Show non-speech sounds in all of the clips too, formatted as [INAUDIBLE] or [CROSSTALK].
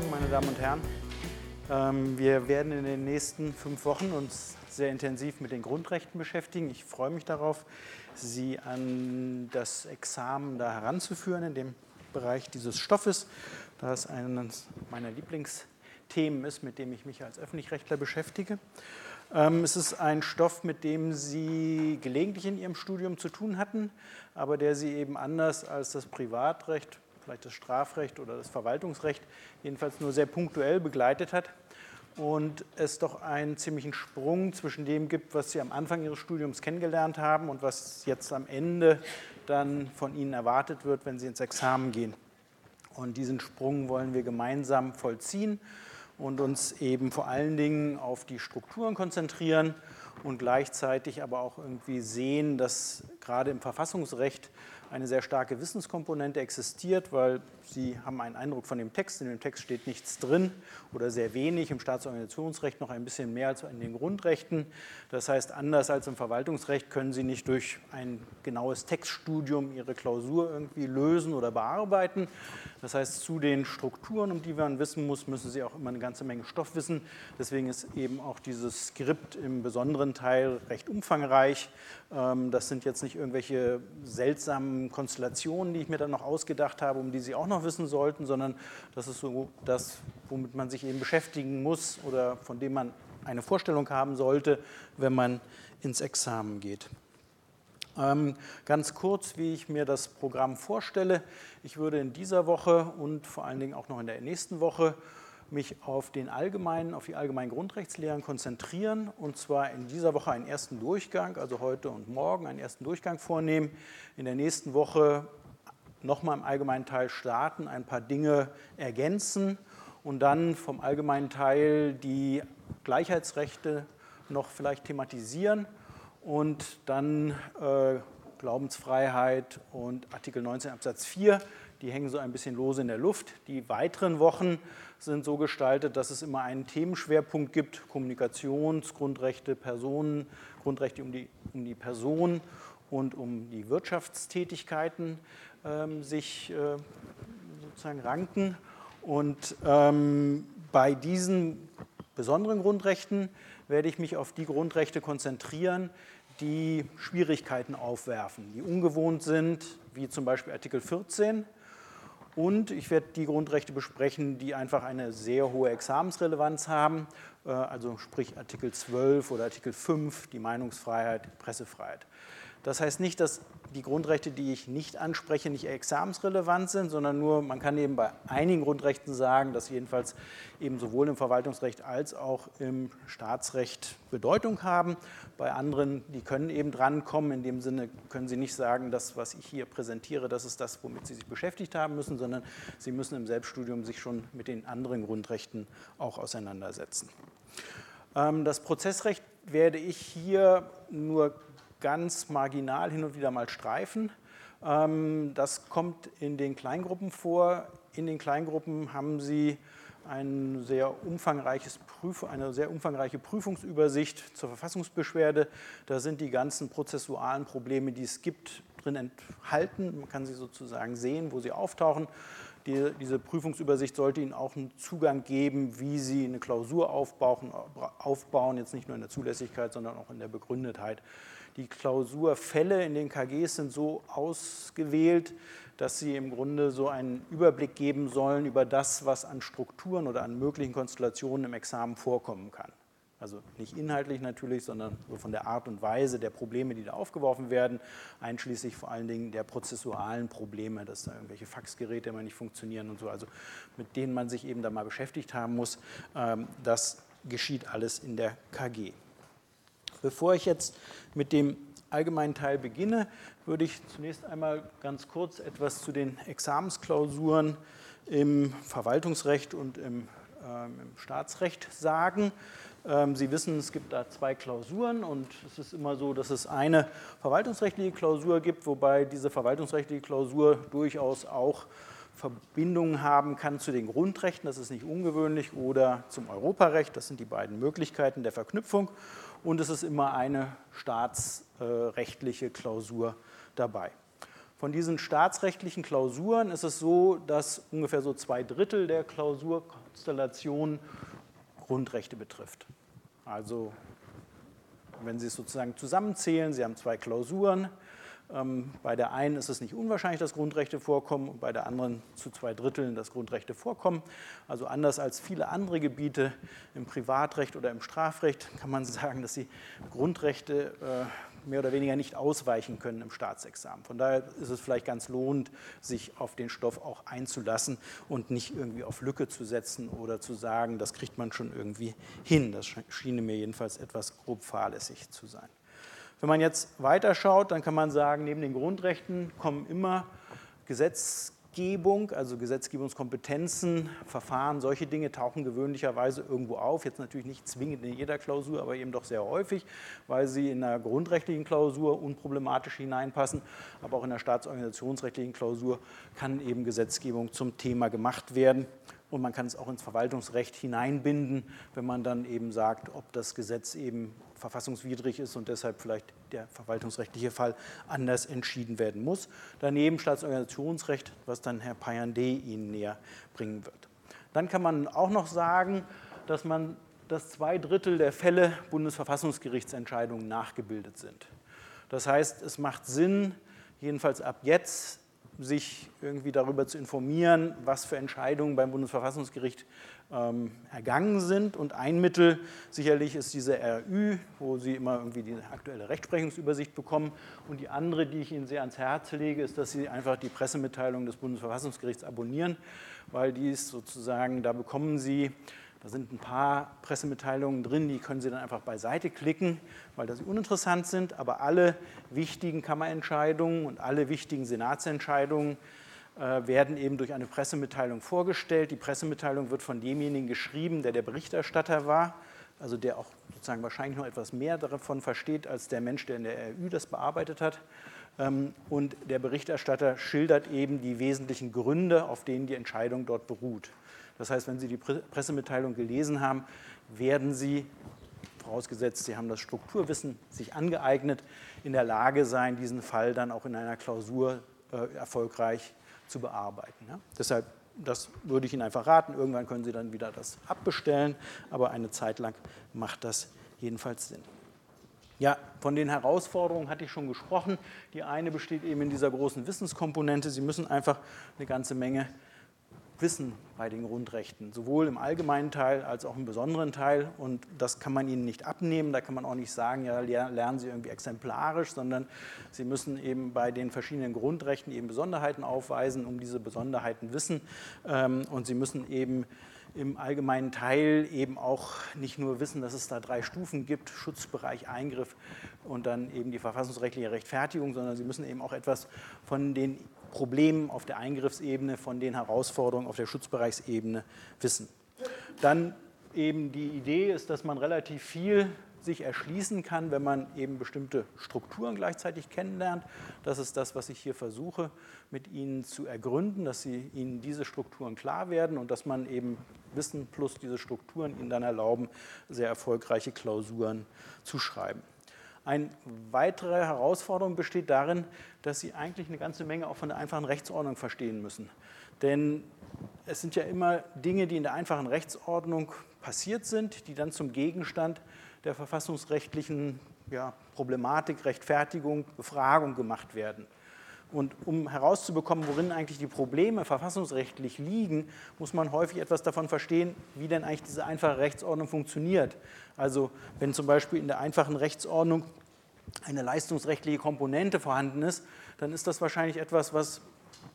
Morgen, meine Damen und Herren. Ähm, wir werden in den nächsten fünf Wochen uns sehr intensiv mit den Grundrechten beschäftigen. Ich freue mich darauf, Sie an das Examen da heranzuführen in dem Bereich dieses Stoffes, da es eines meiner Lieblingsthemen ist, mit dem ich mich als Öffentlichrechtler beschäftige. Ähm, es ist ein Stoff, mit dem Sie gelegentlich in Ihrem Studium zu tun hatten, aber der Sie eben anders als das Privatrecht vielleicht das Strafrecht oder das Verwaltungsrecht jedenfalls nur sehr punktuell begleitet hat und es doch einen ziemlichen Sprung zwischen dem gibt, was Sie am Anfang Ihres Studiums kennengelernt haben und was jetzt am Ende dann von Ihnen erwartet wird, wenn Sie ins Examen gehen. Und diesen Sprung wollen wir gemeinsam vollziehen und uns eben vor allen Dingen auf die Strukturen konzentrieren und gleichzeitig aber auch irgendwie sehen, dass gerade im Verfassungsrecht eine sehr starke Wissenskomponente existiert, weil Sie haben einen Eindruck von dem Text. In dem Text steht nichts drin oder sehr wenig, im Staatsorganisationsrecht noch ein bisschen mehr als in den Grundrechten. Das heißt, anders als im Verwaltungsrecht können Sie nicht durch ein genaues Textstudium Ihre Klausur irgendwie lösen oder bearbeiten. Das heißt, zu den Strukturen, um die man wissen muss, müssen Sie auch immer eine ganze Menge Stoff wissen. Deswegen ist eben auch dieses Skript im besonderen Teil recht umfangreich. Ähm, das sind jetzt nicht irgendwelche seltsamen Konstellationen, die ich mir dann noch ausgedacht habe, um die Sie auch noch wissen sollten, sondern das ist so das, womit man sich eben beschäftigen muss oder von dem man eine Vorstellung haben sollte, wenn man ins Examen geht. Ähm, ganz kurz, wie ich mir das Programm vorstelle. Ich würde in dieser Woche und vor allen Dingen auch noch in der nächsten Woche mich auf den allgemeinen, auf die allgemeinen Grundrechtslehren konzentrieren und zwar in dieser Woche einen ersten Durchgang, also heute und morgen einen ersten Durchgang vornehmen. In der nächsten Woche nochmal im allgemeinen Teil starten, ein paar Dinge ergänzen und dann vom allgemeinen Teil die Gleichheitsrechte noch vielleicht thematisieren und dann äh, Glaubensfreiheit und Artikel 19 Absatz 4, die hängen so ein bisschen lose in der Luft. Die weiteren Wochen sind so gestaltet, dass es immer einen Themenschwerpunkt gibt, Kommunikationsgrundrechte, Personen, Grundrechte um die, um die Person und um die Wirtschaftstätigkeiten sich äh, sozusagen ranken. Und ähm, bei diesen besonderen Grundrechten werde ich mich auf die Grundrechte konzentrieren, die Schwierigkeiten aufwerfen, die ungewohnt sind, wie zum Beispiel Artikel 14. Und ich werde die Grundrechte besprechen, die einfach eine sehr hohe Examensrelevanz haben, äh, also sprich Artikel 12 oder Artikel 5, die Meinungsfreiheit, Pressefreiheit. Das heißt nicht, dass die Grundrechte, die ich nicht anspreche, nicht examensrelevant sind, sondern nur, man kann eben bei einigen Grundrechten sagen, dass jedenfalls eben sowohl im Verwaltungsrecht als auch im Staatsrecht Bedeutung haben. Bei anderen, die können eben drankommen. In dem Sinne können Sie nicht sagen, das, was ich hier präsentiere, das ist das, womit Sie sich beschäftigt haben müssen, sondern Sie müssen im Selbststudium sich schon mit den anderen Grundrechten auch auseinandersetzen. Ähm, das Prozessrecht werde ich hier nur ganz marginal hin und wieder mal streifen. Ähm, das kommt in den Kleingruppen vor. In den Kleingruppen haben Sie ein sehr umfangreiches Prüf eine sehr umfangreiche Prüfungsübersicht zur Verfassungsbeschwerde. Da sind die ganzen prozessualen Probleme, die es gibt, drin enthalten. Man kann sie sozusagen sehen, wo sie auftauchen. Die, diese Prüfungsübersicht sollte Ihnen auch einen Zugang geben, wie Sie eine Klausur aufbauen, aufbauen, jetzt nicht nur in der Zulässigkeit, sondern auch in der Begründetheit. Die Klausurfälle in den KGs sind so ausgewählt, dass sie im Grunde so einen Überblick geben sollen über das, was an Strukturen oder an möglichen Konstellationen im Examen vorkommen kann. Also nicht inhaltlich natürlich, sondern so von der Art und Weise der Probleme, die da aufgeworfen werden, einschließlich vor allen Dingen der prozessualen Probleme, dass da irgendwelche Faxgeräte immer nicht funktionieren und so, also mit denen man sich eben da mal beschäftigt haben muss. Ähm, das geschieht alles in der KG. Bevor ich jetzt mit dem allgemeinen Teil beginne, würde ich zunächst einmal ganz kurz etwas zu den Examensklausuren im Verwaltungsrecht und im, äh, im Staatsrecht sagen. Ähm, Sie wissen, es gibt da zwei Klausuren und es ist immer so, dass es eine verwaltungsrechtliche Klausur gibt, wobei diese verwaltungsrechtliche Klausur durchaus auch Verbindungen haben kann zu den Grundrechten, das ist nicht ungewöhnlich, oder zum Europarecht, das sind die beiden Möglichkeiten der Verknüpfung und es ist immer eine staatsrechtliche Klausur dabei. Von diesen staatsrechtlichen Klausuren ist es so, dass ungefähr so zwei Drittel der Klausurkonstellation Grundrechte betrifft. Also wenn Sie es sozusagen zusammenzählen, Sie haben zwei Klausuren, bei der einen ist es nicht unwahrscheinlich, dass Grundrechte vorkommen und bei der anderen zu zwei Dritteln, dass Grundrechte vorkommen. Also anders als viele andere Gebiete im Privatrecht oder im Strafrecht kann man [LAUGHS] sagen, dass die Grundrechte äh, mehr oder weniger nicht ausweichen können im Staatsexamen. Von daher ist es vielleicht ganz lohnend, sich auf den Stoff auch einzulassen und nicht irgendwie auf Lücke zu setzen oder zu sagen, das kriegt man schon irgendwie hin. Das schien mir jedenfalls etwas grob fahrlässig zu sein. Wenn man jetzt weiterschaut, dann kann man sagen, neben den Grundrechten kommen immer Gesetzgebung, also Gesetzgebungskompetenzen, Verfahren, solche Dinge tauchen gewöhnlicherweise irgendwo auf. Jetzt natürlich nicht zwingend in jeder Klausur, aber eben doch sehr häufig, weil sie in einer grundrechtlichen Klausur unproblematisch hineinpassen. Aber auch in der staatsorganisationsrechtlichen Klausur kann eben Gesetzgebung zum Thema gemacht werden. Und man kann es auch ins Verwaltungsrecht hineinbinden, wenn man dann eben sagt, ob das Gesetz eben verfassungswidrig ist und deshalb vielleicht der verwaltungsrechtliche Fall anders entschieden werden muss. Daneben Staatsorganisationsrecht, was dann Herr Payande Ihnen näher bringen wird. Dann kann man auch noch sagen, dass man dass zwei Drittel der Fälle Bundesverfassungsgerichtsentscheidungen nachgebildet sind. Das heißt, es macht Sinn, jedenfalls ab jetzt, sich irgendwie darüber zu informieren, was für Entscheidungen beim Bundesverfassungsgericht ähm, ergangen sind. Und ein Mittel sicherlich ist diese RÜ, wo Sie immer irgendwie die aktuelle Rechtsprechungsübersicht bekommen. Und die andere, die ich Ihnen sehr ans Herz lege, ist, dass Sie einfach die Pressemitteilung des Bundesverfassungsgerichts abonnieren, weil die ist sozusagen, da bekommen Sie da sind ein paar Pressemitteilungen drin, die können Sie dann einfach beiseite klicken, weil das uninteressant sind. Aber alle wichtigen Kammerentscheidungen und alle wichtigen Senatsentscheidungen werden eben durch eine Pressemitteilung vorgestellt. Die Pressemitteilung wird von demjenigen geschrieben, der der Berichterstatter war, also der auch sozusagen wahrscheinlich noch etwas mehr davon versteht als der Mensch, der in der RÜ das bearbeitet hat. Ähm, und der Berichterstatter schildert eben die wesentlichen Gründe, auf denen die Entscheidung dort beruht. Das heißt, wenn Sie die Pressemitteilung gelesen haben, werden Sie, vorausgesetzt Sie haben das Strukturwissen sich angeeignet, in der Lage sein, diesen Fall dann auch in einer Klausur äh, erfolgreich zu bearbeiten. Ja? Deshalb, das würde ich Ihnen einfach raten. Irgendwann können Sie dann wieder das abbestellen, aber eine Zeit lang macht das jedenfalls Sinn. Ja, von den Herausforderungen hatte ich schon gesprochen. Die eine besteht eben in dieser großen Wissenskomponente. Sie müssen einfach eine ganze Menge Wissen bei den Grundrechten, sowohl im allgemeinen Teil als auch im besonderen Teil. Und das kann man ihnen nicht abnehmen. Da kann man auch nicht sagen, ja, lernen Sie irgendwie exemplarisch, sondern Sie müssen eben bei den verschiedenen Grundrechten eben Besonderheiten aufweisen, um diese Besonderheiten wissen. Ähm, und Sie müssen eben im allgemeinen Teil eben auch nicht nur wissen, dass es da drei Stufen gibt, Schutzbereich, Eingriff und dann eben die verfassungsrechtliche Rechtfertigung, sondern Sie müssen eben auch etwas von den Problemen auf der Eingriffsebene, von den Herausforderungen auf der Schutzbereichsebene wissen. Dann eben die Idee ist, dass man relativ viel sich erschließen kann, wenn man eben bestimmte Strukturen gleichzeitig kennenlernt. Das ist das, was ich hier versuche, mit Ihnen zu ergründen, dass Sie Ihnen diese Strukturen klar werden und dass man eben Wissen plus diese Strukturen Ihnen dann erlauben, sehr erfolgreiche Klausuren zu schreiben. Eine weitere Herausforderung besteht darin, dass Sie eigentlich eine ganze Menge auch von der einfachen Rechtsordnung verstehen müssen. Denn es sind ja immer Dinge, die in der einfachen Rechtsordnung passiert sind, die dann zum Gegenstand der verfassungsrechtlichen ja, Problematik, Rechtfertigung, Befragung gemacht werden. Und um herauszubekommen, worin eigentlich die Probleme verfassungsrechtlich liegen, muss man häufig etwas davon verstehen, wie denn eigentlich diese einfache Rechtsordnung funktioniert. Also wenn zum Beispiel in der einfachen Rechtsordnung eine leistungsrechtliche Komponente vorhanden ist, dann ist das wahrscheinlich etwas, was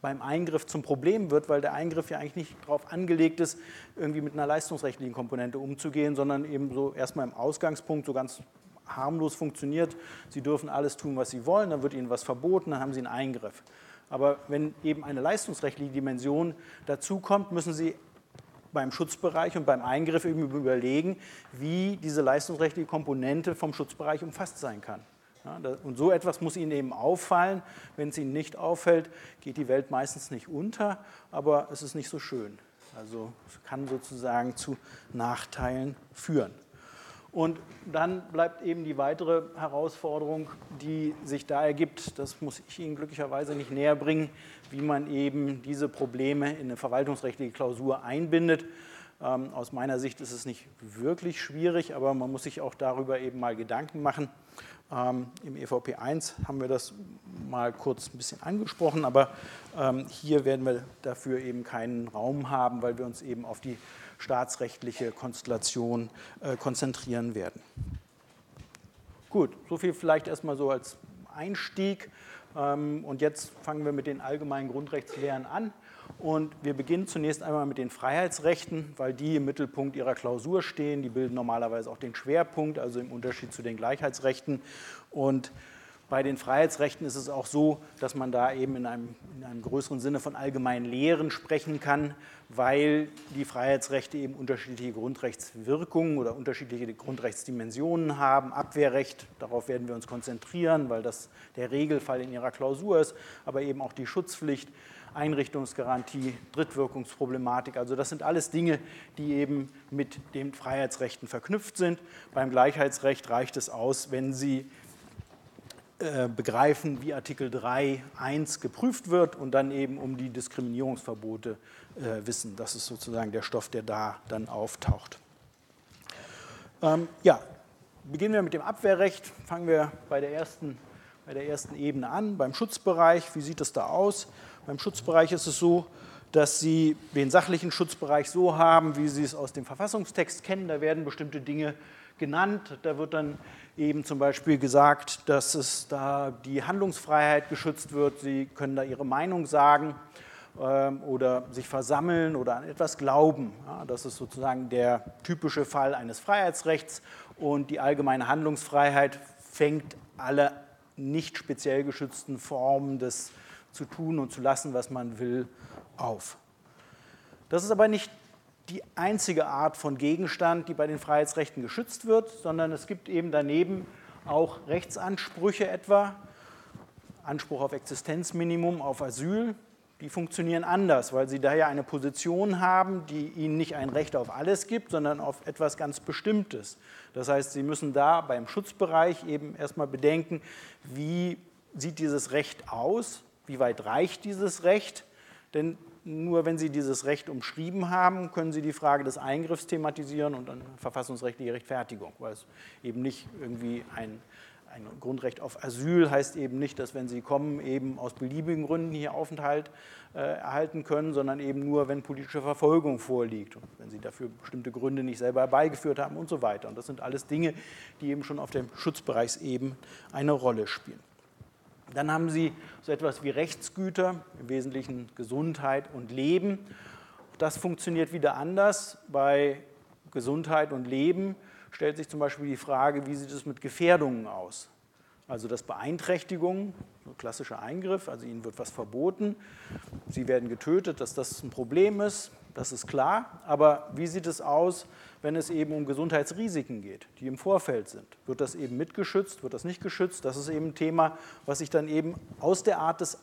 beim Eingriff zum Problem wird, weil der Eingriff ja eigentlich nicht darauf angelegt ist, irgendwie mit einer leistungsrechtlichen Komponente umzugehen, sondern eben so erstmal im Ausgangspunkt so ganz harmlos funktioniert. Sie dürfen alles tun, was Sie wollen, dann wird Ihnen was verboten, dann haben Sie einen Eingriff. Aber wenn eben eine leistungsrechtliche Dimension dazukommt, müssen Sie beim Schutzbereich und beim Eingriff eben überlegen, wie diese leistungsrechtliche Komponente vom Schutzbereich umfasst sein kann. Ja, und so etwas muss Ihnen eben auffallen. Wenn es Ihnen nicht auffällt, geht die Welt meistens nicht unter, aber es ist nicht so schön. Also es kann sozusagen zu Nachteilen führen. Und dann bleibt eben die weitere Herausforderung, die sich da ergibt, das muss ich Ihnen glücklicherweise nicht näher bringen, wie man eben diese Probleme in eine verwaltungsrechtliche Klausur einbindet. Ähm, aus meiner Sicht ist es nicht wirklich schwierig, aber man muss sich auch darüber eben mal Gedanken machen. Ähm, Im EVP 1 haben wir das mal kurz ein bisschen angesprochen, aber ähm, hier werden wir dafür eben keinen Raum haben, weil wir uns eben auf die staatsrechtliche Konstellation äh, konzentrieren werden. Gut, soviel vielleicht erstmal so als Einstieg. Ähm, und jetzt fangen wir mit den allgemeinen Grundrechtslehren an. Und wir beginnen zunächst einmal mit den Freiheitsrechten, weil die im Mittelpunkt ihrer Klausur stehen. Die bilden normalerweise auch den Schwerpunkt, also im Unterschied zu den Gleichheitsrechten. Und bei den Freiheitsrechten ist es auch so, dass man da eben in einem, in einem größeren Sinne von allgemeinen Lehren sprechen kann, weil die Freiheitsrechte eben unterschiedliche Grundrechtswirkungen oder unterschiedliche Grundrechtsdimensionen haben. Abwehrrecht, darauf werden wir uns konzentrieren, weil das der Regelfall in ihrer Klausur ist, aber eben auch die Schutzpflicht, Einrichtungsgarantie, Drittwirkungsproblematik. Also das sind alles Dinge, die eben mit den Freiheitsrechten verknüpft sind. Beim Gleichheitsrecht reicht es aus, wenn Sie begreifen, wie Artikel 3.1 geprüft wird und dann eben um die Diskriminierungsverbote äh, wissen. Das ist sozusagen der Stoff, der da dann auftaucht. Ähm, ja, beginnen wir mit dem Abwehrrecht. Fangen wir bei der, ersten, bei der ersten Ebene an, beim Schutzbereich. Wie sieht es da aus? Beim Schutzbereich ist es so, dass Sie den sachlichen Schutzbereich so haben, wie Sie es aus dem Verfassungstext kennen. Da werden bestimmte Dinge genannt. Da wird dann eben zum Beispiel gesagt, dass es da die Handlungsfreiheit geschützt wird. Sie können da Ihre Meinung sagen ähm, oder sich versammeln oder an etwas glauben. Das ist sozusagen der typische Fall eines Freiheitsrechts und die allgemeine Handlungsfreiheit fängt alle nicht speziell geschützten Formen des zu tun und zu lassen, was man will, auf. Das ist aber nicht die einzige Art von Gegenstand, die bei den Freiheitsrechten geschützt wird, sondern es gibt eben daneben auch Rechtsansprüche etwa, Anspruch auf Existenzminimum, auf Asyl, die funktionieren anders, weil sie daher eine Position haben, die ihnen nicht ein Recht auf alles gibt, sondern auf etwas ganz Bestimmtes. Das heißt, sie müssen da beim Schutzbereich eben erstmal bedenken, wie sieht dieses Recht aus, wie weit reicht dieses Recht, denn nur wenn Sie dieses Recht umschrieben haben, können Sie die Frage des Eingriffs thematisieren und eine verfassungsrechtliche Rechtfertigung, weil es eben nicht irgendwie ein, ein Grundrecht auf Asyl heißt eben nicht, dass wenn Sie kommen, eben aus beliebigen Gründen hier Aufenthalt äh, erhalten können, sondern eben nur, wenn politische Verfolgung vorliegt und wenn Sie dafür bestimmte Gründe nicht selber herbeigeführt haben und so weiter. Und das sind alles Dinge, die eben schon auf dem Schutzbereichseben eine Rolle spielen. Dann haben Sie so etwas wie Rechtsgüter, im Wesentlichen Gesundheit und Leben. Das funktioniert wieder anders. Bei Gesundheit und Leben stellt sich zum Beispiel die Frage, wie sieht es mit Gefährdungen aus? Also das Beeinträchtigungen, ein klassischer Eingriff, also Ihnen wird was verboten, Sie werden getötet, dass das ein Problem ist, das ist klar. Aber wie sieht es aus, wenn es eben um Gesundheitsrisiken geht, die im Vorfeld sind? Wird das eben mitgeschützt, wird das nicht geschützt? Das ist eben ein Thema, was sich dann eben aus der Art des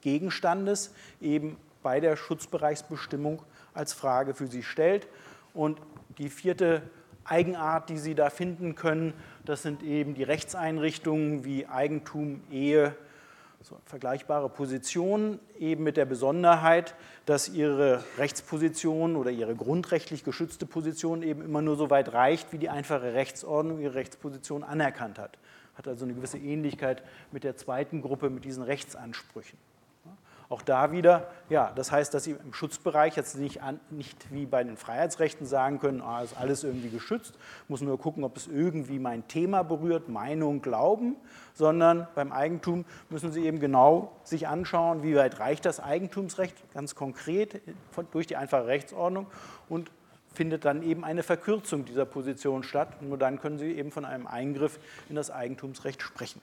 Gegenstandes eben bei der Schutzbereichsbestimmung als Frage für Sie stellt. Und die vierte Eigenart, die Sie da finden können, das sind eben die Rechtseinrichtungen wie Eigentum, Ehe, so vergleichbare Positionen, eben mit der Besonderheit, dass ihre Rechtsposition oder ihre grundrechtlich geschützte Position eben immer nur so weit reicht, wie die einfache Rechtsordnung ihre Rechtsposition anerkannt hat. Hat also eine gewisse Ähnlichkeit mit der zweiten Gruppe, mit diesen Rechtsansprüchen. Auch da wieder, ja, das heißt, dass Sie im Schutzbereich jetzt nicht, an, nicht wie bei den Freiheitsrechten sagen können, ah, ist alles irgendwie geschützt, muss nur gucken, ob es irgendwie mein Thema berührt, Meinung, Glauben, sondern beim Eigentum müssen Sie eben genau sich anschauen, wie weit reicht das Eigentumsrecht ganz konkret durch die einfache Rechtsordnung und findet dann eben eine Verkürzung dieser Position statt. Nur dann können Sie eben von einem Eingriff in das Eigentumsrecht sprechen.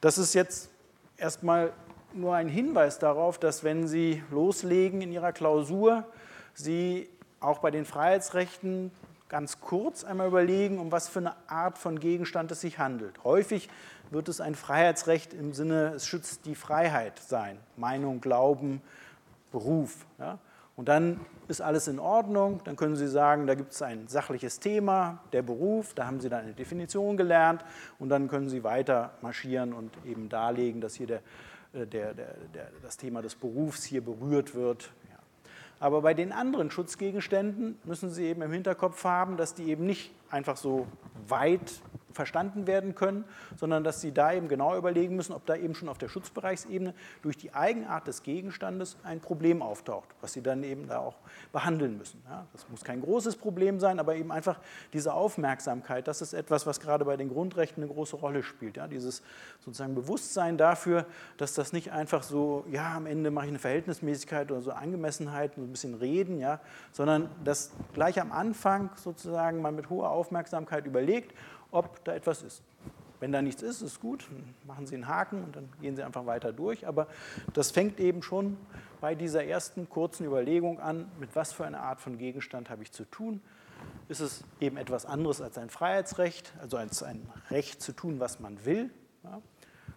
Das ist jetzt erstmal nur ein Hinweis darauf, dass wenn Sie loslegen in Ihrer Klausur, Sie auch bei den Freiheitsrechten ganz kurz einmal überlegen, um was für eine Art von Gegenstand es sich handelt. Häufig wird es ein Freiheitsrecht im Sinne, es schützt die Freiheit sein, Meinung, Glauben, Beruf. Ja? Und dann ist alles in Ordnung, dann können Sie sagen, da gibt es ein sachliches Thema, der Beruf, da haben Sie dann eine Definition gelernt und dann können Sie weiter marschieren und eben darlegen, dass hier der, der, der, der das Thema des Berufs hier berührt wird. Ja. Aber bei den anderen Schutzgegenständen müssen Sie eben im Hinterkopf haben, dass die eben nicht einfach so weit verstanden werden können, sondern dass Sie da eben genau überlegen müssen, ob da eben schon auf der Schutzbereichsebene durch die Eigenart des Gegenstandes ein Problem auftaucht, was Sie dann eben da auch behandeln müssen. Ja, das muss kein großes Problem sein, aber eben einfach diese Aufmerksamkeit, das ist etwas, was gerade bei den Grundrechten eine große Rolle spielt. Ja, dieses sozusagen Bewusstsein dafür, dass das nicht einfach so, ja, am Ende mache ich eine Verhältnismäßigkeit oder so Angemessenheit, ein bisschen reden, ja, sondern dass gleich am Anfang sozusagen man mit hoher Aufmerksamkeit überlegt, ob da etwas ist. Wenn da nichts ist, ist gut, dann machen Sie einen Haken und dann gehen Sie einfach weiter durch. Aber das fängt eben schon bei dieser ersten kurzen Überlegung an, mit was für einer Art von Gegenstand habe ich zu tun. Ist es eben etwas anderes als ein Freiheitsrecht, also als ein Recht zu tun, was man will? Ja.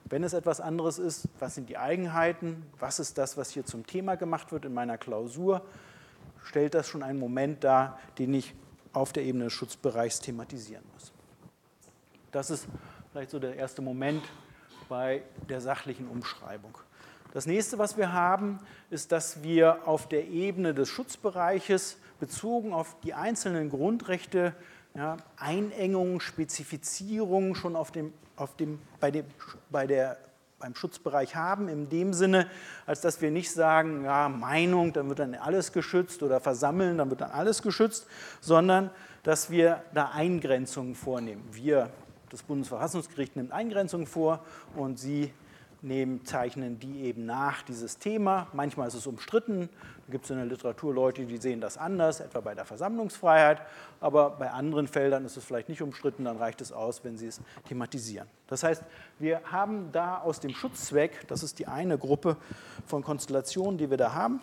Wenn es etwas anderes ist, was sind die Eigenheiten? Was ist das, was hier zum Thema gemacht wird in meiner Klausur? Stellt das schon einen Moment dar, den ich auf der Ebene des Schutzbereichs thematisieren muss? Das ist vielleicht so der erste Moment bei der sachlichen Umschreibung. Das nächste, was wir haben, ist, dass wir auf der Ebene des Schutzbereiches bezogen auf die einzelnen Grundrechte ja, Einengungen, Spezifizierungen schon auf dem, auf dem, bei dem, bei der, beim Schutzbereich haben, in dem Sinne, als dass wir nicht sagen, ja, Meinung, dann wird dann alles geschützt oder Versammeln, dann wird dann alles geschützt, sondern dass wir da Eingrenzungen vornehmen. Wir das Bundesverfassungsgericht nimmt Eingrenzungen vor und Sie nehmen, zeichnen die eben nach, dieses Thema. Manchmal ist es umstritten. Da gibt es in der Literatur Leute, die sehen das anders, etwa bei der Versammlungsfreiheit. Aber bei anderen Feldern ist es vielleicht nicht umstritten, dann reicht es aus, wenn Sie es thematisieren. Das heißt, wir haben da aus dem Schutzzweck, das ist die eine Gruppe von Konstellationen, die wir da haben,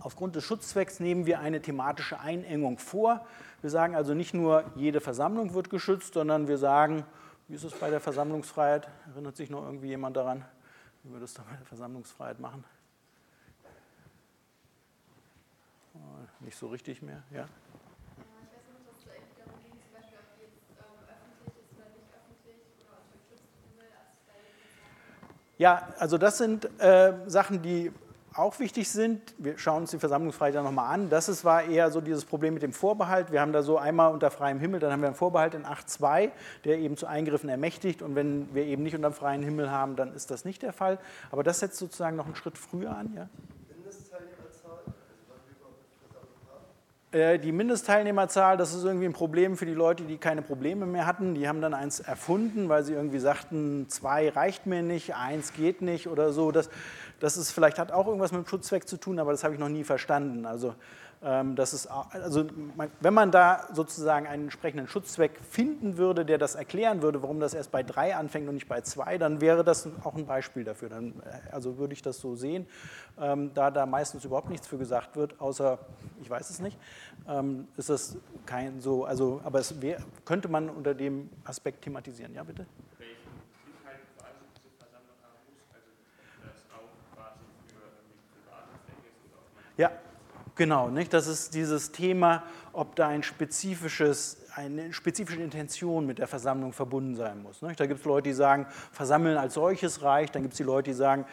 aufgrund des Schutzzwecks nehmen wir eine thematische Einengung vor. Wir sagen also nicht nur, jede Versammlung wird geschützt, sondern wir sagen, wie ist es bei der Versammlungsfreiheit? Erinnert sich noch irgendwie jemand daran, wie wir das da bei der Versammlungsfreiheit machen? Oh, nicht so richtig mehr, ja? Ja, also das sind äh, Sachen, die auch wichtig sind. Wir schauen uns die Versammlungsfreiheit nochmal an. Das ist, war eher so dieses Problem mit dem Vorbehalt. Wir haben da so einmal unter freiem Himmel, dann haben wir einen Vorbehalt in 8.2, der eben zu Eingriffen ermächtigt. Und wenn wir eben nicht unter freiem Himmel haben, dann ist das nicht der Fall. Aber das setzt sozusagen noch einen Schritt früher an. Ja? Äh, die Mindestteilnehmerzahl, das ist irgendwie ein Problem für die Leute, die keine Probleme mehr hatten. Die haben dann eins erfunden, weil sie irgendwie sagten, zwei reicht mir nicht, eins geht nicht oder so. Das, das ist vielleicht hat auch irgendwas mit dem Schutzzweck zu tun, aber das habe ich noch nie verstanden. Also, ähm, das ist, also wenn man da sozusagen einen entsprechenden Schutzzweck finden würde, der das erklären würde, warum das erst bei drei anfängt und nicht bei zwei, dann wäre das auch ein Beispiel dafür. Dann, äh, also würde ich das so sehen, ähm, da da meistens überhaupt nichts für gesagt wird, außer ich weiß es nicht, ähm, ist das kein so, also aber es wär, könnte man unter dem Aspekt thematisieren. Ja, bitte. Ja, genau. Nicht? Das ist dieses Thema, ob da ein spezifisches, eine spezifische Intention mit der Versammlung verbunden sein muss. Nicht? Da gibt es Leute, die sagen, Versammeln als solches reicht. Dann gibt es die Leute, die sagen,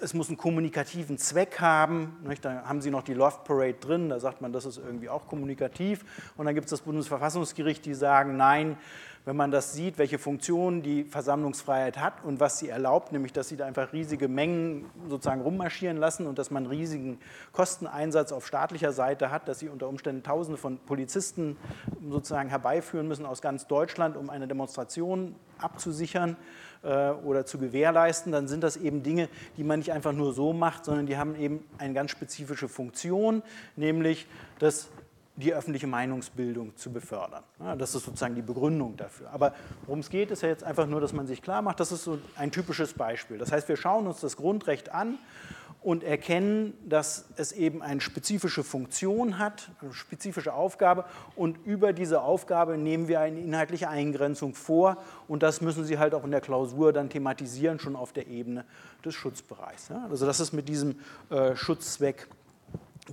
es muss einen kommunikativen Zweck haben. Da haben Sie noch die Love Parade drin, da sagt man, das ist irgendwie auch kommunikativ. Und dann gibt es das Bundesverfassungsgericht, die sagen, nein, wenn man das sieht, welche Funktion die Versammlungsfreiheit hat und was sie erlaubt, nämlich dass sie da einfach riesige Mengen sozusagen rummarschieren lassen und dass man riesigen Kosteneinsatz auf staatlicher Seite hat, dass sie unter Umständen Tausende von Polizisten sozusagen herbeiführen müssen aus ganz Deutschland, um eine Demonstration abzusichern äh, oder zu gewährleisten, dann sind das eben Dinge, die man nicht einfach nur so macht, sondern die haben eben eine ganz spezifische Funktion, nämlich das die öffentliche Meinungsbildung zu befördern. Ja, das ist sozusagen die Begründung dafür. Aber worum es geht, ist ja jetzt einfach nur, dass man sich klar macht, das ist so ein typisches Beispiel. Das heißt, wir schauen uns das Grundrecht an und erkennen, dass es eben eine spezifische Funktion hat, eine spezifische Aufgabe und über diese Aufgabe nehmen wir eine inhaltliche Eingrenzung vor und das müssen Sie halt auch in der Klausur dann thematisieren, schon auf der Ebene des Schutzbereichs. Also das ist mit diesem äh, Schutzzweck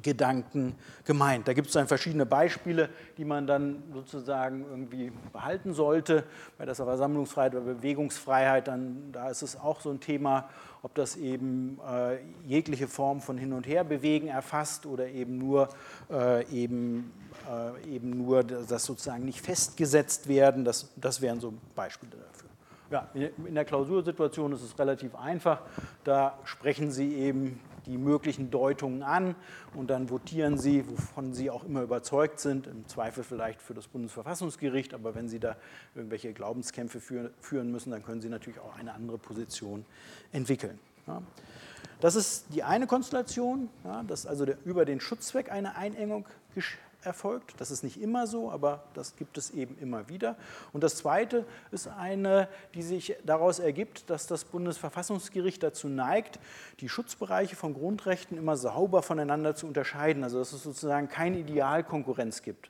Gedanken gemeint. Da gibt es dann verschiedene Beispiele, die man dann sozusagen irgendwie behalten sollte. Bei der Versammlungsfreiheit oder Bewegungsfreiheit, dann, da ist es auch so ein Thema, ob das eben äh, jegliche Form von Hin- und Herbewegen erfasst oder eben nur, äh, eben, äh, eben nur das sozusagen nicht festgesetzt werden. Das, das wären so Beispiele dafür. Ja, in der Klausursituation ist es relativ einfach. Da sprechen Sie eben die möglichen Deutungen an und dann votieren Sie, wovon Sie auch immer überzeugt sind, im Zweifel vielleicht für das Bundesverfassungsgericht, aber wenn Sie da irgendwelche Glaubenskämpfe führen müssen, dann können Sie natürlich auch eine andere Position entwickeln. Das ist die eine Konstellation, dass also über den Schutzzweck eine Einengung erfolgt. Das ist nicht immer so, aber das gibt es eben immer wieder. Und das Zweite ist eine, die sich daraus ergibt, dass das Bundesverfassungsgericht dazu neigt, die Schutzbereiche von Grundrechten immer sauber voneinander zu unterscheiden. Also dass es sozusagen keine Idealkonkurrenz gibt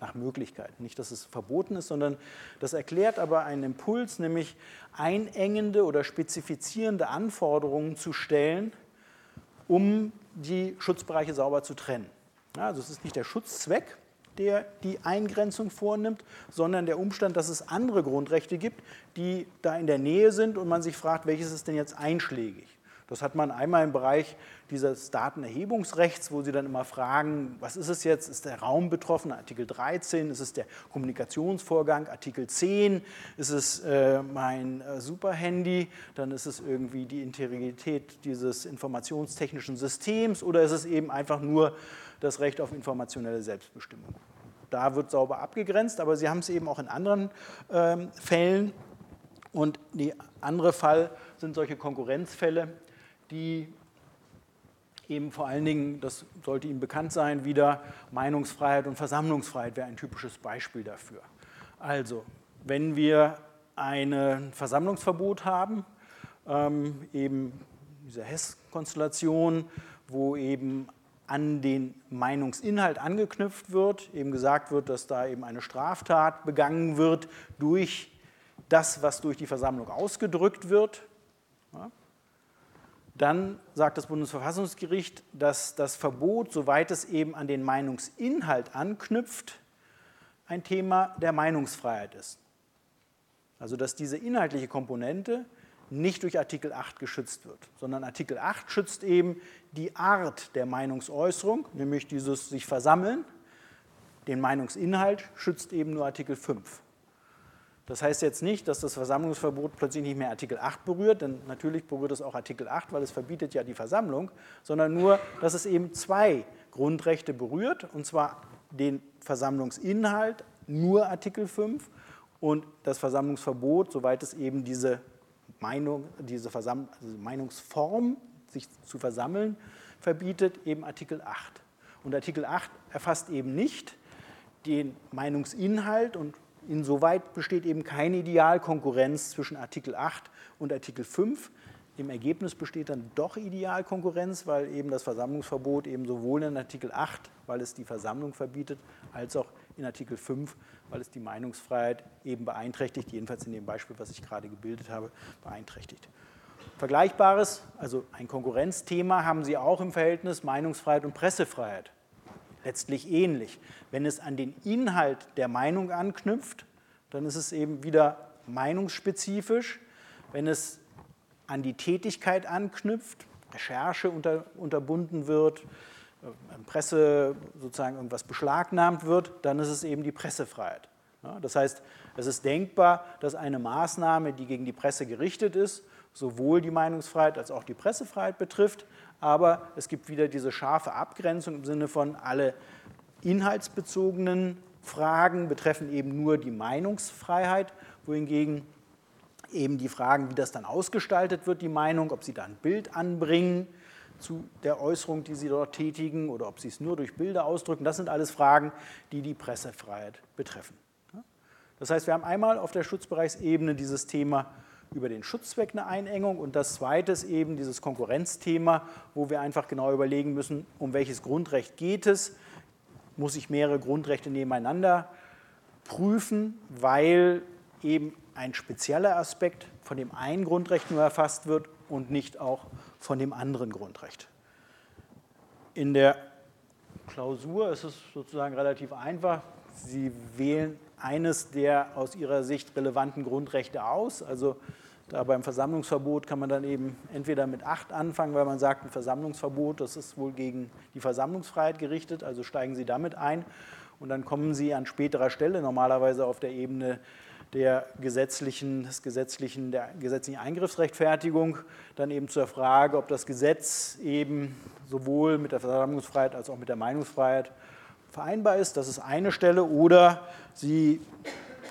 nach Möglichkeit. Nicht, dass es verboten ist, sondern das erklärt aber einen Impuls, nämlich einengende oder spezifizierende Anforderungen zu stellen, um die Schutzbereiche sauber zu trennen. Also es ist nicht der Schutzzweck, der die Eingrenzung vornimmt, sondern der Umstand, dass es andere Grundrechte gibt, die da in der Nähe sind und man sich fragt, welches ist denn jetzt einschlägig. Das hat man einmal im Bereich dieses Datenerhebungsrechts, wo Sie dann immer fragen, was ist es jetzt? Ist der Raum betroffen? Artikel 13. Ist es der Kommunikationsvorgang? Artikel 10. Ist es äh, mein äh, Superhandy? Dann ist es irgendwie die Integrität dieses informationstechnischen Systems oder ist es eben einfach nur das Recht auf informationelle Selbstbestimmung. Da wird sauber abgegrenzt, aber Sie haben es eben auch in anderen ähm, Fällen. Und der andere Fall sind solche Konkurrenzfälle, die eben vor allen Dingen, das sollte Ihnen bekannt sein, wieder Meinungsfreiheit und Versammlungsfreiheit wäre ein typisches Beispiel dafür. Also, wenn wir ein Versammlungsverbot haben, ähm, eben diese Hess-Konstellation, wo eben an den Meinungsinhalt angeknüpft wird, eben gesagt wird, dass da eben eine Straftat begangen wird durch das, was durch die Versammlung ausgedrückt wird. Ja. Dann sagt das Bundesverfassungsgericht, dass das Verbot, soweit es eben an den Meinungsinhalt anknüpft, ein Thema der Meinungsfreiheit ist. Also dass diese inhaltliche Komponente nicht durch Artikel 8 geschützt wird, sondern Artikel 8 schützt eben die Art der Meinungsäußerung, nämlich dieses sich versammeln. Den Meinungsinhalt schützt eben nur Artikel 5. Das heißt jetzt nicht, dass das Versammlungsverbot plötzlich nicht mehr Artikel 8 berührt, denn natürlich berührt es auch Artikel 8, weil es verbietet ja die Versammlung, sondern nur, dass es eben zwei Grundrechte berührt, und zwar den Versammlungsinhalt, nur Artikel 5, und das Versammlungsverbot, soweit es eben diese Meinung, diese, Versam also Meinungsform, sich zu versammeln, verbietet, eben Artikel 8. Und Artikel 8 erfasst eben nicht den Meinungsinhalt und insoweit besteht eben keine Idealkonkurrenz zwischen Artikel 8 und Artikel 5. Im Ergebnis besteht dann doch Idealkonkurrenz, weil eben das Versammlungsverbot eben sowohl in Artikel 8, weil es die Versammlung verbietet, als auch in Artikel 5, weil es die Meinungsfreiheit eben beeinträchtigt, jedenfalls in dem Beispiel, was ich gerade gebildet habe, beeinträchtigt. Vergleichbares, also ein Konkurrenzthema, haben Sie auch im Verhältnis Meinungsfreiheit und Pressefreiheit. Letztlich ähnlich. Wenn es an den Inhalt der Meinung anknüpft, dann ist es eben wieder meinungsspezifisch. Wenn es an die Tätigkeit anknüpft, Recherche unter, unterbunden wird, Presse sozusagen irgendwas beschlagnahmt wird, dann ist es eben die Pressefreiheit. Das heißt, es ist denkbar, dass eine Maßnahme, die gegen die Presse gerichtet ist, sowohl die Meinungsfreiheit als auch die Pressefreiheit betrifft, aber es gibt wieder diese scharfe Abgrenzung im Sinne von alle inhaltsbezogenen Fragen betreffen eben nur die Meinungsfreiheit, wohingegen eben die Fragen, wie das dann ausgestaltet wird, die Meinung, ob Sie da ein Bild anbringen, zu der Äußerung, die Sie dort tätigen oder ob Sie es nur durch Bilder ausdrücken. Das sind alles Fragen, die die Pressefreiheit betreffen. Das heißt, wir haben einmal auf der Schutzbereichsebene dieses Thema über den Schutzzweck eine Einengung und das zweite ist eben dieses Konkurrenzthema, wo wir einfach genau überlegen müssen, um welches Grundrecht geht es. Muss ich mehrere Grundrechte nebeneinander prüfen, weil eben ein spezieller Aspekt von dem einen Grundrecht nur erfasst wird und nicht auch von dem anderen Grundrecht. In der Klausur ist es sozusagen relativ einfach. Sie wählen eines der aus Ihrer Sicht relevanten Grundrechte aus. Also da beim Versammlungsverbot kann man dann eben entweder mit 8 anfangen, weil man sagt, ein Versammlungsverbot, das ist wohl gegen die Versammlungsfreiheit gerichtet, also steigen Sie damit ein. Und dann kommen Sie an späterer Stelle, normalerweise auf der Ebene der gesetzlichen, des gesetzlichen, der gesetzlichen Eingriffsrechtfertigung, dann eben zur Frage, ob das Gesetz eben sowohl mit der Versammlungsfreiheit als auch mit der Meinungsfreiheit vereinbar ist. Das ist eine Stelle. Oder Sie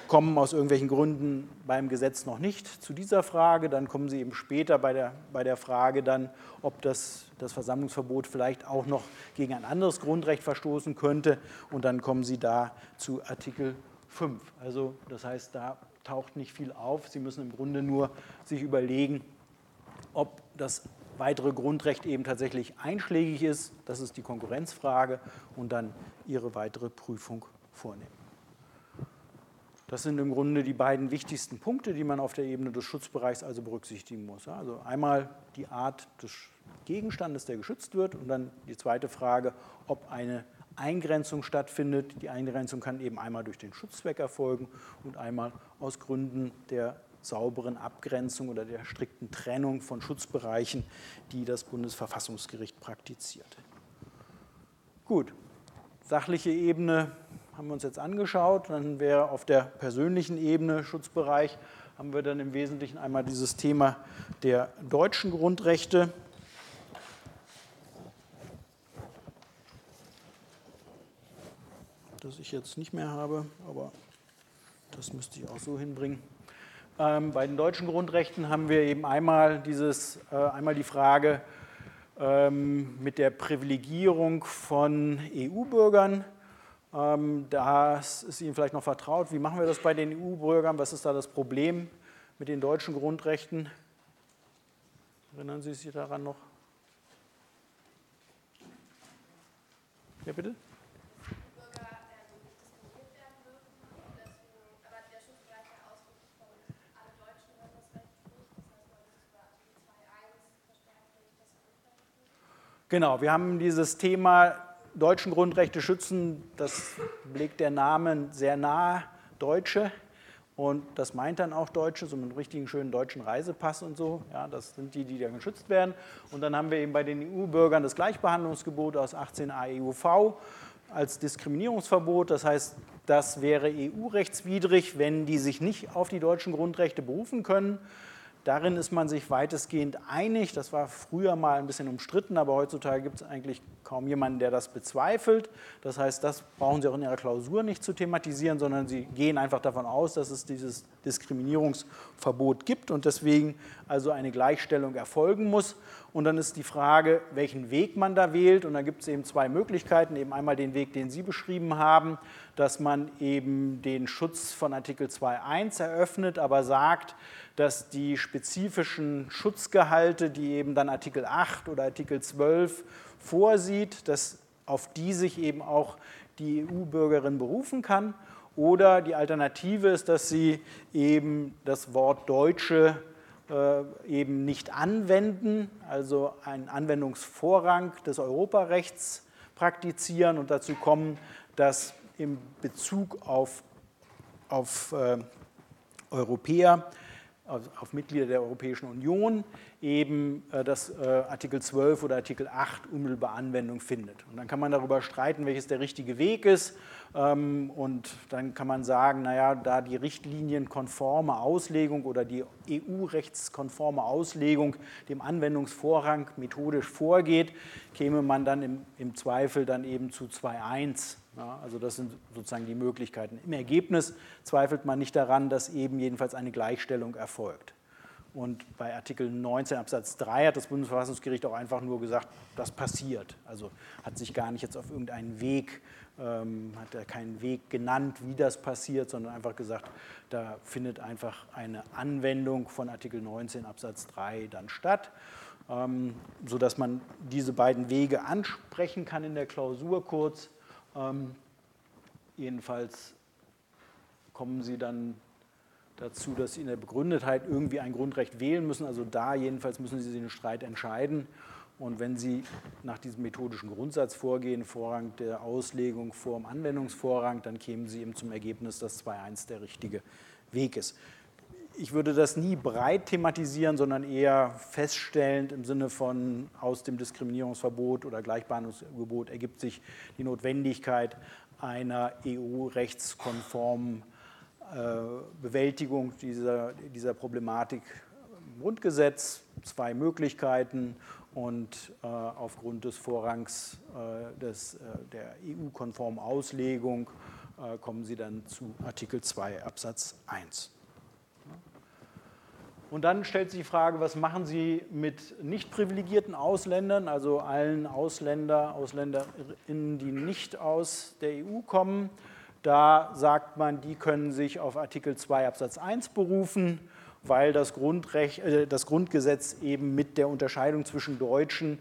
kommen aus irgendwelchen Gründen beim Gesetz noch nicht zu dieser Frage. Dann kommen Sie eben später bei der, bei der Frage dann, ob das, das Versammlungsverbot vielleicht auch noch gegen ein anderes Grundrecht verstoßen könnte. Und dann kommen Sie da zu Artikel 5. Also das heißt, da taucht nicht viel auf. Sie müssen im Grunde nur sich überlegen, ob das weitere Grundrecht eben tatsächlich einschlägig ist. Das ist die Konkurrenzfrage und dann Ihre weitere Prüfung vornehmen. Das sind im Grunde die beiden wichtigsten Punkte, die man auf der Ebene des Schutzbereichs also berücksichtigen muss. Also einmal die Art des Gegenstandes, der geschützt wird, und dann die zweite Frage, ob eine Eingrenzung stattfindet. Die Eingrenzung kann eben einmal durch den Schutzzweck erfolgen und einmal aus Gründen der sauberen Abgrenzung oder der strikten Trennung von Schutzbereichen, die das Bundesverfassungsgericht praktiziert. Gut, sachliche Ebene haben wir uns jetzt angeschaut. Dann wäre auf der persönlichen Ebene Schutzbereich, haben wir dann im Wesentlichen einmal dieses Thema der deutschen Grundrechte. Das ich jetzt nicht mehr habe, aber das müsste ich auch so hinbringen. Ähm, bei den deutschen Grundrechten haben wir eben einmal, dieses, äh, einmal die Frage ähm, mit der Privilegierung von EU-Bürgern. Ähm, das ist Ihnen vielleicht noch vertraut. Wie machen wir das bei den EU-Bürgern? Was ist da das Problem mit den deutschen Grundrechten? Erinnern Sie sich daran noch? Ja, bitte? Genau, wir haben dieses Thema deutschen Grundrechte schützen, das legt der Name sehr nahe, Deutsche. Und das meint dann auch Deutsche, so mit einem richtigen schönen deutschen Reisepass und so. Ja, das sind die, die dann geschützt werden. Und dann haben wir eben bei den EU-Bürgern das Gleichbehandlungsgebot aus 18a EUV als Diskriminierungsverbot. Das heißt, das wäre EU-rechtswidrig, wenn die sich nicht auf die deutschen Grundrechte berufen können. Darin ist man sich weitestgehend einig. Das war früher mal ein bisschen umstritten, aber heutzutage gibt es eigentlich kaum jemanden, der das bezweifelt. Das heißt, das brauchen Sie auch in Ihrer Klausur nicht zu thematisieren, sondern Sie gehen einfach davon aus, dass es dieses Diskriminierungsverbot gibt und deswegen also eine Gleichstellung erfolgen muss. Und dann ist die Frage, welchen Weg man da wählt. Und da gibt es eben zwei Möglichkeiten. Eben einmal den Weg, den Sie beschrieben haben, dass man eben den Schutz von Artikel 2.1 eröffnet, aber sagt, dass die spezifischen Schutzgehalte, die eben dann Artikel 8 oder Artikel 12 vorsieht, dass auf die sich eben auch die EU-Bürgerin berufen kann. Oder die Alternative ist, dass sie eben das Wort Deutsche äh, eben nicht anwenden, also einen Anwendungsvorrang des Europarechts praktizieren und dazu kommen, dass im Bezug auf, auf äh, Europäer auf Mitglieder der Europäischen Union eben äh, das äh, Artikel 12 oder Artikel 8 unmittelbar Anwendung findet. Und dann kann man darüber streiten, welches der richtige Weg ist. Ähm, und dann kann man sagen, naja, da die richtlinienkonforme Auslegung oder die EU-rechtskonforme Auslegung dem Anwendungsvorrang methodisch vorgeht, käme man dann im, im Zweifel dann eben zu 2.1 ja, also das sind sozusagen die Möglichkeiten. Im Ergebnis zweifelt man nicht daran, dass eben jedenfalls eine Gleichstellung erfolgt. Und bei Artikel 19 Absatz 3 hat das Bundesverfassungsgericht auch einfach nur gesagt, das passiert. Also hat sich gar nicht jetzt auf irgendeinen Weg, ähm, hat er keinen Weg genannt, wie das passiert, sondern einfach gesagt, da findet einfach eine Anwendung von Artikel 19 Absatz 3 dann statt, ähm, sodass man diese beiden Wege ansprechen kann in der Klausur kurz ähm, jedenfalls kommen Sie dann dazu, dass Sie in der Begründetheit irgendwie ein Grundrecht wählen müssen. Also da jedenfalls müssen Sie den Streit entscheiden. Und wenn Sie nach diesem methodischen Grundsatz vorgehen, Vorrang der Auslegung vor dem Anwendungsvorrang, dann kämen Sie eben zum Ergebnis, dass 2.1 der richtige Weg ist. Ich würde das nie breit thematisieren, sondern eher feststellend im Sinne von aus dem Diskriminierungsverbot oder Gleichbehandlungsgebot ergibt sich die Notwendigkeit einer EU-rechtskonformen äh, Bewältigung dieser, dieser Problematik im Grundgesetz. Zwei Möglichkeiten und äh, aufgrund des Vorrangs äh, des, äh, der EU-konformen Auslegung äh, kommen Sie dann zu Artikel 2 Absatz 1. Und dann stellt sich die Frage, was machen Sie mit nicht privilegierten Ausländern, also allen Ausländer, Ausländerinnen, die nicht aus der EU kommen. Da sagt man, die können sich auf Artikel 2 Absatz 1 berufen weil das, Grundrecht, äh, das Grundgesetz eben mit der Unterscheidung zwischen Deutschen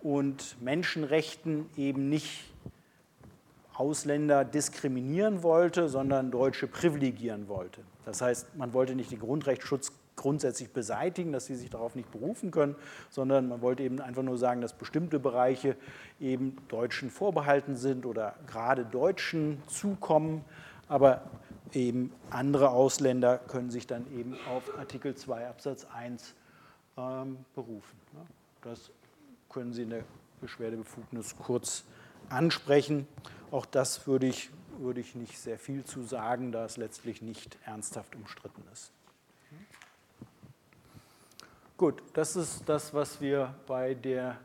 und Menschenrechten eben nicht Ausländer diskriminieren wollte, sondern Deutsche privilegieren wollte. Das heißt, man wollte nicht den Grundrechtsschutz grundsätzlich beseitigen, dass sie sich darauf nicht berufen können, sondern man wollte eben einfach nur sagen, dass bestimmte Bereiche eben Deutschen vorbehalten sind oder gerade Deutschen zukommen. Aber eben andere Ausländer können sich dann eben auf Artikel 2 Absatz 1 ähm, berufen. Das können Sie in der Beschwerdebefugnis kurz ansprechen. Auch das würde ich, würde ich nicht sehr viel zu sagen, da es letztlich nicht ernsthaft umstritten ist. Gut, das ist das, was wir bei, der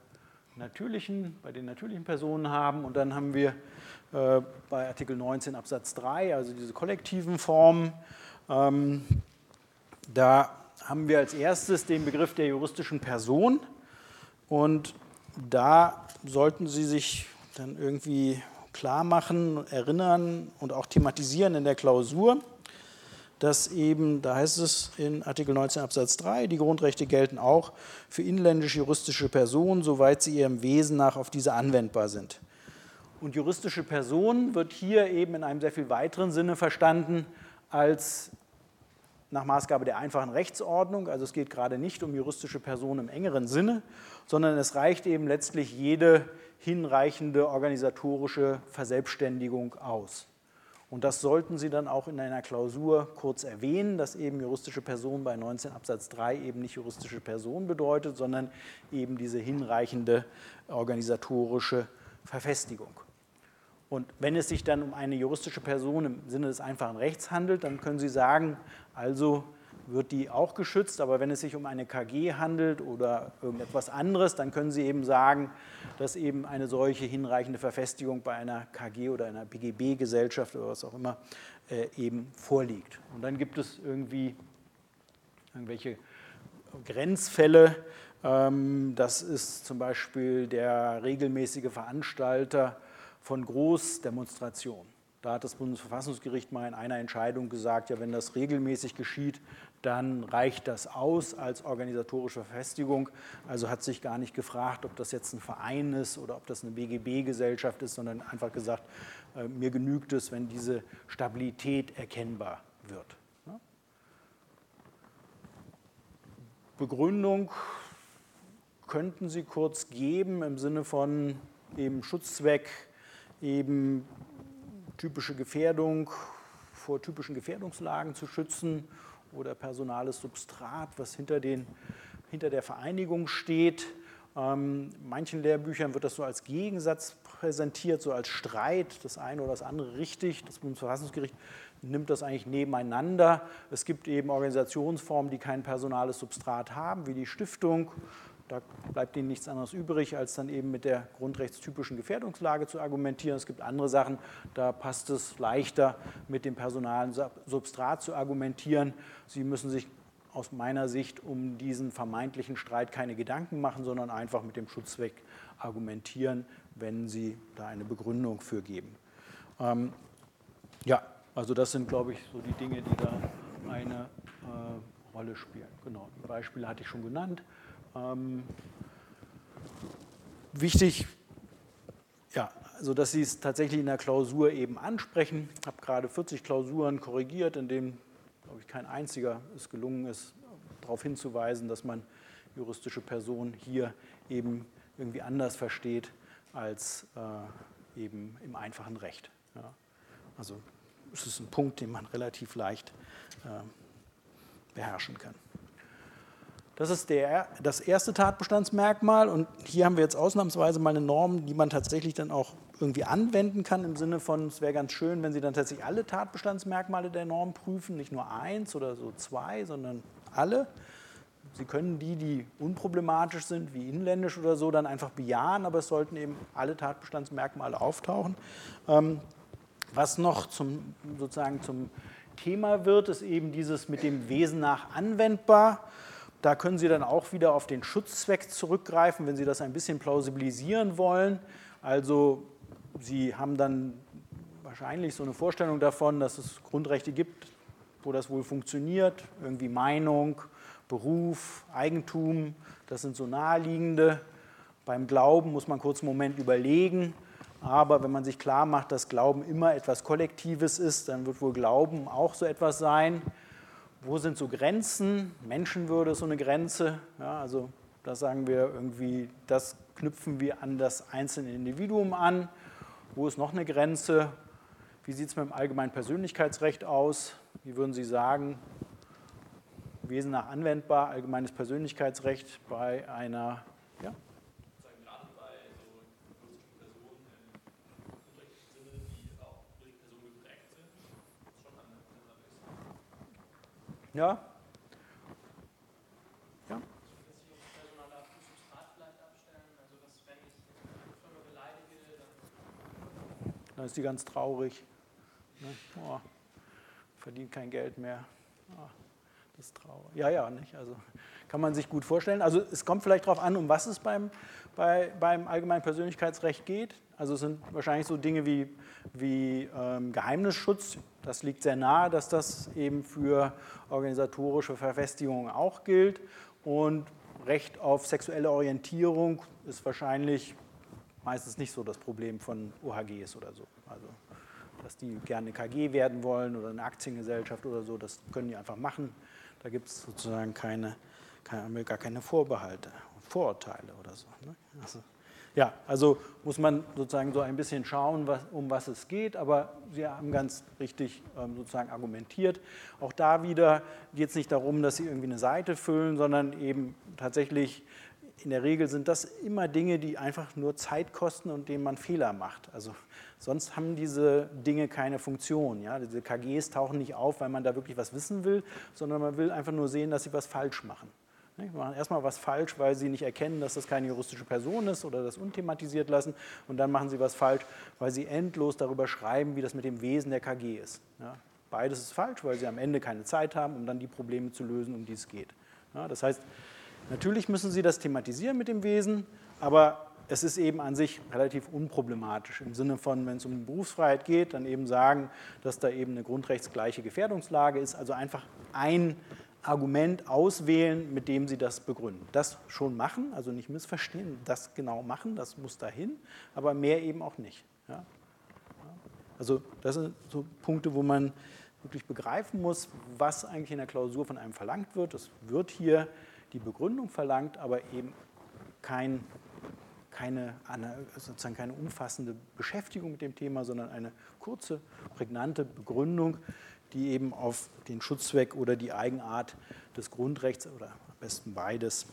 natürlichen, bei den natürlichen Personen haben. Und dann haben wir äh, bei Artikel 19 Absatz 3, also diese kollektiven Formen. Ähm, da haben wir als erstes den Begriff der juristischen Person und da sollten Sie sich dann irgendwie klar machen, erinnern und auch thematisieren in der Klausur, dass eben, da heißt es in Artikel 19 Absatz 3, die Grundrechte gelten auch für inländische juristische Personen, soweit sie ihrem Wesen nach auf diese anwendbar sind. Und juristische Person wird hier eben in einem sehr viel weiteren Sinne verstanden als nach Maßgabe der einfachen Rechtsordnung. Also es geht gerade nicht um juristische Person im engeren Sinne, sondern es reicht eben letztlich jede hinreichende organisatorische Verselbstständigung aus. Und das sollten Sie dann auch in einer Klausur kurz erwähnen, dass eben juristische Person bei 19 Absatz 3 eben nicht juristische Person bedeutet, sondern eben diese hinreichende organisatorische Verfestigung. Und wenn es sich dann um eine juristische Person im Sinne des einfachen Rechts handelt, dann können Sie sagen, also wird die auch geschützt, aber wenn es sich um eine KG handelt oder irgendetwas anderes, dann können Sie eben sagen, dass eben eine solche hinreichende Verfestigung bei einer KG oder einer BGB-Gesellschaft oder was auch immer äh, eben vorliegt. Und dann gibt es irgendwie irgendwelche Grenzfälle. Ähm, das ist zum Beispiel der regelmäßige Veranstalter von Großdemonstrationen. Da hat das Bundesverfassungsgericht mal in einer Entscheidung gesagt, ja, wenn das regelmäßig geschieht, dann reicht das aus als organisatorische Verfestigung. Also hat sich gar nicht gefragt, ob das jetzt ein Verein ist oder ob das eine BGB-Gesellschaft ist, sondern einfach gesagt, äh, mir genügt es, wenn diese Stabilität erkennbar wird. Begründung könnten Sie kurz geben im Sinne von eben Schutzzweck, eben typische Gefährdung vor typischen Gefährdungslagen zu schützen oder personales Substrat, was hinter, den, hinter der Vereinigung steht. Ähm, manchen Lehrbüchern wird das so als Gegensatz präsentiert, so als Streit, das eine oder das andere richtig. Das Bundesverfassungsgericht nimmt das eigentlich nebeneinander. Es gibt eben Organisationsformen, die kein personales Substrat haben, wie die Stiftung da bleibt ihnen nichts anderes übrig, als dann eben mit der grundrechtstypischen Gefährdungslage zu argumentieren. Es gibt andere Sachen, da passt es leichter, mit dem personalen Substrat zu argumentieren. Sie müssen sich aus meiner Sicht um diesen vermeintlichen Streit keine Gedanken machen, sondern einfach mit dem Schutzzweck argumentieren, wenn Sie da eine Begründung für geben. Ähm, ja, also das sind, glaube ich, so die Dinge, die da eine äh, Rolle spielen. Genau, die Beispiele hatte ich schon genannt. Ähm, wichtig, ja, also dass Sie es tatsächlich in der Klausur eben ansprechen. Ich habe gerade 40 Klausuren korrigiert, in denen, glaube ich, kein einziger es gelungen ist, darauf hinzuweisen, dass man juristische Personen hier eben irgendwie anders versteht als äh, eben im einfachen Recht. Ja. Also es ist ein Punkt, den man relativ leicht äh, beherrschen kann. Das ist der, das erste Tatbestandsmerkmal und hier haben wir jetzt ausnahmsweise mal eine Norm, die man tatsächlich dann auch irgendwie anwenden kann, im Sinne von, es wäre ganz schön, wenn Sie dann tatsächlich alle Tatbestandsmerkmale der Norm prüfen, nicht nur eins oder so zwei, sondern alle. Sie können die, die unproblematisch sind, wie inländisch oder so, dann einfach bejahen, aber es sollten eben alle Tatbestandsmerkmale auftauchen. Ähm, was noch zum, sozusagen zum Thema wird, ist eben dieses mit dem Wesen nach anwendbar. Da können Sie dann auch wieder auf den Schutzzweck zurückgreifen, wenn Sie das ein bisschen plausibilisieren wollen. Also Sie haben dann wahrscheinlich so eine Vorstellung davon, dass es Grundrechte gibt, wo das wohl funktioniert, irgendwie Meinung, Beruf, Eigentum, das sind so naheliegende. Beim Glauben muss man kurz einen Moment überlegen, aber wenn man sich klar macht, dass Glauben immer etwas Kollektives ist, dann wird wohl Glauben auch so etwas sein. Wo sind so Grenzen? Menschenwürde ist so eine Grenze. Ja, also da sagen wir irgendwie, das knüpfen wir an das einzelne Individuum an. Wo ist noch eine Grenze? Wie sieht es mit dem allgemeinen Persönlichkeitsrecht aus? Wie würden Sie sagen, Wesen nach anwendbar, allgemeines Persönlichkeitsrecht bei einer, ja? Ja. Dann ist die ganz traurig. Ne? Oh, verdient kein Geld mehr. Oh, das ist traurig. Ja, ja, nicht? Also kann man sich gut vorstellen. Also es kommt vielleicht darauf an, um was es beim, bei, beim allgemeinen Persönlichkeitsrecht geht. Also es sind wahrscheinlich so Dinge wie, wie ähm, Geheimnisschutz. Das liegt sehr nahe, dass das eben für organisatorische Verfestigungen auch gilt. Und Recht auf sexuelle Orientierung ist wahrscheinlich meistens nicht so das Problem von OHGs oder so. Also dass die gerne KG werden wollen oder eine Aktiengesellschaft oder so, das können die einfach machen. Da gibt es sozusagen keine, keine, gar keine Vorbehalte, Vorurteile oder so. Ne? Also, ja, also muss man sozusagen so ein bisschen schauen, was, um was es geht, aber Sie haben ganz richtig ähm, sozusagen argumentiert. Auch da wieder geht es nicht darum, dass Sie irgendwie eine Seite füllen, sondern eben tatsächlich in der Regel sind das immer Dinge, die einfach nur Zeit kosten und denen man Fehler macht. Also sonst haben diese Dinge keine Funktion. Ja? Diese KGs tauchen nicht auf, weil man da wirklich was wissen will, sondern man will einfach nur sehen, dass sie was falsch machen. Sie machen erstmal was falsch, weil sie nicht erkennen, dass das keine juristische Person ist oder das unthematisiert lassen. Und dann machen sie was falsch, weil sie endlos darüber schreiben, wie das mit dem Wesen der KG ist. Ja, beides ist falsch, weil sie am Ende keine Zeit haben, um dann die Probleme zu lösen, um die es geht. Ja, das heißt, natürlich müssen sie das thematisieren mit dem Wesen, aber es ist eben an sich relativ unproblematisch. Im Sinne von, wenn es um Berufsfreiheit geht, dann eben sagen, dass da eben eine grundrechtsgleiche Gefährdungslage ist. Also einfach ein Argument auswählen, mit dem Sie das begründen. Das schon machen, also nicht missverstehen, das genau machen, das muss dahin, aber mehr eben auch nicht. Ja? Also das sind so Punkte, wo man wirklich begreifen muss, was eigentlich in der Klausur von einem verlangt wird. Es wird hier die Begründung verlangt, aber eben kein, keine, eine, sozusagen keine umfassende Beschäftigung mit dem Thema, sondern eine kurze, prägnante Begründung, die eben auf den Schutzzweck oder die Eigenart des Grundrechts oder am besten beides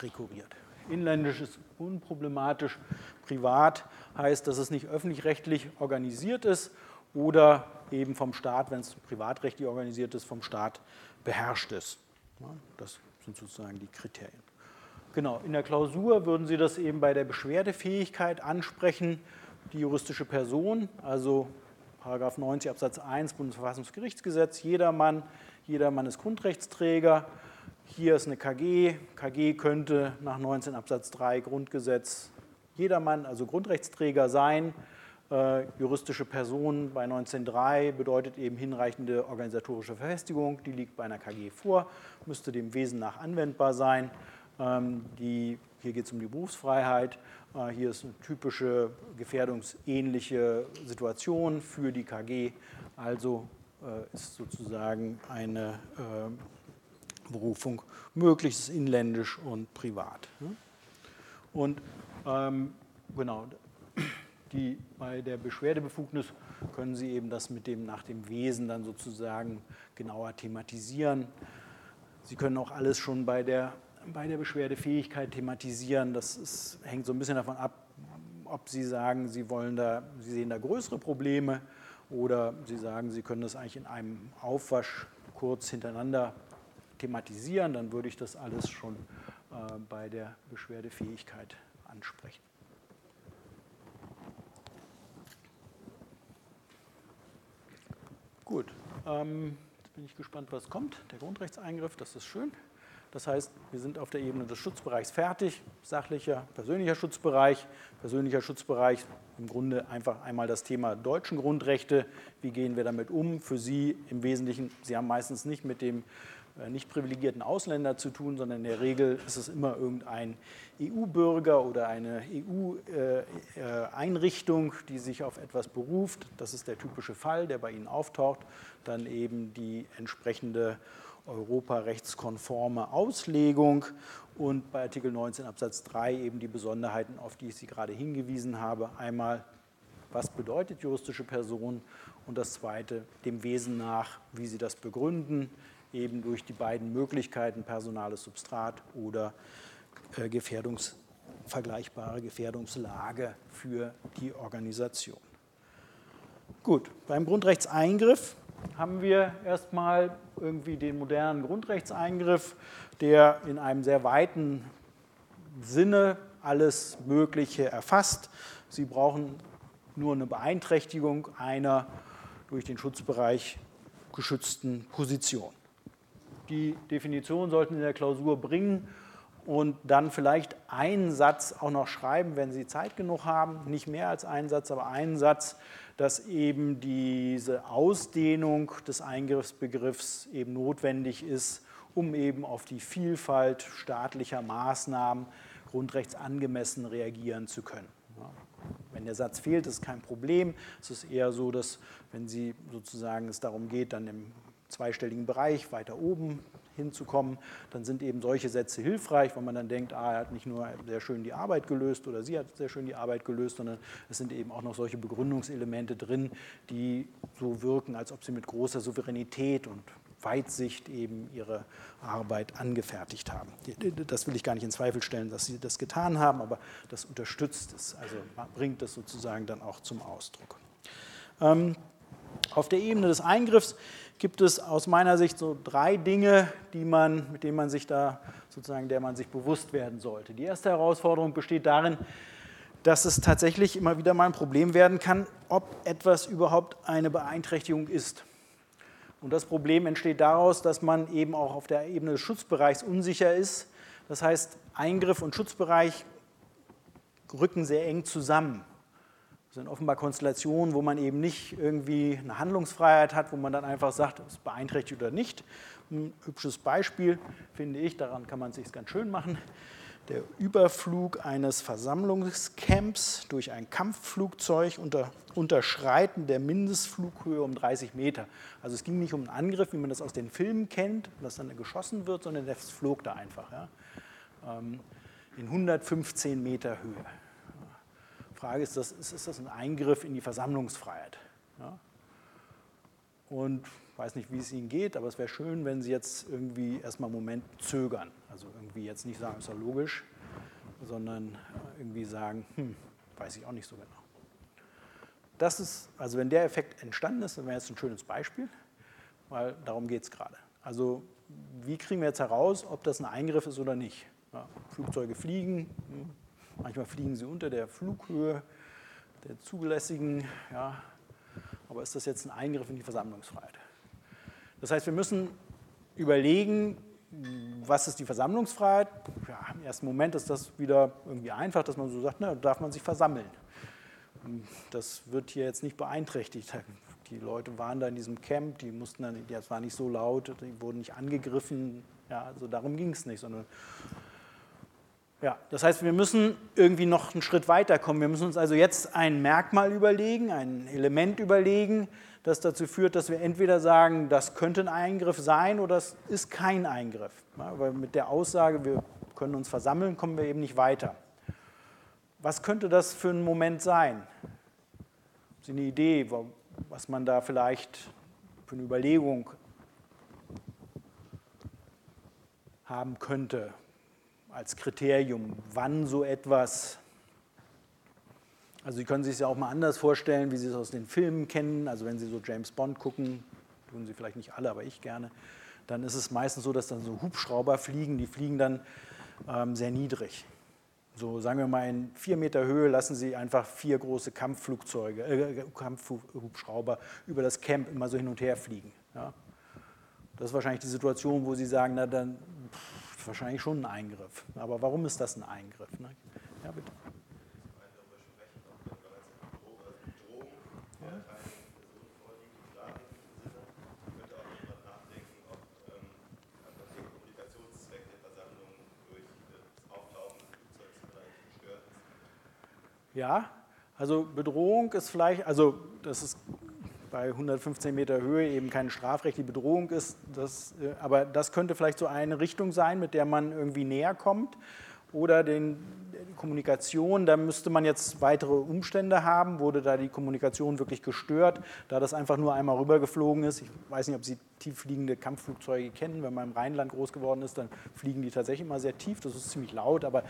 rekurriert. Inländisch ist unproblematisch, privat heißt, dass es nicht öffentlich-rechtlich organisiert ist oder eben vom Staat, wenn es privatrechtlich organisiert ist, vom Staat beherrscht ist. Das sind sozusagen die Kriterien. Genau, in der Klausur würden Sie das eben bei der Beschwerdefähigkeit ansprechen, die juristische Person, also Paragraph 90 Absatz 1 Bundesverfassungsgerichtsgesetz, jedermann, jedermann ist Grundrechtsträger. Hier ist eine KG. KG könnte nach 19 Absatz 3 Grundgesetz jedermann, also Grundrechtsträger sein. Äh, juristische Person bei 19.3 bedeutet eben hinreichende organisatorische Verfestigung, die liegt bei einer KG vor, müsste dem Wesen nach anwendbar sein. Ähm, die, hier geht es um die Berufsfreiheit äh, hier ist eine typische gefährdungsähnliche Situation für die KG. Also äh, ist sozusagen eine äh, Berufung möglichst inländisch und privat. Und ähm, genau, die, bei der Beschwerdebefugnis können Sie eben das mit dem nach dem Wesen dann sozusagen genauer thematisieren. Sie können auch alles schon bei der, bei der Beschwerdefähigkeit thematisieren. Das ist, hängt so ein bisschen davon ab, ob Sie sagen, Sie, wollen da, Sie sehen da größere Probleme oder Sie sagen, Sie können das eigentlich in einem Aufwasch kurz hintereinander thematisieren. Dann würde ich das alles schon äh, bei der Beschwerdefähigkeit ansprechen. Gut, ähm, jetzt bin ich gespannt, was kommt. Der Grundrechtseingriff, das ist schön. Das heißt, wir sind auf der Ebene des Schutzbereichs fertig. Sachlicher, persönlicher Schutzbereich. Persönlicher Schutzbereich, im Grunde einfach einmal das Thema deutschen Grundrechte. Wie gehen wir damit um? Für Sie im Wesentlichen, Sie haben meistens nicht mit dem äh, nicht privilegierten Ausländer zu tun, sondern in der Regel ist es immer irgendein EU-Bürger oder eine EU-Einrichtung, äh, die sich auf etwas beruft. Das ist der typische Fall, der bei Ihnen auftaucht. Dann eben die entsprechende europarechtskonforme Auslegung und bei Artikel 19 Absatz 3 eben die Besonderheiten, auf die ich Sie gerade hingewiesen habe. Einmal, was bedeutet juristische Person und das Zweite, dem Wesen nach, wie Sie das begründen, eben durch die beiden Möglichkeiten personales Substrat oder äh, Gefährdungs, vergleichbare Gefährdungslage für die Organisation. Gut, beim Grundrechtseingriff haben wir erstmal irgendwie den modernen Grundrechtseingriff, der in einem sehr weiten Sinne alles Mögliche erfasst. Sie brauchen nur eine Beeinträchtigung einer durch den Schutzbereich geschützten Position die Definition sollten Sie in der Klausur bringen und dann vielleicht einen Satz auch noch schreiben, wenn Sie Zeit genug haben. Nicht mehr als einen Satz, aber einen Satz, dass eben diese Ausdehnung des Eingriffsbegriffs eben notwendig ist, um eben auf die Vielfalt staatlicher Maßnahmen grundrechtsangemessen reagieren zu können. Wenn der Satz fehlt, ist kein Problem. Es ist eher so, dass wenn Sie sozusagen es darum geht, dann im zweistelligen Bereich weiter oben hinzukommen, dann sind eben solche Sätze hilfreich, weil man dann denkt, ah, er hat nicht nur sehr schön die Arbeit gelöst oder sie hat sehr schön die Arbeit gelöst, sondern es sind eben auch noch solche Begründungselemente drin, die so wirken, als ob sie mit großer Souveränität und Weitsicht eben ihre Arbeit angefertigt haben. Das will ich gar nicht in Zweifel stellen, dass sie das getan haben, aber das unterstützt es, also bringt es sozusagen dann auch zum Ausdruck. Ähm, auf der Ebene des Eingriffs gibt es aus meiner Sicht so drei Dinge, die man, mit denen man sich da sozusagen, der man sich bewusst werden sollte. Die erste Herausforderung besteht darin, dass es tatsächlich immer wieder mal ein Problem werden kann, ob etwas überhaupt eine Beeinträchtigung ist. Und das Problem entsteht daraus, dass man eben auch auf der Ebene des Schutzbereichs unsicher ist. Das heißt, Eingriff und Schutzbereich rücken sehr eng zusammen. Sind offenbar Konstellationen, wo man eben nicht irgendwie eine Handlungsfreiheit hat, wo man dann einfach sagt, es beeinträchtigt oder nicht. Ein hübsches Beispiel finde ich, daran kann man es sich ganz schön machen. Der Überflug eines Versammlungscamps durch ein Kampfflugzeug unter Unterschreiten der Mindestflughöhe um 30 Meter. Also es ging nicht um einen Angriff, wie man das aus den Filmen kennt, dass dann geschossen wird, sondern das flog da einfach. Ja. Ähm, in 115 Meter Höhe. Frage ist, das, ist, ist das ein Eingriff in die Versammlungsfreiheit? Ja? Und ich weiß nicht, wie es Ihnen geht, aber es wäre schön, wenn Sie jetzt irgendwie erstmal einen Moment zögern. Also irgendwie jetzt nicht sagen, ist ja logisch, sondern irgendwie sagen, hm, weiß ich auch nicht so genau. Das ist, also wenn der Effekt entstanden ist, dann wäre jetzt ein schönes Beispiel, weil darum geht es gerade. Also wie kriegen wir jetzt heraus, ob das ein Eingriff ist oder nicht? Ja, Flugzeuge fliegen, hm, Manchmal fliegen sie unter der Flughöhe der zulässigen, ja, aber ist das jetzt ein Eingriff in die Versammlungsfreiheit? Das heißt, wir müssen überlegen, was ist die Versammlungsfreiheit? Ja, Im ersten Moment ist das wieder irgendwie einfach, dass man so sagt, na, darf man sich versammeln. Das wird hier jetzt nicht beeinträchtigt. [LAUGHS] Die Leute waren da in diesem Camp, die mussten dann, das war nicht so laut, die wurden nicht angegriffen. Ja, also darum ging es nicht, sondern ja, das heißt, wir müssen irgendwie noch einen Schritt weiter kommen. Wir müssen uns also jetzt ein Merkmal überlegen, ein Element überlegen, das dazu führt, dass wir entweder sagen, das könnte ein Eingriff sein oder es ist kein Eingriff. Ja, weil mit der Aussage, wir können uns versammeln, kommen wir eben nicht weiter. was könnte das für ein Moment sein? Haben Sie eine Idee, was man da vielleicht für eine Überlegung haben könnte als Kriterium, wann so etwas also Sie können sich es ja auch mal anders vorstellen, wie Sie es aus den Filmen kennen. Also wenn Sie so James Bond gucken, tun Sie vielleicht nicht alle, aber ich gerne, dann ist es meistens so, dass dann so Hubschrauber fliegen, die fliegen dann ähm, sehr niedrig. So sagen wir mal in vier Meter Höhe lassen Sie einfach vier große Kampfflugzeuge, äh, Kampfhubschrauber über das Camp immer so hin und her fliegen. Ja? Das ist wahrscheinlich die Situation, wo Sie sagen, na dann wahrscheinlich schon ein Eingriff. Aber warum ist das ein Eingriff? Ne? Ja, bitte. Ja, also Bedrohung ist vielleicht, also das ist bei 115 Meter Höhe eben keine strafrechtliche Bedrohung ist, das, äh, aber das könnte vielleicht so eine Richtung sein, mit der man irgendwie näher kommt oder den, Kommunikation, da müsste man jetzt weitere Umstände haben. Wurde da die Kommunikation wirklich gestört, da das einfach nur einmal rübergeflogen ist? Ich weiß nicht, ob Sie tieffliegende Kampfflugzeuge kennen. Wenn man im Rheinland groß geworden ist, dann fliegen die tatsächlich immer sehr tief. Das ist ziemlich laut, aber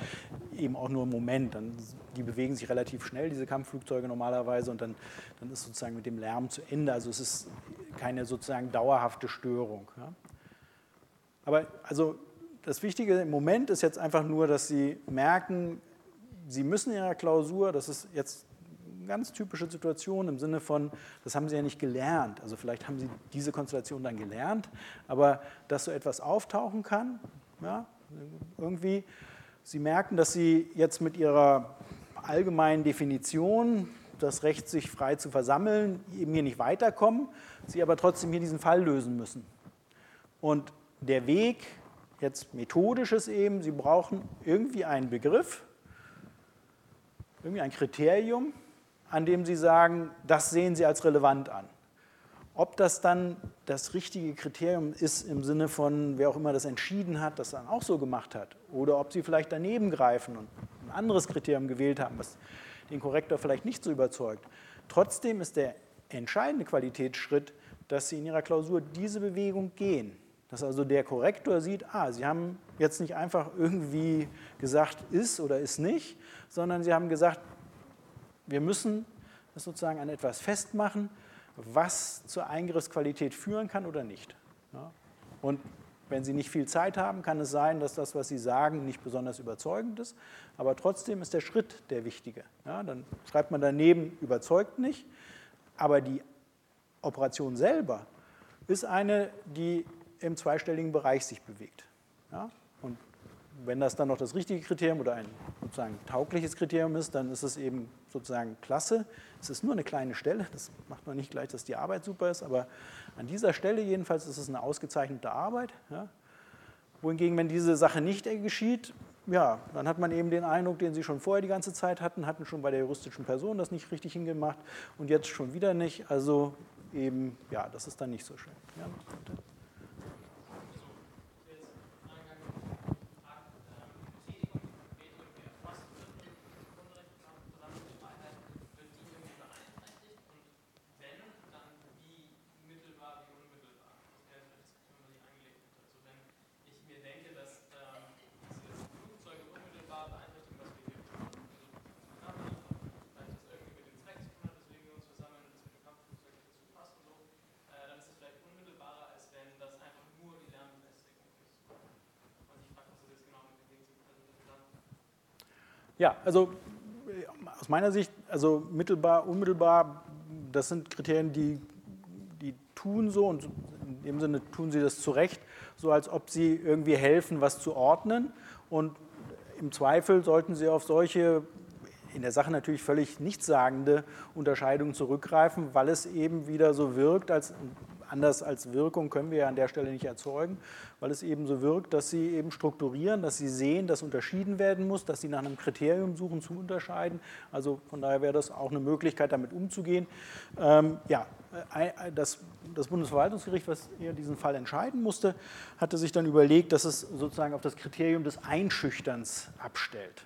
eben auch nur im Moment. Dann, die bewegen sich relativ schnell, diese Kampfflugzeuge normalerweise, und dann, dann ist sozusagen mit dem Lärm zu Ende. Also es ist keine sozusagen dauerhafte Störung. Ja? Aber also das Wichtige im Moment ist jetzt einfach nur, dass Sie merken, Sie müssen in Ihrer Klausur, das ist jetzt eine ganz typische Situation im Sinne von, das haben Sie ja nicht gelernt. Also vielleicht haben Sie diese Konstellation dann gelernt, aber dass so etwas auftauchen kann, ja, irgendwie, Sie merken, dass Sie jetzt mit Ihrer allgemeinen Definition, das Recht, sich frei zu versammeln, eben hier nicht weiterkommen, Sie aber trotzdem hier diesen Fall lösen müssen. Und der Weg, jetzt methodisches eben, Sie brauchen irgendwie einen Begriff, irgendwie ein Kriterium, an dem Sie sagen, das sehen Sie als relevant an. Ob das dann das richtige Kriterium ist im Sinne von, wer auch immer das entschieden hat, das dann auch so gemacht hat, oder ob Sie vielleicht daneben greifen und ein anderes Kriterium gewählt haben, was den Korrektor vielleicht nicht so überzeugt. Trotzdem ist der entscheidende Qualitätsschritt, dass Sie in Ihrer Klausur diese Bewegung gehen. Dass also der Korrektor sieht, ah, Sie haben jetzt nicht einfach irgendwie gesagt, ist oder ist nicht, sondern Sie haben gesagt, wir müssen das sozusagen an etwas festmachen, was zur Eingriffsqualität führen kann oder nicht. Ja? Und wenn Sie nicht viel Zeit haben, kann es sein, dass das, was Sie sagen, nicht besonders überzeugend ist. Aber trotzdem ist der Schritt der wichtige. Ja, dann schreibt man daneben, überzeugt nicht. Aber die Operation selber ist eine, die im zweistelligen Bereich sich bewegt. Ja? Und wenn das dann noch das richtige Kriterium oder ein sozusagen taugliches Kriterium ist, dann ist es eben sozusagen klasse. Es ist nur eine kleine Stelle, das macht man nicht gleich, dass die Arbeit super ist, aber an dieser Stelle jedenfalls ist es eine ausgezeichnete Arbeit. Ja? Wohingegen, wenn diese Sache nicht geschieht, ja, dann hat man eben den Eindruck, den Sie schon vorher die ganze Zeit hatten, hatten schon bei der juristischen Person das nicht richtig hingemacht und jetzt schon wieder nicht. Also eben, ja, das ist dann nicht so schön. Ja, Ja, also äh, aus meiner Sicht, also mittelbar, unmittelbar, das sind Kriterien, die, die tun so und in dem Sinne tun sie das zu Recht, so als ob sie irgendwie helfen, was zu ordnen. Und im Zweifel sollten sie auf solche in der Sache natürlich völlig nichtssagende Unterscheidungen zurückgreifen, weil es eben wieder so wirkt, als anders als Wirkung können wir ja an der Stelle nicht erzeugen, weil es eben so wirkt, dass sie eben strukturieren, dass sie sehen, dass unterschieden werden muss, dass sie nach einem Kriterium suchen zu unterscheiden. Also von daher wäre das auch eine Möglichkeit, damit umzugehen. Ähm, ja, das, das, Bundesverwaltungsgericht, was hier diesen Fall entscheiden musste, hatte sich dann überlegt, dass es sozusagen auf das Kriterium des Einschüchterns abstellt.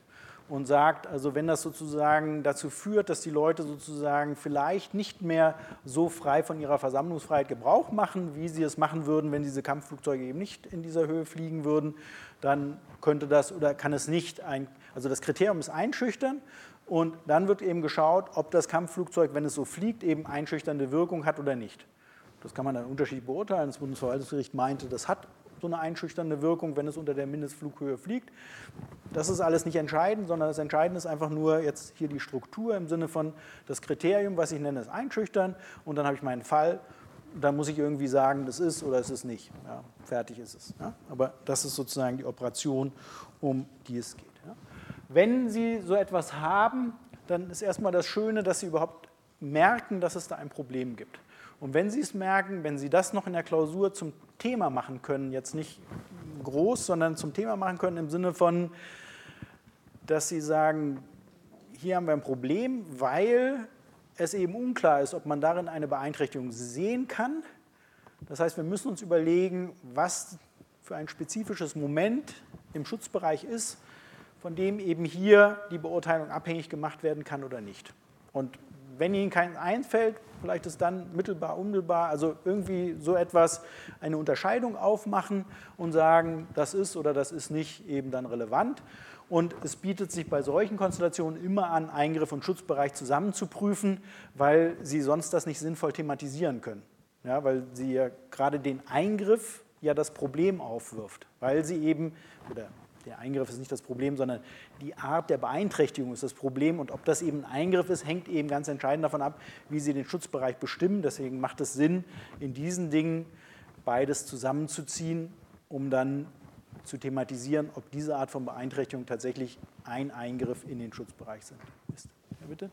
Und sagt, also wenn das sozusagen dazu führt, dass die Leute sozusagen vielleicht nicht mehr so frei von ihrer Versammlungsfreiheit Gebrauch machen, wie sie es machen würden, wenn diese Kampfflugzeuge eben nicht in dieser Höhe fliegen würden, dann könnte das oder kann es nicht ein, also das Kriterium ist einschüchtern und dann wird eben geschaut, ob das Kampfflugzeug, wenn es so fliegt, eben einschüchternde Wirkung hat oder nicht. Das kann man dann unterschiedlich beurteilen. Das Bundesverwaltungsgericht meinte, das hat so eine einschüchternde Wirkung, wenn es unter der Mindestflughöhe fliegt. Das ist alles nicht entscheidend, sondern das Entscheidende ist einfach nur jetzt hier die Struktur im Sinne von das Kriterium, was ich nenne, ist einschüchtern und dann habe ich meinen Fall. Da muss ich irgendwie sagen, das ist oder es ist nicht. Ja, fertig ist es. Ja. Aber das ist sozusagen die Operation, um die es geht. Ja. Wenn Sie so etwas haben, dann ist erstmal das Schöne, dass Sie überhaupt merken, dass es da ein Problem gibt. Und wenn Sie es merken, wenn Sie das noch in der Klausur zum Thema machen können, jetzt nicht groß, sondern zum Thema machen können im Sinne von, dass Sie sagen, hier haben wir ein Problem, weil es eben unklar ist, ob man darin eine Beeinträchtigung sehen kann. Das heißt, wir müssen uns überlegen, was für ein spezifisches Moment im Schutzbereich ist, von dem eben hier die Beurteilung abhängig gemacht werden kann oder nicht. Und wenn Ihnen kein einfällt, vielleicht ist dann mittelbar, unmittelbar, also irgendwie so etwas, eine Unterscheidung aufmachen und sagen, das ist oder das ist nicht eben dann relevant. Und es bietet sich bei solchen Konstellationen immer an, Eingriff und Schutzbereich zusammen zu prüfen, weil Sie sonst das nicht sinnvoll thematisieren können. Ja, weil Sie ja gerade den Eingriff ja das Problem aufwirft, weil Sie eben, oder der Eingriff ist nicht das Problem, sondern die Art der Beeinträchtigung ist das Problem. Und ob das eben ein Eingriff ist, hängt eben ganz entscheidend davon ab, wie Sie den Schutzbereich bestimmen. Deswegen macht es Sinn, in diesen Dingen beides zusammenzuziehen, um dann zu thematisieren, ob diese Art von Beeinträchtigung tatsächlich ein Eingriff in den Schutzbereich ist. Ja, bitte?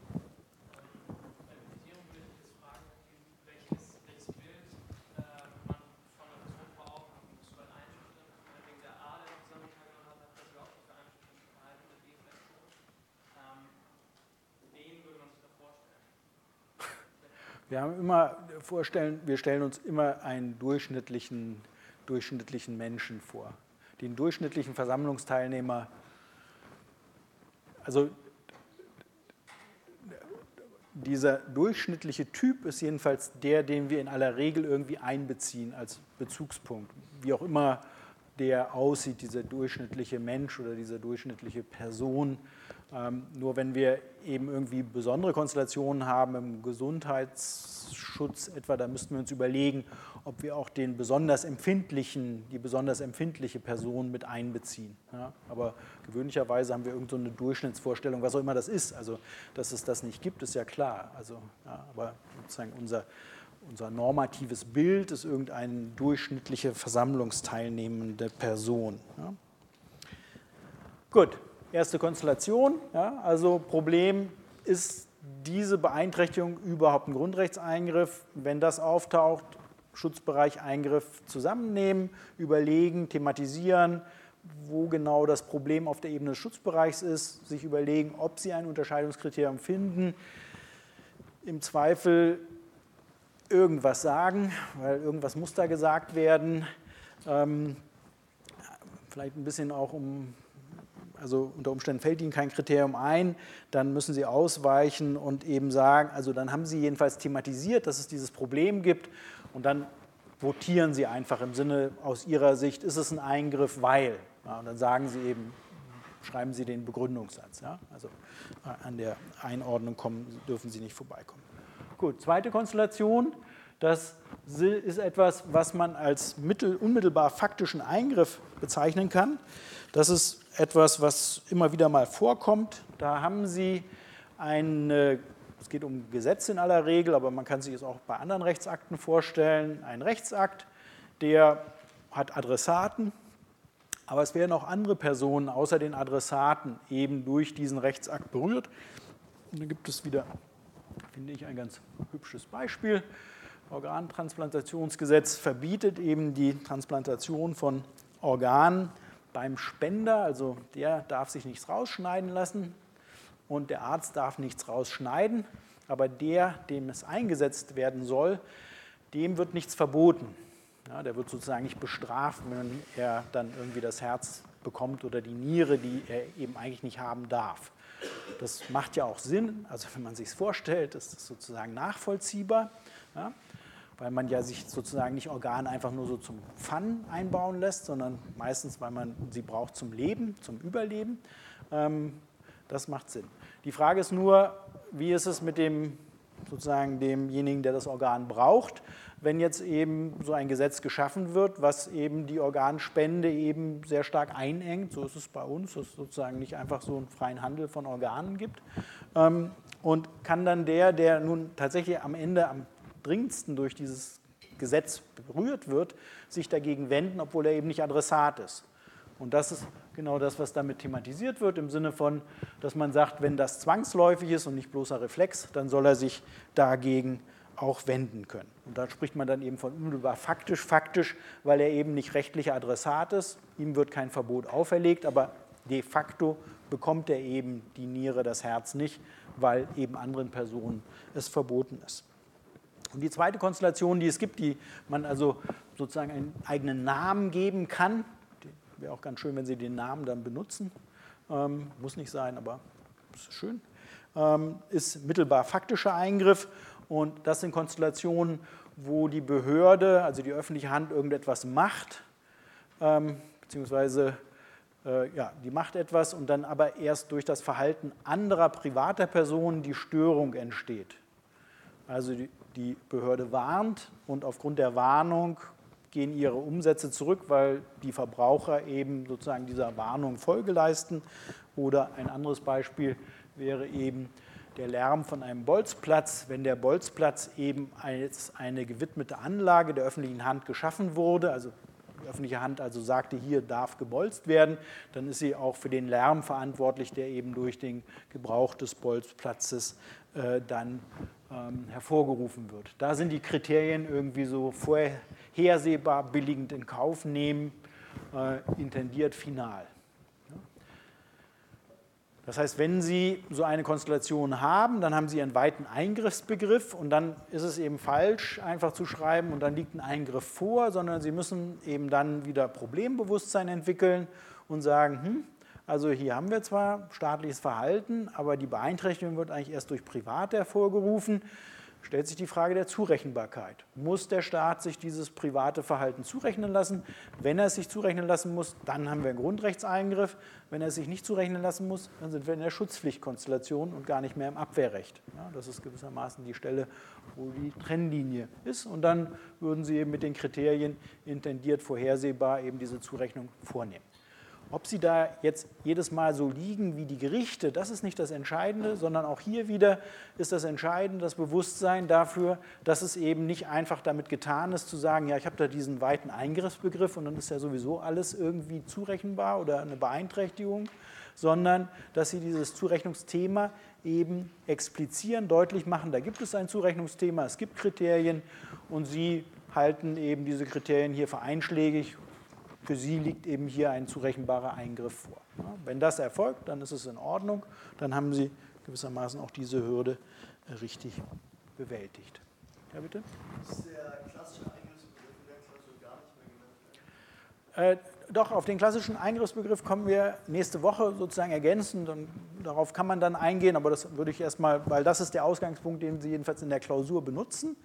Wir haben immer vorstellen, wir stellen uns immer einen durchschnittlichen, durchschnittlichen Menschen vor. Den durchschnittlichen Versammlungsteilnehmer. Also dieser durchschnittliche Typ ist jedenfalls der, den wir in aller Regel irgendwie einbeziehen als Bezugspunkt. Wie auch immer der aussieht, dieser durchschnittliche Mensch oder diese durchschnittliche Person. Ähm, nur wenn wir eben irgendwie besondere Konstellationen haben im Gesundheitsschutz etwa, da müssten wir uns überlegen, ob wir auch den besonders empfindlichen, die besonders empfindliche Person mit einbeziehen. Ja, aber gewöhnlicherweise haben wir irgendeine so Durchschnittsvorstellung, was auch immer das ist. Also, dass es das nicht gibt, ist ja klar. Also, ja, aber sozusagen unser, unser normatives Bild ist irgendeine durchschnittliche versammlungsteilnehmende Person. Ja. Gut, erste Konstellation. Ja, also Problem ist diese Beeinträchtigung überhaupt ein Grundrechtseingriff? Wenn das auftaucht, Schutzbereich Eingriff zusammennehmen, überlegen, thematisieren, wo genau das Problem auf der Ebene des Schutzbereichs ist, sich überlegen, ob Sie ein Unterscheidungskriterium finden, im Zweifel irgendwas sagen, weil irgendwas muss da gesagt werden, ähm, vielleicht ein bisschen auch um also unter Umständen fällt Ihnen kein Kriterium ein, dann müssen Sie ausweichen und eben sagen, also dann haben Sie jedenfalls thematisiert, dass es dieses Problem gibt und dann votieren Sie einfach im Sinne aus Ihrer Sicht, ist es ein Eingriff, weil. Ja, und dann sagen Sie eben, schreiben Sie den Begründungssatz. Ja? Also an der Einordnung kommen, dürfen Sie nicht vorbeikommen. Gut, zweite Konstellation. Das ist etwas, was man als mittel, unmittelbar faktischen Eingriff bezeichnen kann. Das ist etwas, was immer wieder mal vorkommt. Da haben Sie eine, es geht um Gesetze in aller Regel, aber man kann sich es auch bei anderen Rechtsakten vorstellen, ein Rechtsakt, der hat Adressaten, aber es werden auch andere Personen außer den Adressaten eben durch diesen Rechtsakt berührt. Und da gibt es wieder, finde ich, ein ganz hübsches Beispiel. Organtransplantationsgesetz verbietet eben die Transplantation von Organen beim Spender, also der darf sich nichts rausschneiden lassen und der Arzt darf nichts rausschneiden, aber der, dem es eingesetzt werden soll, dem wird nichts verboten. Ja, der wird sozusagen nicht bestraft, wenn er dann irgendwie das Herz bekommt oder die Niere, die er eben eigentlich nicht haben darf. Das macht ja auch Sinn, also wenn man sich es vorstellt, ist das sozusagen nachvollziehbar, ja, weil man ja sich sozusagen nicht Organe einfach nur so zum Pfannen einbauen lässt, sondern meistens, weil man sie braucht zum Leben, zum Überleben. Ähm, das macht Sinn. Die Frage ist nur, wie ist es mit dem sozusagen demjenigen, der das Organ braucht, wenn jetzt eben so ein Gesetz geschaffen wird, was eben die Organspende eben sehr stark einengt. So ist es bei uns, dass es sozusagen nicht einfach so einen freien Handel von Organen gibt. Ähm, und kann dann der, der nun tatsächlich am Ende am dringendsten durch dieses Gesetz berührt wird, sich dagegen wenden, obwohl er eben nicht Adressat ist. Und das ist genau das, was damit thematisiert wird, im Sinne von, dass man sagt, wenn das zwangsläufig ist und nicht bloßer Reflex, dann soll er sich dagegen auch wenden können. Und da spricht man dann eben von unmittelbar faktisch, faktisch, weil er eben nicht rechtlicher Adressat ist. Ihm wird kein Verbot auferlegt, aber de facto bekommt er eben die Niere, das Herz nicht, weil eben anderen Personen es verboten ist. Und die zweite Konstellation, die es gibt, die man also sozusagen einen eigenen Namen geben kann, Wäre auch ganz schön, wenn Sie den Namen dann benutzen. Ähm, muss nicht sein, aber ist schön. Ähm, ist mittelbar faktischer Eingriff und das sind Konstellationen, wo die Behörde, also die öffentliche Hand, irgendetwas macht, ähm, beziehungsweise äh, ja, die macht etwas und dann aber erst durch das Verhalten anderer privater Personen die Störung entsteht. Also die, die Behörde warnt und aufgrund der Warnung gehen ihre Umsätze zurück, weil die Verbraucher eben sozusagen dieser Warnung Folge leisten. Oder ein anderes Beispiel wäre eben der Lärm von einem Bolzplatz. Wenn der Bolzplatz eben als eine gewidmete Anlage der öffentlichen Hand geschaffen wurde, also die öffentliche Hand also sagte, hier darf gebolzt werden, dann ist sie auch für den Lärm verantwortlich, der eben durch den Gebrauch des Bolzplatzes dann ähm, hervorgerufen wird. Da sind die Kriterien irgendwie so vorhersehbar, billigend in Kauf nehmen, äh, intendiert final. Das heißt, wenn Sie so eine Konstellation haben, dann haben Sie einen weiten Eingriffsbegriff und dann ist es eben falsch, einfach zu schreiben und dann liegt ein Eingriff vor, sondern Sie müssen eben dann wieder Problembewusstsein entwickeln und sagen, hm, also hier haben wir zwar staatliches Verhalten, aber die Beeinträchtigung wird eigentlich erst durch Private hervorgerufen. Stellt sich die Frage der Zurechenbarkeit. Muss der Staat sich dieses private Verhalten zurechnen lassen? Wenn er es sich zurechnen lassen muss, dann haben wir einen Grundrechtseingriff. Wenn er es sich nicht zurechnen lassen muss, dann sind wir in der Schutzpflichtkonstellation und gar nicht mehr im Abwehrrecht. Ja, das ist gewissermaßen die Stelle, wo die Trennlinie ist. Und dann würden Sie eben mit den Kriterien intendiert vorhersehbar eben diese Zurechnung vornehmen. Ob sie da jetzt jedes Mal so liegen wie die Gerichte, das ist nicht das Entscheidende, sondern auch hier wieder ist das Entscheidende das Bewusstsein dafür, dass es eben nicht einfach damit getan ist, zu sagen, ja, ich habe da diesen weiten Eingriffsbegriff und dann ist ja sowieso alles irgendwie zurechenbar oder eine Beeinträchtigung, sondern dass sie dieses Zurechnungsthema eben explizieren, deutlich machen, da gibt es ein Zurechnungsthema, es gibt Kriterien und sie halten eben diese Kriterien hier für einschlägig für sie liegt eben hier ein zurechenbarer Eingriff vor. Wenn das erfolgt, dann ist es in Ordnung, dann haben Sie gewissermaßen auch diese Hürde äh, richtig bewältigt. Ja, bitte? Ist der klassische Eingriffsbegriff in der Klausur gar nicht mehr genannt? Äh, doch, auf den klassischen Eingriffsbegriff kommen wir nächste Woche sozusagen ergänzend und darauf kann man dann eingehen, aber das würde ich erstmal, weil das ist der Ausgangspunkt, den Sie jedenfalls in der Klausur benutzen.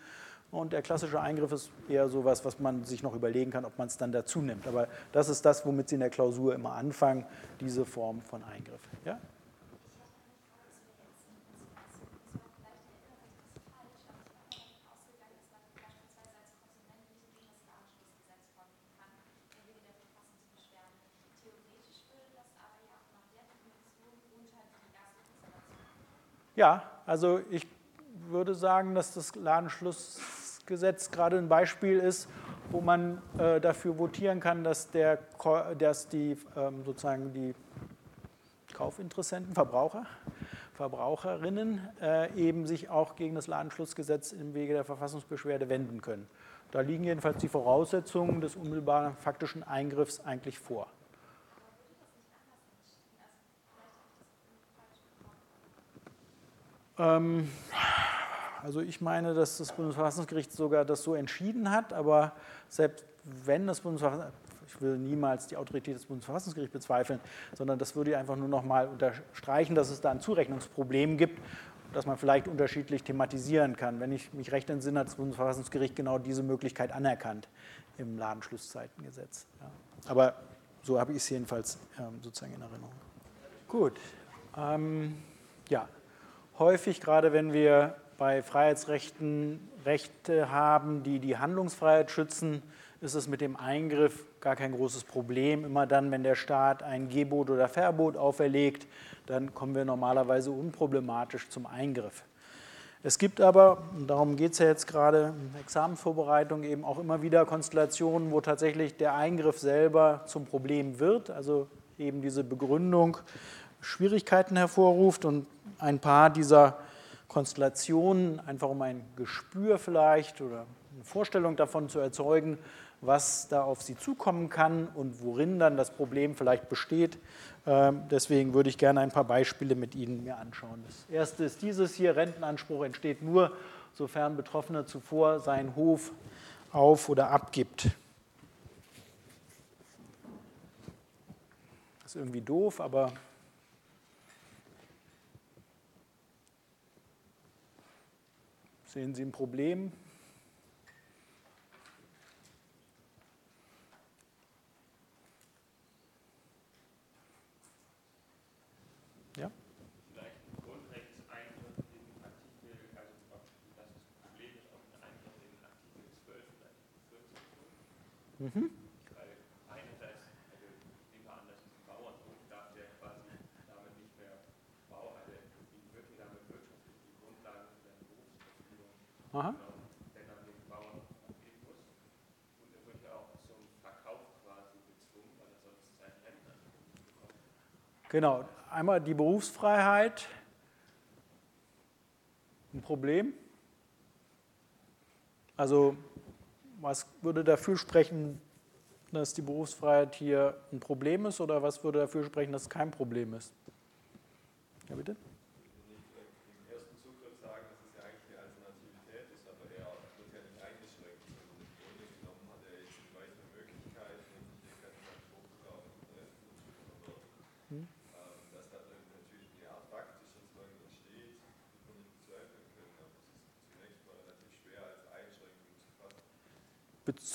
Und der klassische Eingriff ist eher so etwas, was man sich noch überlegen kann, ob man es dann dazu nimmt. Aber das ist das, womit Sie in der Klausur immer anfangen, diese Form von Eingriff. Ja? Ja, also ich würde sagen, dass das Ladenschlussgesetz gerade ein Beispiel ist, wo man äh, dafür votieren kann, dass, der, dass die ähm, sozusagen die Kaufinteressenten, Verbraucher, Verbraucherinnen äh, eben sich auch gegen das Ladenschlussgesetz im Wege der Verfassungsbeschwerde wenden können. Da liegen jedenfalls die Voraussetzungen des unmittelbaren faktischen Eingriffs eigentlich vor. Ähm, also ich meine, dass das Bundesverfassungsgericht sogar das so entschieden hat, aber selbst wenn das Bundesverfassungsgericht, ich will niemals die Autorität des Bundesverfassungsgerichts bezweifeln, sondern das würde einfach nur noch mal unterstreichen, dass es da ein Zurechnungsproblem gibt, das man vielleicht unterschiedlich thematisieren kann. Wenn ich mich recht entsinne, hat das Bundesverfassungsgericht genau diese Möglichkeit anerkannt im Ladenschlusszeitengesetz. Ja. Aber so habe ich es jedenfalls ähm, sozusagen in Erinnerung. Gut. Ähm, ja, häufig, gerade wenn wir bei Freiheitsrechten Rechte haben, die die Handlungsfreiheit schützen, ist es mit dem Eingriff gar kein großes Problem. Immer dann, wenn der Staat ein Gebot oder Verbot auferlegt, dann kommen wir normalerweise unproblematisch zum Eingriff. Es gibt aber, und darum geht es ja jetzt gerade in der Examensvorbereitung, eben auch immer wieder Konstellationen, wo tatsächlich der Eingriff selber zum Problem wird, also eben diese Begründung Schwierigkeiten hervorruft. Und ein paar dieser Konstellationen, einfach um ein Gespür vielleicht oder eine Vorstellung davon zu erzeugen, was da auf Sie zukommen kann und worin dann das Problem vielleicht besteht, ähm, deswegen würde ich gerne ein paar Beispiele mit Ihnen mir anschauen. Das erste ist dieses hier, Rentenanspruch entsteht nur, sofern Betroffener zuvor seinen Hof auf- oder abgibt. Das ist irgendwie doof, aber sehen Sie ein Problem? Mhm. Weil einerseits, also nehmen wir an, dass ein Bauernhof darf der quasi damit nicht mehr Bau, also ihm wirklich damit wirtschaftlich die Grundlagen für seine Berufsverfügung wenn er den Bauern abgeben muss. Und er wird ja auch zum Verkauf quasi gezwungen, weil er sonst seinen Rentner bekommt. Genau, einmal die Berufsfreiheit, ein Problem. Also was würde dafür sprechen, dass die Berufsfreiheit hier ein Problem ist oder was würde dafür sprechen, dass es kein Problem ist? Ja, bitte?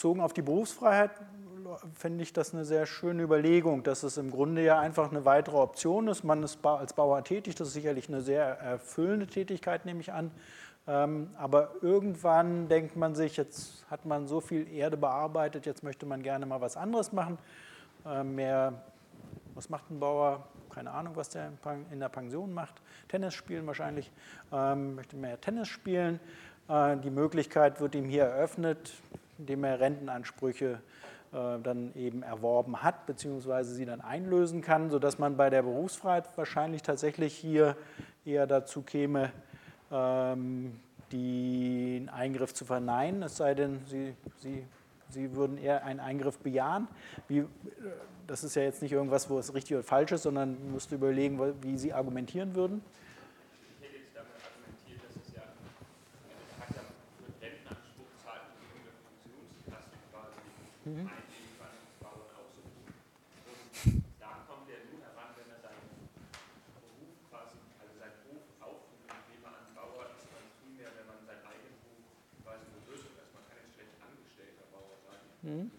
Bezogen auf die Berufsfreiheit finde ich das eine sehr schöne Überlegung, dass es im Grunde ja einfach eine weitere Option ist. Man ist als Bauer tätig, das ist sicherlich eine sehr erfüllende Tätigkeit, nehme ich an. Ähm, aber irgendwann denkt man sich, jetzt hat man so viel Erde bearbeitet, jetzt möchte man gerne mal was anderes machen. Ähm, mehr, was macht ein Bauer? Keine Ahnung, was der in der Pension macht. Tennis spielen wahrscheinlich. Ähm, möchte mehr Tennis spielen. Äh, die Möglichkeit wird ihm hier eröffnet, indem er Rentenansprüche äh, dann eben erworben hat, beziehungsweise sie dann einlösen kann, sodass man bei der Berufsfreiheit wahrscheinlich tatsächlich hier eher dazu käme, ähm, den Eingriff zu verneinen, es sei denn, Sie, Sie, Sie würden eher einen Eingriff bejahen. Wie, äh, das ist ja jetzt nicht irgendwas, wo es richtig oder falsch ist, sondern man müsste überlegen, wie Sie argumentieren würden. Mhm. Da kommt er nur heran, wenn er seinen Beruf quasi, also seinen Hof aufnimmt, indem er ein Bauer ist, man vielmehr, wenn man seinen eigenen Beruf quasi bewirtschaftet, dass man kein schlecht angestellter Bauer sein. Mhm.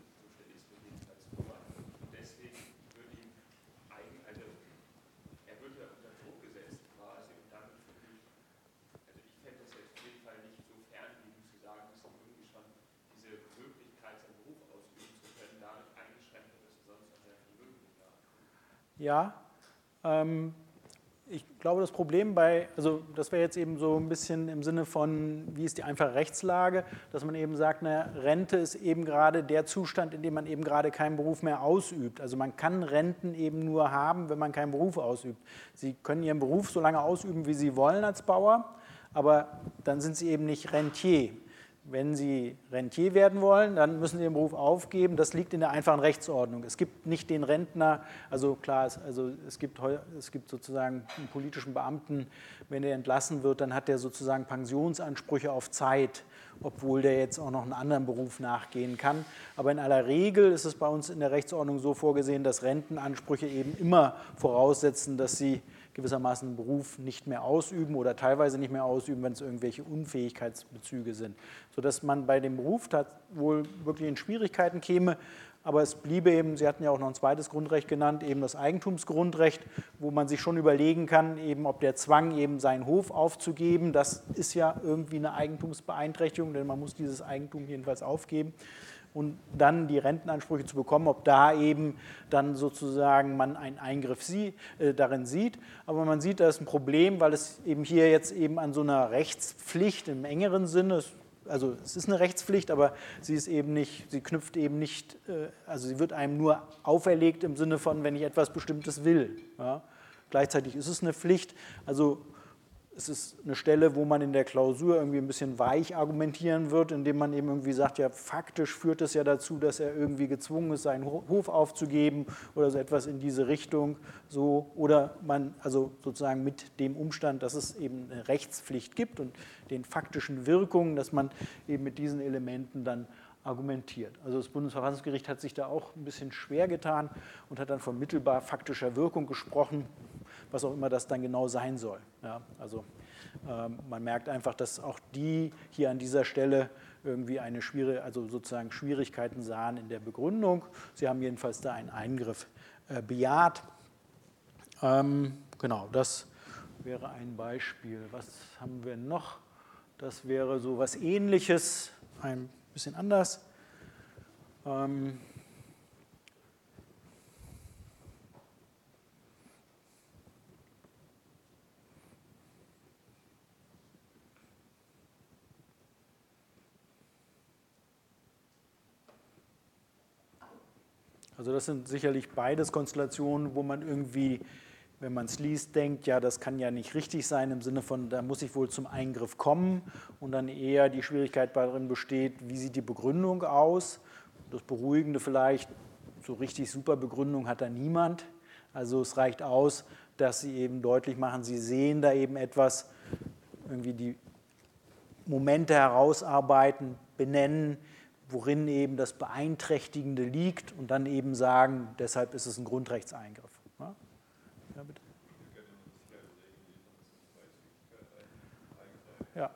Ja, ähm, ich glaube, das Problem bei, also das wäre jetzt eben so ein bisschen im Sinne von, wie ist die einfache Rechtslage, dass man eben sagt, eine Rente ist eben gerade der Zustand, in dem man eben gerade keinen Beruf mehr ausübt. Also man kann Renten eben nur haben, wenn man keinen Beruf ausübt. Sie können Ihren Beruf so lange ausüben, wie Sie wollen als Bauer, aber dann sind Sie eben nicht Rentier. Wenn Sie Rentier werden wollen, dann müssen Sie den Beruf aufgeben. Das liegt in der einfachen Rechtsordnung. Es gibt nicht den Rentner, also klar, also es, gibt, es gibt sozusagen einen politischen Beamten, wenn er entlassen wird, dann hat er sozusagen Pensionsansprüche auf Zeit, obwohl der jetzt auch noch einen anderen Beruf nachgehen kann. Aber in aller Regel ist es bei uns in der Rechtsordnung so vorgesehen, dass Rentenansprüche eben immer voraussetzen, dass sie gewissermaßen Beruf nicht mehr ausüben oder teilweise nicht mehr ausüben, wenn es irgendwelche Unfähigkeitsbezüge sind. Sodass man bei dem Beruf wohl wirklich in Schwierigkeiten käme. Aber es bliebe eben, Sie hatten ja auch noch ein zweites Grundrecht genannt, eben das Eigentumsgrundrecht, wo man sich schon überlegen kann, eben ob der Zwang, eben seinen Hof aufzugeben, das ist ja irgendwie eine Eigentumsbeeinträchtigung, denn man muss dieses Eigentum jedenfalls aufgeben und dann die Rentenansprüche zu bekommen, ob da eben dann sozusagen man einen Eingriff sie, äh, darin sieht. Aber man sieht, da ist ein Problem, weil es eben hier jetzt eben an so einer Rechtspflicht im engeren Sinne, also es ist eine Rechtspflicht, aber sie ist eben nicht, sie knüpft eben nicht, äh, also sie wird einem nur auferlegt im Sinne von, wenn ich etwas Bestimmtes will. Ja. Gleichzeitig ist es eine Pflicht, also es ist eine Stelle, wo man in der Klausur irgendwie ein bisschen weich argumentieren wird, indem man eben irgendwie sagt, ja, faktisch führt es ja dazu, dass er irgendwie gezwungen ist, seinen Hof aufzugeben oder so etwas in diese Richtung. So, oder man, also sozusagen mit dem Umstand, dass es eben eine Rechtspflicht gibt und den faktischen Wirkungen, dass man eben mit diesen Elementen dann argumentiert. Also das Bundesverfassungsgericht hat sich da auch ein bisschen schwer getan und hat dann von mittelbar faktischer Wirkung gesprochen was auch immer das dann genau sein soll. Ja, also ähm, man merkt einfach, dass auch die hier an dieser Stelle irgendwie eine schwierige, also sozusagen Schwierigkeiten sahen in der Begründung. Sie haben jedenfalls da einen Eingriff äh, bejaht. Ähm, genau, das wäre ein Beispiel. Was haben wir noch? Das wäre so was Ähnliches, ein bisschen anders. Ähm, Also das sind sicherlich beides Konstellationen, wo man irgendwie, wenn man es liest, denkt, ja, das kann ja nicht richtig sein im Sinne von, da muss ich wohl zum Eingriff kommen und dann eher die Schwierigkeit darin besteht, wie sieht die Begründung aus. Das Beruhigende vielleicht, so richtig super Begründung hat da niemand. Also es reicht aus, dass sie eben deutlich machen, sie sehen da eben etwas, irgendwie die Momente herausarbeiten, benennen, worin eben das Beeinträchtigende liegt und dann eben sagen, deshalb ist es ein Grundrechtseingriff. Ja, ja bitte. Ja.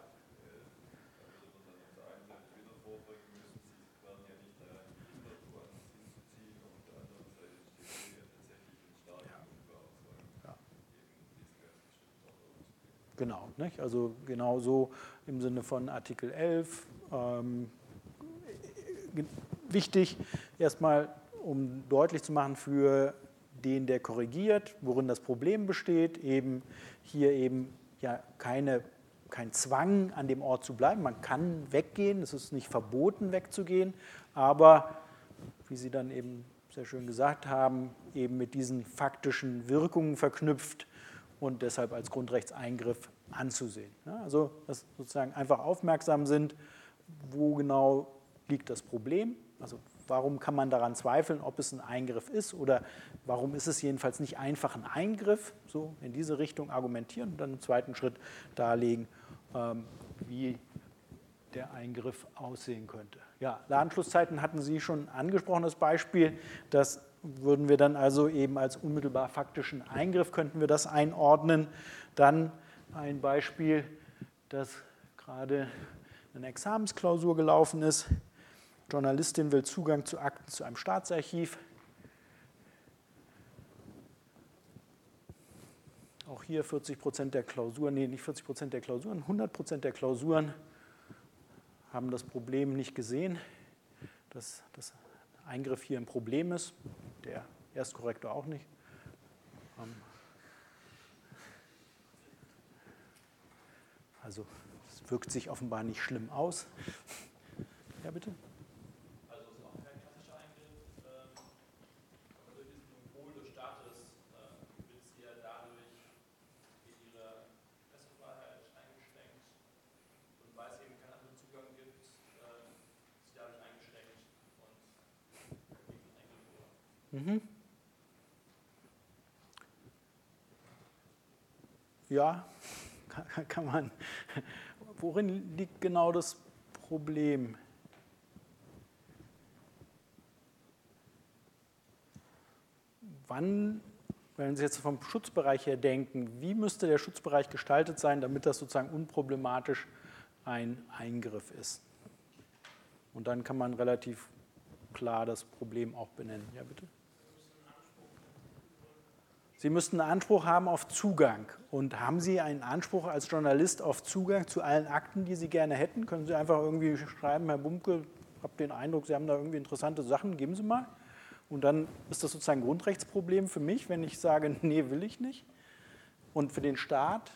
Genau, nicht? also genauso im Sinne von Artikel 11, ähm, wichtig, erstmal, um deutlich zu machen für den, der korrigiert, worin das Problem besteht, eben hier eben ja keine, kein Zwang, an dem Ort zu bleiben. Man kann weggehen, es ist nicht verboten, wegzugehen, aber wie Sie dann eben sehr schön gesagt haben, eben mit diesen faktischen Wirkungen verknüpft und deshalb als Grundrechtseingriff anzusehen. Also, dass sozusagen einfach aufmerksam sind, wo genau liegt das Problem? Also warum kann man daran zweifeln, ob es ein Eingriff ist oder warum ist es jedenfalls nicht einfach ein Eingriff? So in diese Richtung argumentieren und dann im zweiten Schritt darlegen, ähm, wie der Eingriff aussehen könnte. Ja, Ladenschlusszeiten hatten Sie schon angesprochen, das Beispiel. Das würden wir dann also eben als unmittelbar faktischen Eingriff, könnten wir das einordnen. Dann ein Beispiel, das gerade eine Examensklausur gelaufen ist. Journalistin will Zugang zu Akten zu einem Staatsarchiv. Auch hier 40 Prozent der Klausuren, nee, nicht 40 Prozent der Klausuren, 100 Prozent der Klausuren haben das Problem nicht gesehen, dass das Eingriff hier ein Problem ist. Der Erstkorrektor auch nicht. Ähm, also es wirkt sich offenbar nicht schlimm aus. Ja, bitte. Mhm. Ja, [LAUGHS] kann man. Worin liegt genau das Problem? Wann, wenn Sie jetzt vom Schutzbereich her denken, wie müsste der Schutzbereich gestaltet sein, damit das sozusagen unproblematisch ein Eingriff ist? Und dann kann man relativ klar das Problem auch benennen. Ja, bitte. Sie müssten Anspruch haben auf Zugang. Und haben Sie einen Anspruch als Journalist auf Zugang zu allen Akten, die Sie gerne hätten? Können Sie einfach irgendwie schreiben, Herr Bumke, ich habe den Eindruck, Sie haben da irgendwie interessante Sachen, geben Sie mal. Und dann ist das sozusagen ein Grundrechtsproblem für mich, wenn ich sage, [LAUGHS] nee, will ich nicht. Und für den Staat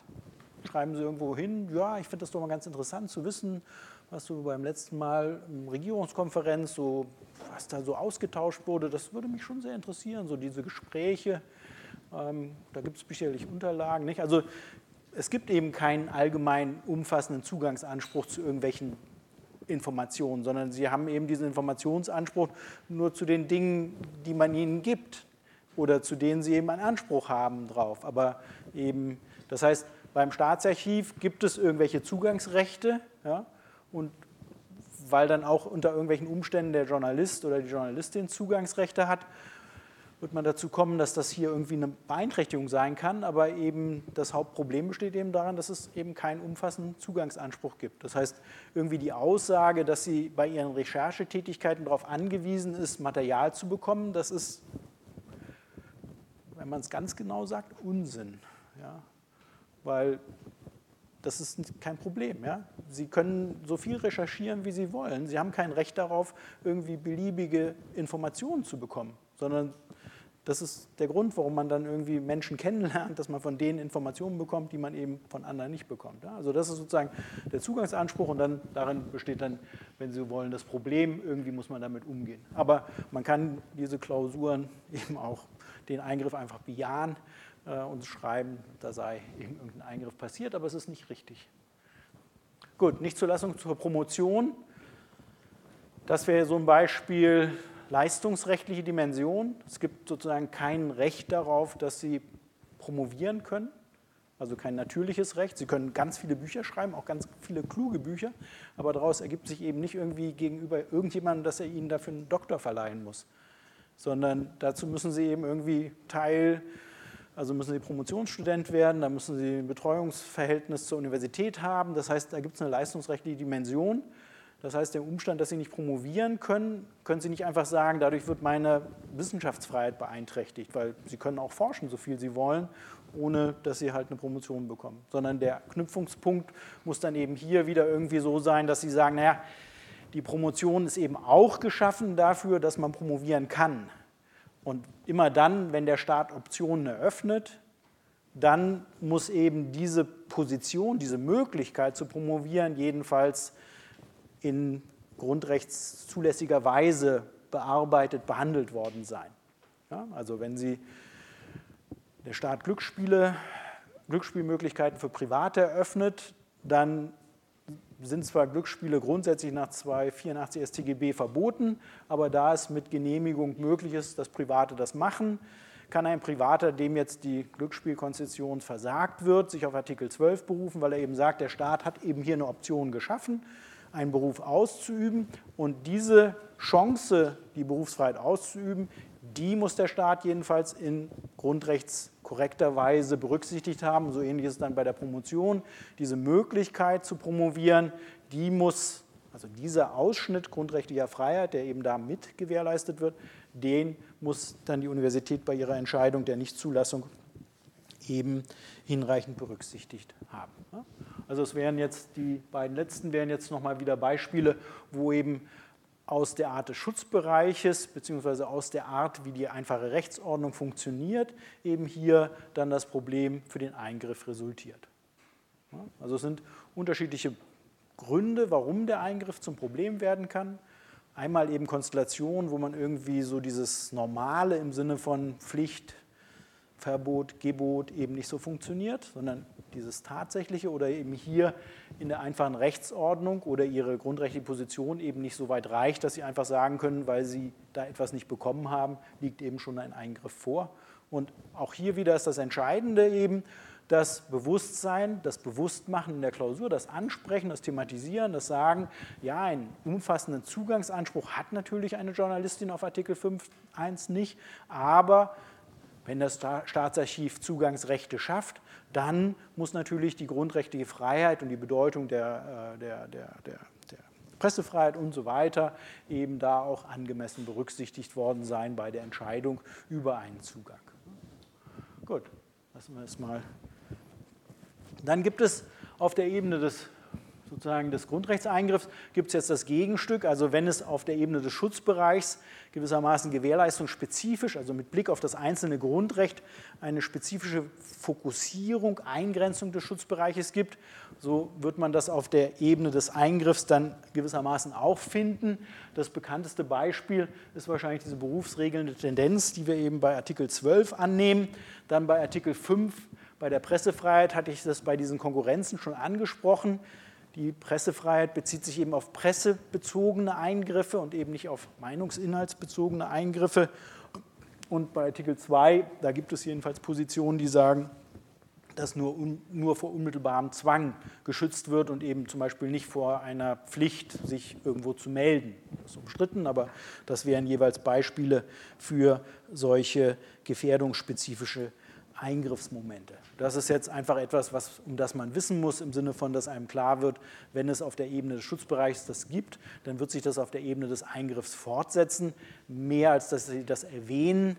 schreiben Sie irgendwo hin, ja, ich finde das doch mal ganz interessant zu wissen, was du beim letzten Mal in Regierungskonferenz, so, was da so ausgetauscht wurde, das würde mich schon sehr interessieren, so diese Gespräche. Ähm, da gibt es sicherlich Unterlagen. Nicht? Also es gibt eben keinen allgemein umfassenden Zugangsanspruch zu irgendwelchen Informationen, sondern sie haben eben diesen Informationsanspruch nur zu den Dingen, die man ihnen gibt oder zu denen sie eben einen Anspruch haben drauf. Aber eben, das heißt, beim Staatsarchiv gibt es irgendwelche Zugangsrechte ja, und weil dann auch unter irgendwelchen Umständen der Journalist oder die Journalistin Zugangsrechte hat, wird man dazu kommen, dass das hier irgendwie eine Beeinträchtigung sein kann, aber eben das Hauptproblem besteht eben daran, dass es eben keinen umfassenden Zugangsanspruch gibt. Das heißt, irgendwie die Aussage, dass sie bei ihren Recherchetätigkeiten darauf angewiesen ist, Material zu bekommen, das ist, wenn man es ganz genau sagt, Unsinn. Ja? Weil das ist kein Problem. Ja? Sie können so viel recherchieren, wie Sie wollen. Sie haben kein Recht darauf, irgendwie beliebige Informationen zu bekommen, sondern das ist der Grund, warum man dann irgendwie Menschen kennenlernt, dass man von denen Informationen bekommt, die man eben von anderen nicht bekommt. Also das ist sozusagen der Zugangsanspruch und dann darin besteht dann, wenn Sie wollen, das Problem, irgendwie muss man damit umgehen. Aber man kann diese Klausuren [LAUGHS] eben auch den Eingriff einfach bejahen äh, und schreiben, da sei eben irgendein Eingriff passiert, aber es ist nicht richtig. Gut, Nichtzulassung zur Promotion. Das wäre so ein Beispiel leistungsrechtliche Dimension. Es gibt sozusagen kein Recht darauf, dass Sie promovieren können, also kein natürliches Recht. Sie können ganz viele Bücher schreiben, auch ganz viele kluge Bücher, aber daraus ergibt sich eben nicht irgendwie gegenüber irgendjemandem, dass er Ihnen dafür einen Doktor verleihen muss, sondern dazu müssen Sie eben irgendwie Teil, also müssen Sie Promotionsstudent werden, da müssen Sie ein Betreuungsverhältnis zur Universität haben. Das heißt, da gibt es eine leistungsrechtliche Dimension. Das heißt, der Umstand, dass Sie nicht promovieren können, können Sie nicht einfach sagen, dadurch wird meine Wissenschaftsfreiheit beeinträchtigt, weil Sie können auch forschen, so viel Sie wollen, ohne dass Sie halt eine Promotion bekommen. Sondern der Knüpfungspunkt muss dann eben hier wieder irgendwie so sein, dass Sie sagen, naja, die Promotion ist eben auch geschaffen dafür, dass man promovieren kann. Und immer dann, wenn der Staat Optionen eröffnet, dann muss eben diese Position, diese Möglichkeit zu promovieren, jedenfalls in grundrechtszulässiger Weise bearbeitet, behandelt worden sein. Ja, also wenn Sie der Staat Glücksspiele, Glücksspielmöglichkeiten für Private eröffnet, dann sind zwar Glücksspiele grundsätzlich nach 284 StGB verboten, aber da es mit Genehmigung möglich ist, dass Private das machen, kann ein Privater, dem jetzt die Glücksspielkonzession versagt wird, sich auf Artikel 12 berufen, weil er eben sagt, der Staat hat eben hier eine Option geschaffen einen Beruf auszuüben. Und diese Chance, die Berufsfreiheit auszuüben, die muss der Staat jedenfalls in grundrechtskorrekter Weise berücksichtigt haben. So ähnlich ist es dann bei der Promotion. Diese Möglichkeit zu promovieren, die muss, also dieser Ausschnitt grundrechtlicher Freiheit, der eben da mit gewährleistet wird, den muss dann die Universität bei ihrer Entscheidung der Nichtzulassung eben hinreichend berücksichtigt haben. Also es wären jetzt die beiden letzten wären jetzt nochmal wieder Beispiele, wo eben aus der Art des Schutzbereiches beziehungsweise aus der Art, wie die einfache Rechtsordnung funktioniert, eben hier dann das Problem für den Eingriff resultiert. Also es sind unterschiedliche Gründe, warum der Eingriff zum Problem werden kann. Einmal eben Konstellationen, wo man irgendwie so dieses Normale im Sinne von Pflicht, Verbot, Gebot eben nicht so funktioniert, sondern dieses tatsächliche oder eben hier in der einfachen Rechtsordnung oder ihre grundrechtliche Position eben nicht so weit reicht, dass sie einfach sagen können, weil sie da etwas nicht bekommen haben, liegt eben schon ein Eingriff vor. Und auch hier wieder ist das Entscheidende eben, das Bewusstsein, das Bewusstmachen in der Klausur, das Ansprechen, das Thematisieren, das Sagen, ja, einen umfassenden Zugangsanspruch hat natürlich eine Journalistin auf Artikel 5.1 nicht, aber wenn das Staatsarchiv Zugangsrechte schafft, dann muss natürlich die grundrechtliche Freiheit und die Bedeutung der, äh, der, der, der, der Pressefreiheit und so weiter eben da auch angemessen berücksichtigt worden sein bei der Entscheidung über einen Zugang. Gut, lassen wir es mal. Dann gibt es auf der Ebene des sozusagen des Grundrechtseingriffs gibt es jetzt das Gegenstück, also wenn es auf der Ebene des Schutzbereichs gewissermaßen gewährleistungsspezifisch, also mit Blick auf das einzelne Grundrecht, eine spezifische Fokussierung, Eingrenzung des Schutzbereiches gibt, so wird man das auf der Ebene des Eingriffs dann gewissermaßen auch finden. Das bekannteste Beispiel ist wahrscheinlich diese berufsregelnde Tendenz, die wir eben bei Artikel 12 annehmen. Dann bei Artikel 5 bei der Pressefreiheit hatte ich das bei diesen Konkurrenzen schon angesprochen. Die Pressefreiheit bezieht sich eben auf pressebezogene Eingriffe und eben nicht auf meinungsinhaltsbezogene Eingriffe. Und bei Artikel 2, da gibt es jedenfalls Positionen, die sagen, dass nur, nur vor unmittelbarem Zwang geschützt wird und eben zum Beispiel nicht vor einer Pflicht, sich irgendwo zu melden. Das ist umstritten, aber das wären jeweils Beispiele für solche gefährdungsspezifische Eingriffsmomente. Das ist jetzt einfach etwas, was, um das man wissen muss, im Sinne von, dass einem klar wird, wenn es auf der Ebene des Schutzbereichs das gibt, dann wird sich das auf der Ebene des Eingriffs fortsetzen, mehr als dass Sie das erwähnen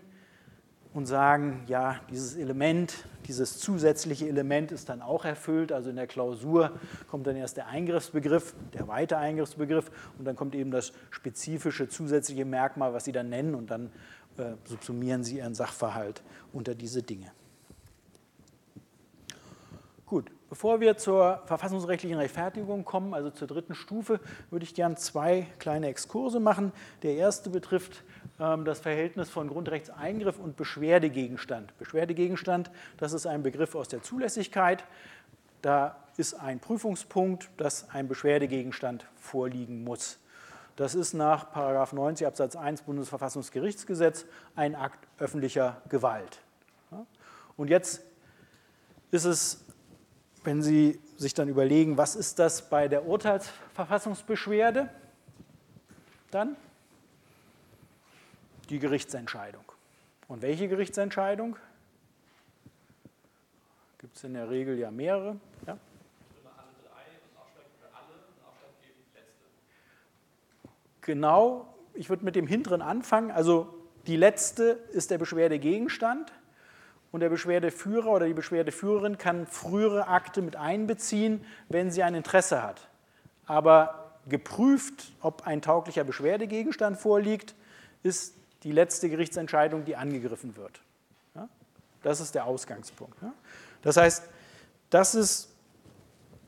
und sagen, ja, dieses Element, dieses zusätzliche Element ist dann auch erfüllt. Also in der Klausur kommt dann erst der Eingriffsbegriff, der weite Eingriffsbegriff und dann kommt eben das spezifische zusätzliche Merkmal, was Sie dann nennen und dann äh, subsumieren Sie Ihren Sachverhalt unter diese Dinge. Gut, bevor wir zur verfassungsrechtlichen Rechtfertigung kommen, also zur dritten Stufe, würde ich gern zwei kleine Exkurse machen. Der erste betrifft ähm, das Verhältnis von Grundrechtseingriff und Beschwerdegegenstand. Beschwerdegegenstand, das ist ein Begriff aus der Zulässigkeit. Da ist ein Prüfungspunkt, dass ein Beschwerdegegenstand vorliegen muss. Das ist nach 90 Absatz 1 Bundesverfassungsgerichtsgesetz ein Akt öffentlicher Gewalt. Und jetzt ist es wenn Sie sich dann überlegen, was ist das bei der Urteilsverfassungsbeschwerde, dann die Gerichtsentscheidung. Und welche Gerichtsentscheidung? Gibt es in der Regel ja mehrere. Ja? Genau, ich würde mit dem hinteren anfangen. Also die letzte ist der Beschwerdegegenstand und der Beschwerdeführer oder die Beschwerdeführerin kann frühere Akte mit einbeziehen, wenn sie ein Interesse hat. Aber geprüft, ob ein tauglicher Beschwerdegegenstand vorliegt, ist die letzte Gerichtsentscheidung, die angegriffen wird. Das ist der Ausgangspunkt. Das heißt, das ist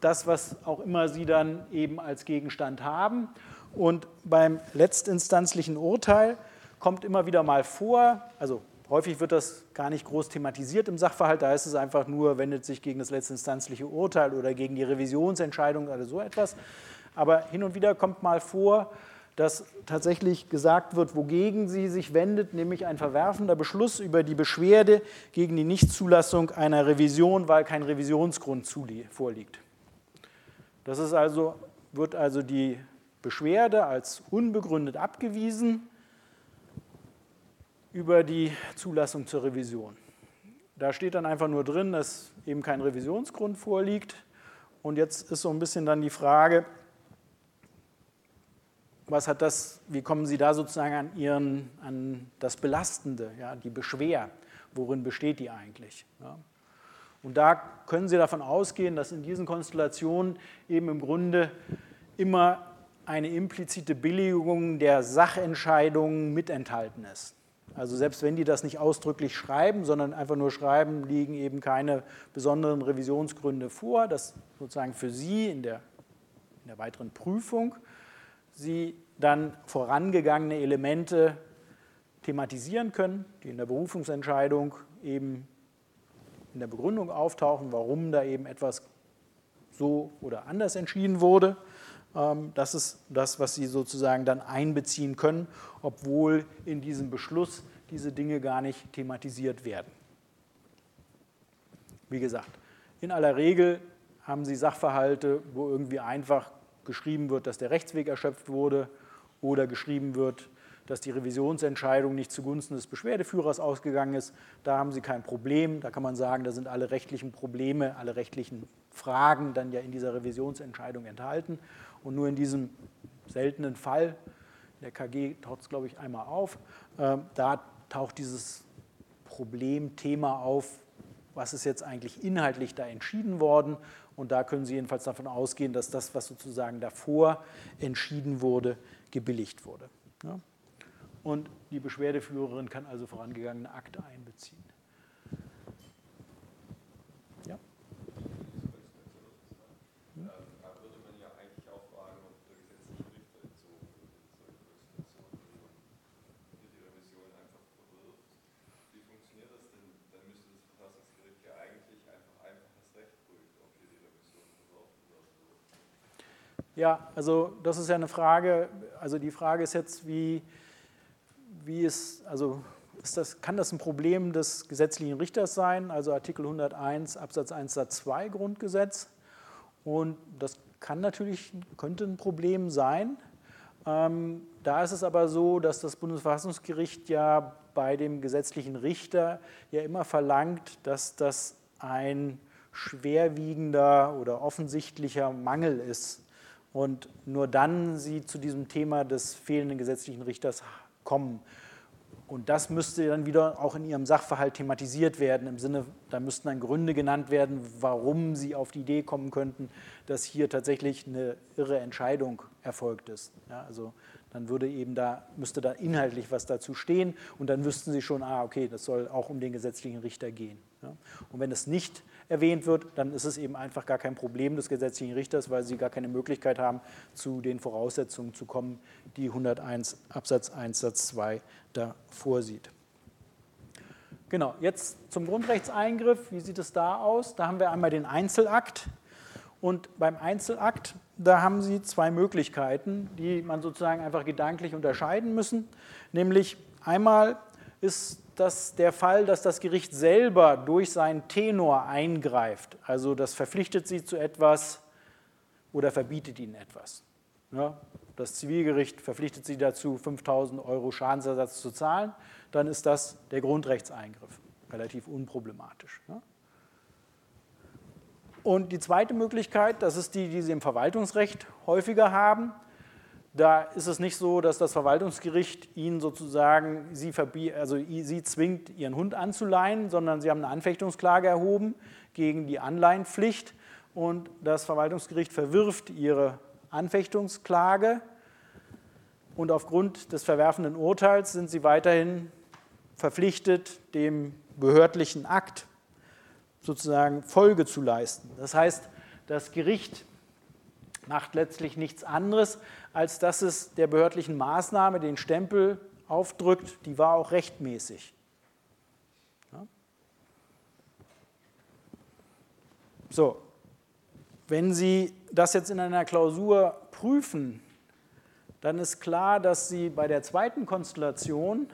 das, was auch immer Sie dann eben als Gegenstand haben. Und beim letztinstanzlichen Urteil kommt immer wieder mal vor, also Häufig wird das gar nicht groß thematisiert im Sachverhalt, da ist es einfach nur, wendet sich gegen das letztinstanzliche Urteil oder gegen die Revisionsentscheidung oder so etwas. Aber hin und wieder kommt mal vor, dass tatsächlich gesagt wird, wogegen sie sich wendet, nämlich ein verwerfender Beschluss über die Beschwerde gegen die Nichtzulassung einer Revision, weil kein Revisionsgrund vorliegt. Das ist also, wird also die Beschwerde als unbegründet abgewiesen über die Zulassung zur Revision. Da steht dann einfach nur drin, dass eben kein Revisionsgrund vorliegt. Und jetzt ist so ein bisschen dann die Frage, was hat das, wie kommen Sie da sozusagen an, Ihren, an das Belastende, ja, die Beschwer? Worin besteht die eigentlich? Ja? Und da können Sie davon ausgehen, dass in diesen Konstellationen eben im Grunde immer eine implizite Billigung der Sachentscheidungen mit enthalten ist. Also selbst wenn die das nicht ausdrücklich schreiben, sondern einfach nur schreiben, liegen eben keine besonderen Revisionsgründe vor, dass sozusagen für Sie in der, in der weiteren Prüfung Sie dann vorangegangene Elemente thematisieren können, die in der Berufungsentscheidung eben in der Begründung auftauchen, warum da eben etwas so oder anders entschieden wurde. Ähm, das ist das, was Sie sozusagen dann einbeziehen können, obwohl in diesem Beschluss diese Dinge gar nicht thematisiert werden. Wie gesagt, in aller Regel haben Sie Sachverhalte, wo irgendwie einfach geschrieben wird, dass der Rechtsweg erschöpft wurde oder geschrieben wird, dass die Revisionsentscheidung nicht zugunsten des Beschwerdeführers ausgegangen ist. Da haben Sie kein Problem. Da kann man sagen, da sind alle rechtlichen Probleme, alle rechtlichen Fragen dann ja in dieser Revisionsentscheidung enthalten. Und nur in diesem seltenen Fall, der KG taucht es, glaube ich, einmal auf, äh, da taucht dieses Problemthema auf, was ist jetzt eigentlich inhaltlich da entschieden worden. Und da können Sie jedenfalls davon ausgehen, dass das, was sozusagen davor entschieden wurde, gebilligt wurde. Ja? Und die Beschwerdeführerin kann also vorangegangene Akte einbeziehen. Ja, also das ist ja eine Frage, also die Frage ist jetzt, wie, wie ist, also ist das, kann das ein Problem des gesetzlichen Richters sein, also Artikel 101 Absatz 1 Satz 2 Grundgesetz und das kann natürlich, könnte ein Problem sein. Ähm, da ist es aber so, dass das Bundesverfassungsgericht ja bei dem gesetzlichen Richter ja immer verlangt, dass das ein schwerwiegender oder offensichtlicher Mangel ist und nur dann sie zu diesem Thema des fehlenden gesetzlichen Richters kommen. Und das müsste dann wieder auch in ihrem Sachverhalt thematisiert werden, im Sinne, da müssten dann Gründe genannt werden, warum sie auf die Idee kommen könnten, dass hier tatsächlich eine irre Entscheidung erfolgt ist. Ja, also dann würde eben da, müsste da inhaltlich was dazu stehen und dann wüssten sie schon, ah, okay, das soll auch um den gesetzlichen Richter gehen. Ja. Und wenn es nicht erwähnt wird, dann ist es eben einfach gar kein Problem des gesetzlichen Richters, weil sie gar keine Möglichkeit haben, zu den Voraussetzungen zu kommen, die 101 Absatz 1 Satz 2 da vorsieht. Genau, jetzt zum Grundrechtseingriff. Wie sieht es da aus? Da haben wir einmal den Einzelakt. Und beim Einzelakt, da haben Sie zwei Möglichkeiten, die man sozusagen einfach gedanklich unterscheiden müssen. Nämlich einmal ist das der Fall, dass das Gericht selber durch seinen Tenor eingreift. Also das verpflichtet sie zu etwas oder verbietet ihnen etwas. Ja, das Zivilgericht verpflichtet sie dazu, 5000 Euro Schadensersatz zu zahlen, dann ist das der Grundrechtseingriff. Relativ unproblematisch. Ja. Und die zweite Möglichkeit, das ist die, die Sie im Verwaltungsrecht häufiger haben, da ist es nicht so, dass das Verwaltungsgericht Ihnen sozusagen, Sie, also Sie zwingt, Ihren Hund anzuleihen, sondern Sie haben eine Anfechtungsklage erhoben gegen die Anleihenpflicht und das Verwaltungsgericht verwirft Ihre Anfechtungsklage und aufgrund des verwerfenden Urteils sind Sie weiterhin verpflichtet, dem behördlichen Akt sozusagen Folge zu leisten. Das heißt, das Gericht macht letztlich nichts anderes, als dass es der behördlichen Maßnahme den Stempel aufdrückt, die war auch rechtmäßig. Ja? So, wenn Sie das jetzt in einer Klausur prüfen, dann ist klar, dass Sie bei der zweiten Konstellation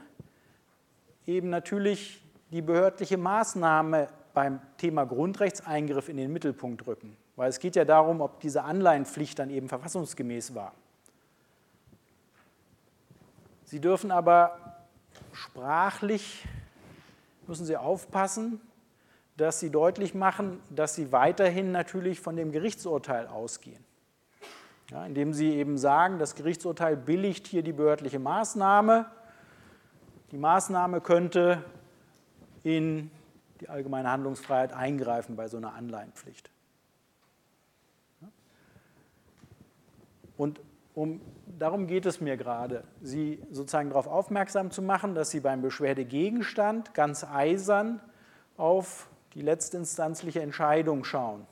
eben natürlich die behördliche Maßnahme beim Thema Grundrechtseingriff in den Mittelpunkt rücken. Weil es geht ja darum, ob diese Anleihenpflicht dann eben verfassungsgemäß war. Sie dürfen aber sprachlich, müssen Sie aufpassen, dass Sie deutlich machen, dass Sie weiterhin natürlich von dem Gerichtsurteil ausgehen. Ja, indem Sie eben sagen, das Gerichtsurteil billigt hier die behördliche Maßnahme. Die Maßnahme könnte in die allgemeine Handlungsfreiheit eingreifen bei so einer Anleihenpflicht. Und um, darum geht es mir gerade, Sie sozusagen darauf aufmerksam zu machen, dass Sie beim Beschwerdegegenstand ganz eisern auf die letztinstanzliche Entscheidung schauen.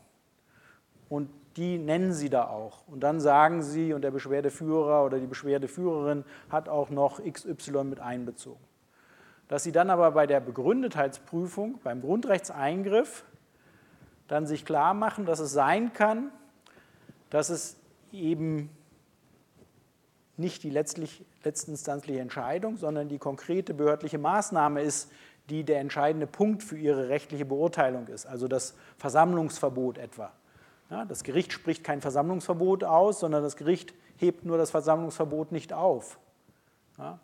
Und die nennen Sie da auch. Und dann sagen Sie, und der Beschwerdeführer oder die Beschwerdeführerin hat auch noch XY mit einbezogen. dass Sie dann aber bei der Begründetheitsprüfung, beim Grundrechtseingriff, dann sich klar machen, dass es sein kann, dass es eben nicht die letztlich, letztinstanzliche Entscheidung, sondern die konkrete behördliche Maßnahme ist, die der entscheidende Punkt für ihre rechtliche Beurteilung ist, also das Versammlungsverbot etwa. Ja, das Gericht spricht kein Versammlungsverbot aus, sondern das Gericht hebt nur das Versammlungsverbot nicht auf. Ja.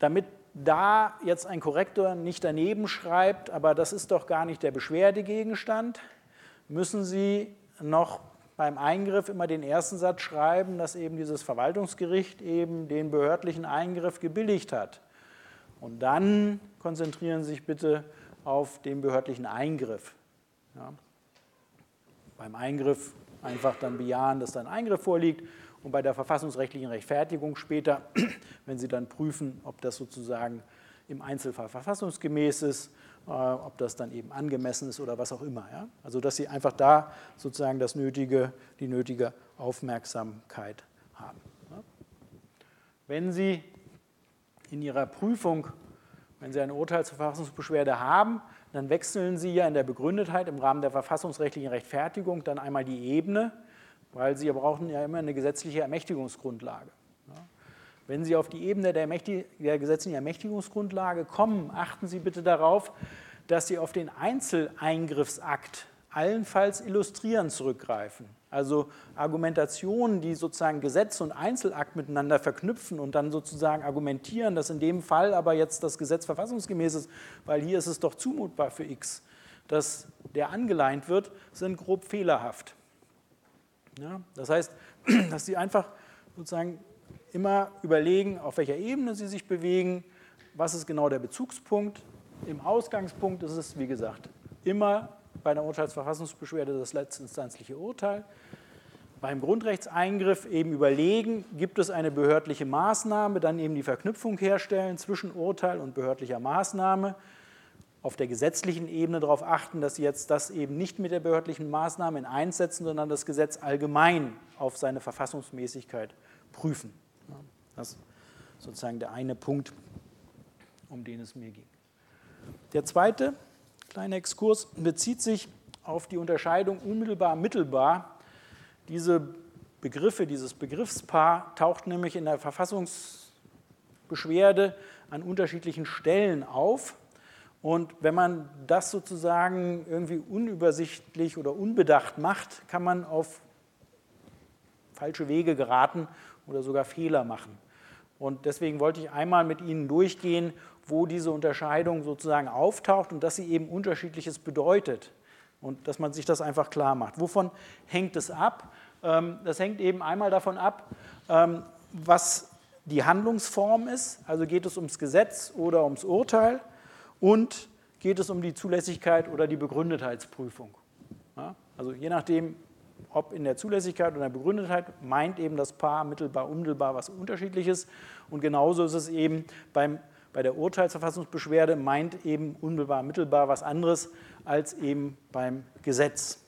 Damit da jetzt ein Korrektor nicht daneben schreibt, aber das ist doch gar nicht der Beschwerdegegenstand, müssen Sie noch beim Eingriff immer den ersten Satz schreiben, dass eben dieses Verwaltungsgericht eben den behördlichen Eingriff gebilligt hat. Und dann konzentrieren Sie sich bitte auf den behördlichen Eingriff. Ja. Beim Eingriff einfach dann bejahen, dass da ein Eingriff vorliegt und bei der verfassungsrechtlichen Rechtfertigung später, [CLEARS THROAT] wenn Sie dann prüfen, ob das sozusagen im Einzelfall verfassungsgemäß ist, ob das dann eben angemessen ist oder was auch immer. Ja? Also dass Sie einfach da sozusagen das nötige, die nötige Aufmerksamkeit haben. Ja? Wenn Sie in Ihrer Prüfung, wenn Sie eine Urteilsverfassungsbeschwerde haben, dann wechseln Sie ja in der Begründetheit im Rahmen der verfassungsrechtlichen Rechtfertigung dann einmal die Ebene weil Sie brauchen ja immer eine gesetzliche Ermächtigungsgrundlage. Wenn Sie auf die Ebene der, der, gesetzlichen Ermächtigungsgrundlage kommen, achten Sie bitte darauf, dass Sie auf den Einzeleingriffsakt allenfalls illustrieren zurückgreifen. Also Argumentationen, die sozusagen Gesetz und Einzelakt miteinander verknüpfen und dann sozusagen argumentieren, dass in dem Fall aber jetzt das Gesetz verfassungsgemäß ist, weil hier ist es doch zumutbar für X, dass der angeleint wird, sind grob fehlerhaft. Ja, das heißt, [CLEARS THROAT] dass Sie einfach sozusagen immer überlegen, auf welcher Ebene Sie sich bewegen, was ist genau der Bezugspunkt. Im Ausgangspunkt ist es, wie gesagt, immer bei einer Urteilsverfassungsbeschwerde das letztinstanzliche Urteil. Beim Grundrechtseingriff eben überlegen, gibt es eine behördliche Maßnahme, dann eben die Verknüpfung herstellen zwischen Urteil und behördlicher Maßnahme auf der gesetzlichen Ebene darauf achten, dass Sie jetzt das eben nicht mit der behördlichen Maßnahme in eins setzen, sondern das Gesetz allgemein auf seine Verfassungsmäßigkeit prüfen. Das ist sozusagen der eine Punkt, um den es mir ging. Der zweite kleine Exkurs bezieht sich auf die Unterscheidung unmittelbar-mittelbar. Diese Begriffe, dieses Begriffspaar taucht nämlich in der Verfassungsbeschwerde an unterschiedlichen Stellen auf. Und wenn man das sozusagen irgendwie unübersichtlich oder unbedacht macht, kann man auf falsche Wege geraten oder sogar Fehler machen. Und deswegen wollte ich einmal mit Ihnen durchgehen, wo diese Unterscheidung sozusagen auftaucht und dass sie eben unterschiedliches bedeutet und dass man sich das einfach klar macht. Wovon hängt es ab? Ähm, das hängt eben einmal davon ab, ähm, was die Handlungsform ist, also geht es ums Gesetz oder ums Urteil und geht es um die Zulässigkeit oder die Begründetheitsprüfung. Also je nachdem, ob in der Zulässigkeit oder der Begründetheit, meint eben das Paar mittelbar, unmittelbar was Unterschiedliches. Und genauso ist es eben beim, bei der Urteilsverfassungsbeschwerde, meint eben unmittelbar, mittelbar was anderes als eben beim Gesetz.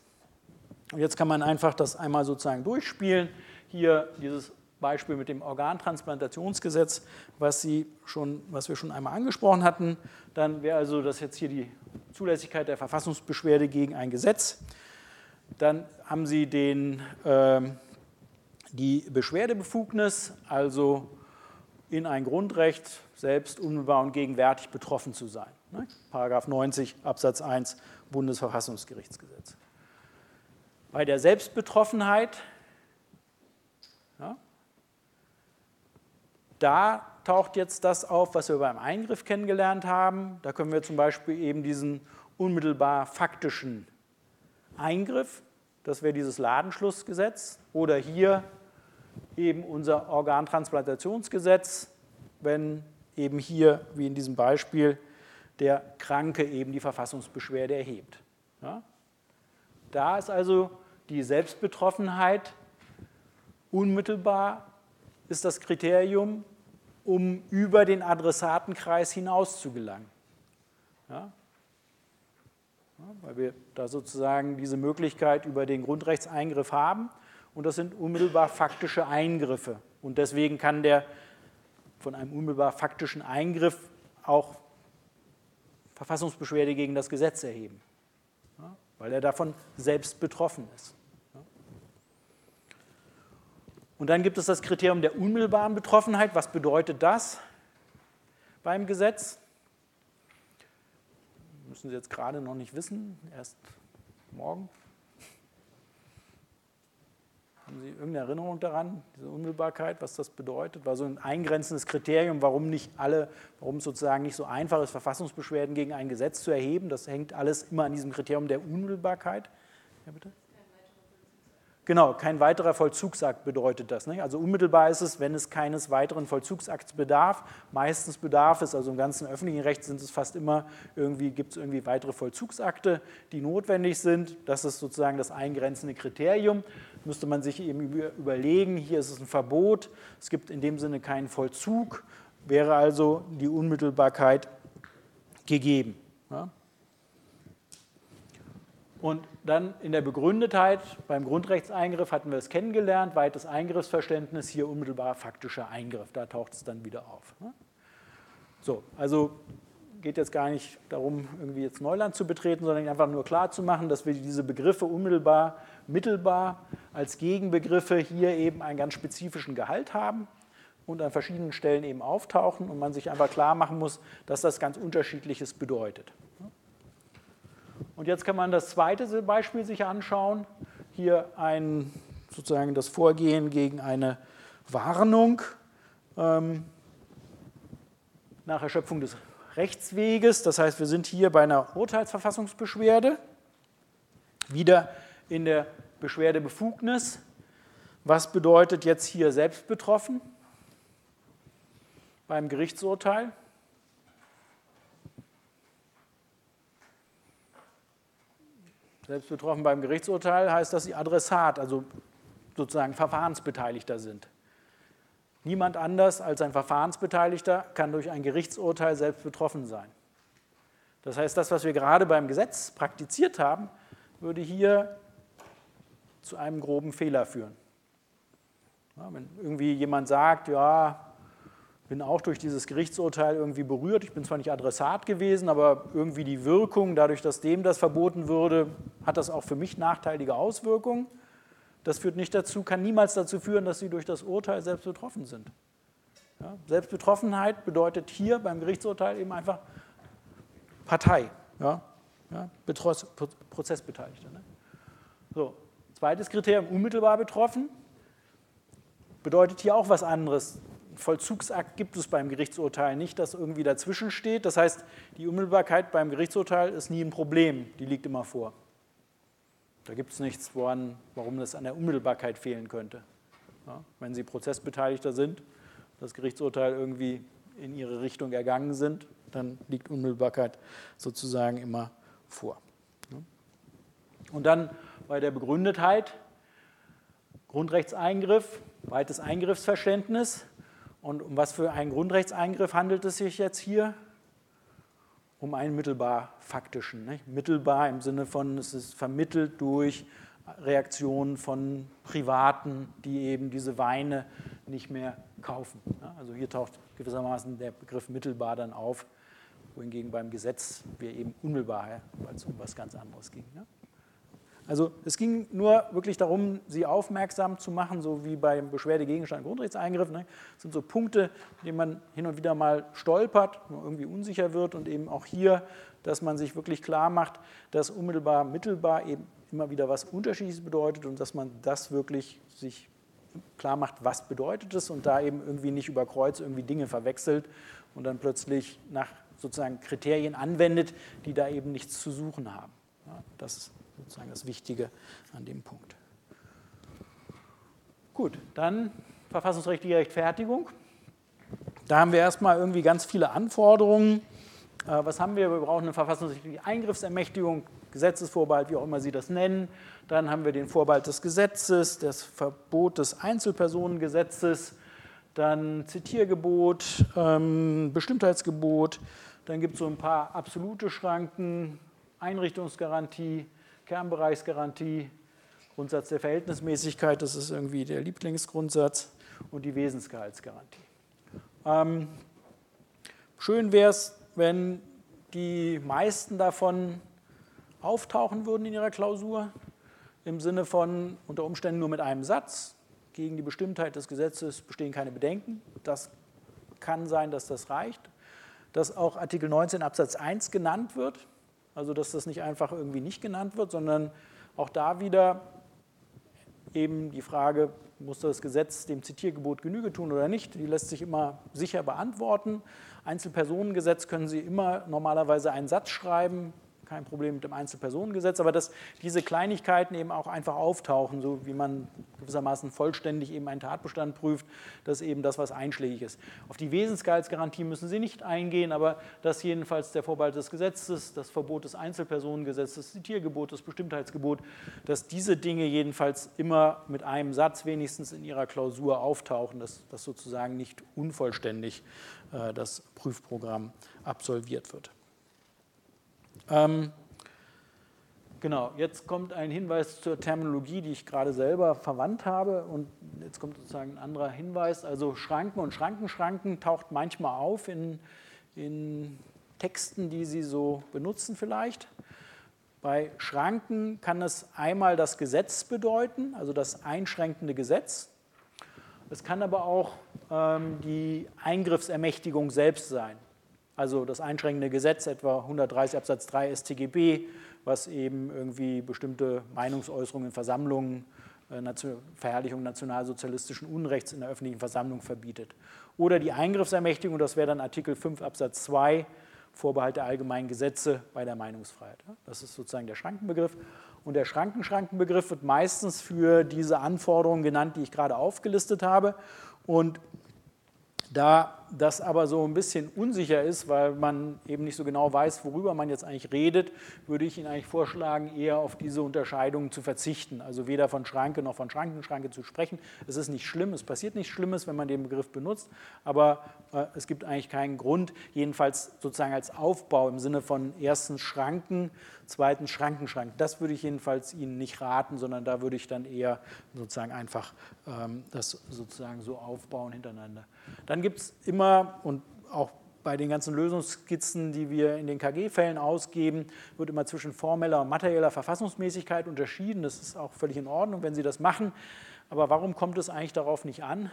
Und jetzt kann man einfach das einmal sozusagen durchspielen. Hier dieses Beispiel mit dem Organtransplantationsgesetz, was, Sie schon, was wir schon einmal angesprochen hatten. Dann wäre also das jetzt hier die Zulässigkeit der Verfassungsbeschwerde gegen ein Gesetz. Dann haben Sie den, äh, die Beschwerdebefugnis, also in ein Grundrecht selbst unmittelbar und gegenwärtig betroffen zu sein. Ne? Paragraph 90 Absatz 1 Bundesverfassungsgerichtsgesetz. Bei der Selbstbetroffenheit ja, da taucht jetzt das auf, was wir beim Eingriff kennengelernt haben. Da können wir zum Beispiel eben diesen unmittelbar faktischen Eingriff, das wäre dieses Ladenschlussgesetz, oder hier eben unser Organtransplantationsgesetz, wenn eben hier, wie in diesem Beispiel, der Kranke eben die Verfassungsbeschwerde erhebt. Ja? Da ist also die Selbstbetroffenheit unmittelbar ist das Kriterium um über den Adressatenkreis hinaus zu gelangen. Ja? Weil wir da sozusagen diese Möglichkeit über den Grundrechtseingriff haben und das sind unmittelbar faktische Eingriffe. Und deswegen kann der von einem unmittelbar faktischen Eingriff auch Verfassungsbeschwerde gegen das Gesetz erheben, weil er davon selbst betroffen ist. Und dann gibt es das Kriterium der unmittelbaren Betroffenheit. Was bedeutet das beim Gesetz? Müssen Sie jetzt gerade noch nicht wissen, erst morgen. Haben Sie irgendeine Erinnerung daran, diese Unmittelbarkeit, was das bedeutet? War so ein eingrenzendes Kriterium, warum nicht alle, warum es sozusagen nicht so einfach ist, Verfassungsbeschwerden gegen ein Gesetz zu erheben. Das hängt alles immer an diesem Kriterium der Unmittelbarkeit. Ja, bitte? Genau, kein weiterer Vollzugsakt bedeutet das. Nicht? Also unmittelbar ist es, wenn es keines weiteren Vollzugsakts bedarf. Meistens bedarf es, also im ganzen öffentlichen Recht sind es fast immer irgendwie, gibt es irgendwie weitere Vollzugsakte, die notwendig sind. Das ist sozusagen das eingrenzende Kriterium. Müsste man sich eben überlegen, hier ist es ein Verbot, es gibt in dem Sinne keinen Vollzug, wäre also die Unmittelbarkeit gegeben. Ja? Und dann in der Begründetheit, beim Grundrechtseingriff hatten wir es kennengelernt, weites Eingriffsverständnis, hier unmittelbar faktischer Eingriff, da taucht es dann wieder auf. Ne? So, also geht jetzt gar nicht darum, irgendwie jetzt Neuland zu betreten, sondern einfach nur klar zu machen, dass wir diese Begriffe unmittelbar, mittelbar als Gegenbegriffe hier eben einen ganz spezifischen Gehalt haben und an verschiedenen Stellen eben auftauchen und man sich einfach klar machen muss, dass das ganz unterschiedliches bedeutet. Und jetzt kann man das zweite Beispiel sich anschauen. Hier ein, sozusagen das Vorgehen gegen eine Warnung ähm, nach Erschöpfung des Rechtsweges. Das heißt, wir sind hier bei einer Urteilsverfassungsbeschwerde, wieder in der Beschwerdebefugnis. Was bedeutet jetzt hier selbst betroffen beim Gerichtsurteil? Selbst betroffen beim Gerichtsurteil heißt, dass sie Adressat, also sozusagen Verfahrensbeteiligter sind. Niemand anders als ein Verfahrensbeteiligter kann durch ein Gerichtsurteil selbst betroffen sein. Das heißt, das, was wir gerade beim Gesetz praktiziert haben, würde hier zu einem groben Fehler führen. Ja, wenn irgendwie jemand sagt, ja, bin auch durch dieses Gerichtsurteil irgendwie berührt. Ich bin zwar nicht Adressat gewesen, aber irgendwie die Wirkung, dadurch, dass dem das verboten würde, hat das auch für mich nachteilige Auswirkungen. Das führt nicht dazu, kann niemals dazu führen, dass sie durch das Urteil selbst betroffen sind. Ja, Selbstbetroffenheit bedeutet hier beim Gerichtsurteil eben einfach Partei, ja, ja, Prozessbeteiligter. Ne? So, zweites Kriterium, unmittelbar betroffen, bedeutet hier auch was anderes. Vollzugsakt gibt es beim Gerichtsurteil nicht, das irgendwie dazwischen steht. Das heißt, die Unmittelbarkeit beim Gerichtsurteil ist nie ein Problem, die liegt immer vor. Da gibt es nichts, woran, warum das an der Unmittelbarkeit fehlen könnte. Ja, wenn Sie Prozessbeteiligter sind, das Gerichtsurteil irgendwie in Ihre Richtung ergangen sind, dann liegt Unmittelbarkeit sozusagen immer vor. Und dann bei der Begründetheit, Grundrechtseingriff, weites Eingriffsverständnis. Und um was für einen Grundrechtseingriff handelt es sich jetzt hier? Um einen mittelbar faktischen. Nicht? Mittelbar im Sinne von, es ist vermittelt durch Reaktionen von Privaten, die eben diese Weine nicht mehr kaufen. Also hier taucht gewissermaßen der Begriff mittelbar dann auf, wohingegen beim Gesetz wir eben unmittelbar, weil es um was ganz anderes ging. Also es ging nur wirklich darum, sie aufmerksam zu machen, so wie beim Beschwerdegegenstand Grundrechtseingriff. Ne? Das sind so Punkte, in denen man hin und wieder mal stolpert, irgendwie unsicher wird und eben auch hier, dass man sich wirklich klar macht, dass unmittelbar, mittelbar eben immer wieder was Unterschiedliches bedeutet und dass man das wirklich sich klar macht, was bedeutet es und da eben irgendwie nicht über Kreuz irgendwie Dinge verwechselt und dann plötzlich nach sozusagen Kriterien anwendet, die da eben nichts zu suchen haben. Ja, das sozusagen das Wichtige an dem Punkt. Gut, dann verfassungsrechtliche Rechtfertigung. Da haben wir erstmal irgendwie ganz viele Anforderungen. Äh, was haben wir? Wir brauchen eine verfassungsrechtliche Eingriffsermächtigung, Gesetzesvorbehalt, wie auch immer Sie das nennen. Dann haben wir den Vorbehalt des Gesetzes, das Verbot des Einzelpersonengesetzes, dann Zitiergebot, ähm, Bestimmtheitsgebot. Dann gibt es so ein paar absolute Schranken, Einrichtungsgarantie, Kernbereichsgarantie, Grundsatz der Verhältnismäßigkeit, das ist irgendwie der Lieblingsgrundsatz, und die Wesensgehaltsgarantie. Ähm, schön wäre es, wenn die meisten davon auftauchen würden in ihrer Klausur, im Sinne von unter Umständen nur mit einem Satz. Gegen die Bestimmtheit des Gesetzes bestehen keine Bedenken. Das kann sein, dass das reicht. Dass auch Artikel 19 Absatz 1 genannt wird, also dass das nicht einfach irgendwie nicht genannt wird, sondern auch da wieder eben die Frage, muss das Gesetz dem Zitiergebot Genüge tun oder nicht, die lässt sich immer sicher beantworten. Einzelpersonengesetz können Sie immer normalerweise einen Satz schreiben, kein Problem mit dem Einzelpersonengesetz, aber dass diese Kleinigkeiten eben auch einfach auftauchen, so wie man gewissermaßen vollständig eben einen Tatbestand prüft, das ist eben das, was einschlägig ist. Auf die Wesensgehaltsgarantie müssen Sie nicht eingehen, aber das jedenfalls der Vorbehalt des Gesetzes, das Verbot des Einzelpersonengesetzes, das Zitiergebot, das Bestimmtheitsgebot, dass diese Dinge jedenfalls immer mit einem Satz wenigstens in Ihrer Klausur auftauchen, dass das sozusagen nicht unvollständig äh, das Prüfprogramm absolviert wird. Ähm, genau, jetzt kommt ein Hinweis zur Terminologie, die ich gerade selber verwandt habe. Und jetzt kommt sozusagen ein anderer Hinweis. Also Schranken und Schrankenschranken taucht manchmal auf in, in Texten, die Sie so benutzen vielleicht. Bei Schranken kann es einmal das Gesetz bedeuten, also das einschränkende Gesetz. Es kann aber auch ähm, die Eingriffsermächtigung selbst sein also das einschränkende Gesetz, etwa 130 Absatz 3 StGB, was eben irgendwie bestimmte Meinungsäußerungen in Versammlungen, äh, Verherrlichung nationalsozialistischen Unrechts in der öffentlichen Versammlung verbietet. Oder die Eingriffsermächtigung, das wäre dann Artikel 5 Absatz 2, Vorbehalt der allgemeinen Gesetze bei der Meinungsfreiheit. Das ist sozusagen der Schrankenbegriff. Und der Schrankenschrankenbegriff wird meistens für diese Anforderungen genannt, die ich gerade aufgelistet habe. Und da das aber so ein bisschen unsicher ist, weil man eben nicht so genau weiß, worüber man jetzt eigentlich redet, würde ich Ihnen eigentlich vorschlagen, eher auf diese Unterscheidung zu verzichten. Also weder von Schranke noch von Schrankenschranke zu sprechen. Es ist nicht schlimm, es passiert nichts Schlimmes, wenn man den Begriff benutzt, aber äh, es gibt eigentlich keinen Grund, jedenfalls sozusagen als Aufbau im Sinne von erstens Schranken, zweitens Schrankenschrank. Das würde ich jedenfalls Ihnen nicht raten, sondern da würde ich dann eher sozusagen einfach ähm, das sozusagen so aufbauen hintereinander. Dann gibt es immer und auch bei den ganzen Lösungsskizzen, die wir in den KG-Fällen ausgeben, wird immer zwischen formeller und materieller Verfassungsmäßigkeit unterschieden. Das ist auch völlig in Ordnung, wenn Sie das machen. Aber warum kommt es eigentlich darauf nicht an?